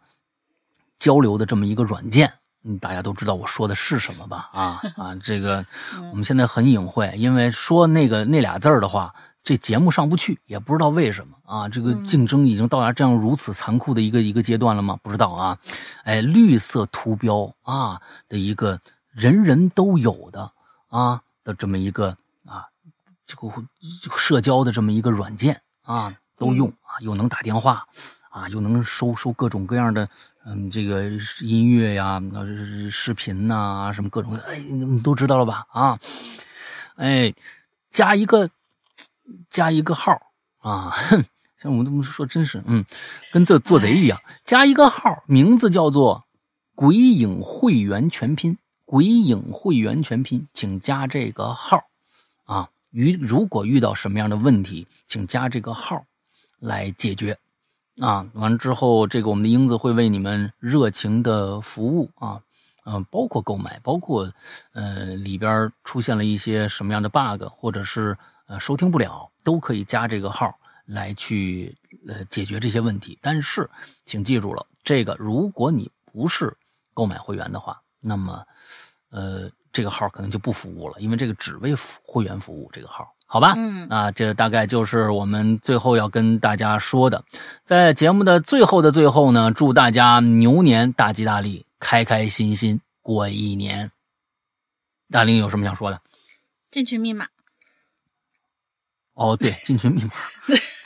交流的这么一个软件。嗯，大家都知道我说的是什么吧？啊啊，这个我们现在很隐晦，因为说那个那俩字儿的话，这节目上不去，也不知道为什么啊。这个竞争已经到达这样如此残酷的一个一个阶段了吗？不知道啊。哎，绿色图标啊的一个人人都有的啊的这么一个啊这个这个社交的这么一个软件啊，都用啊，又能打电话啊，又能收收各种各样的嗯这个音乐呀、视频呐、什么各种，哎，你都知道了吧？啊，哎，加一个加一个号啊，哼 *laughs* 像我们这么说，真是嗯，跟这做贼一样，加一个号，名字叫做“鬼影会员全拼”。鬼影会员全拼，请加这个号啊。遇如果遇到什么样的问题，请加这个号来解决啊。完了之后，这个我们的英子会为你们热情的服务啊，嗯、包括购买，包括呃里边出现了一些什么样的 bug，或者是呃收听不了，都可以加这个号来去呃解决这些问题。但是请记住了，这个如果你不是购买会员的话，那么，呃，这个号可能就不服务了，因为这个只为会员服务。这个号，好吧？嗯，啊，这大概就是我们最后要跟大家说的。在节目的最后的最后呢，祝大家牛年大吉大利，开开心心过一年。大林有什么想说的？进群密码。哦，对，*laughs* 进群密码，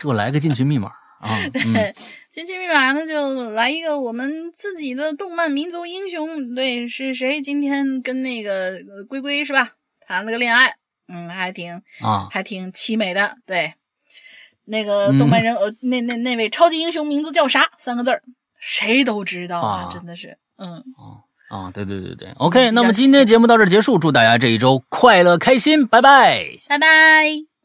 给我来个进群密码 *laughs* 啊！嗯进群密码，那就来一个我们自己的动漫民族英雄。对，是谁？今天跟那个龟龟是吧？谈了个恋爱，嗯，还挺啊，还挺凄美的。对，那个动漫人，呃，那那那位超级英雄名字叫啥？三个字儿，谁都知道啊，啊真的是，嗯，啊，对对对对，OK，那么今天节目到这儿结束，祝大家这一周快乐开心，拜拜。拜拜。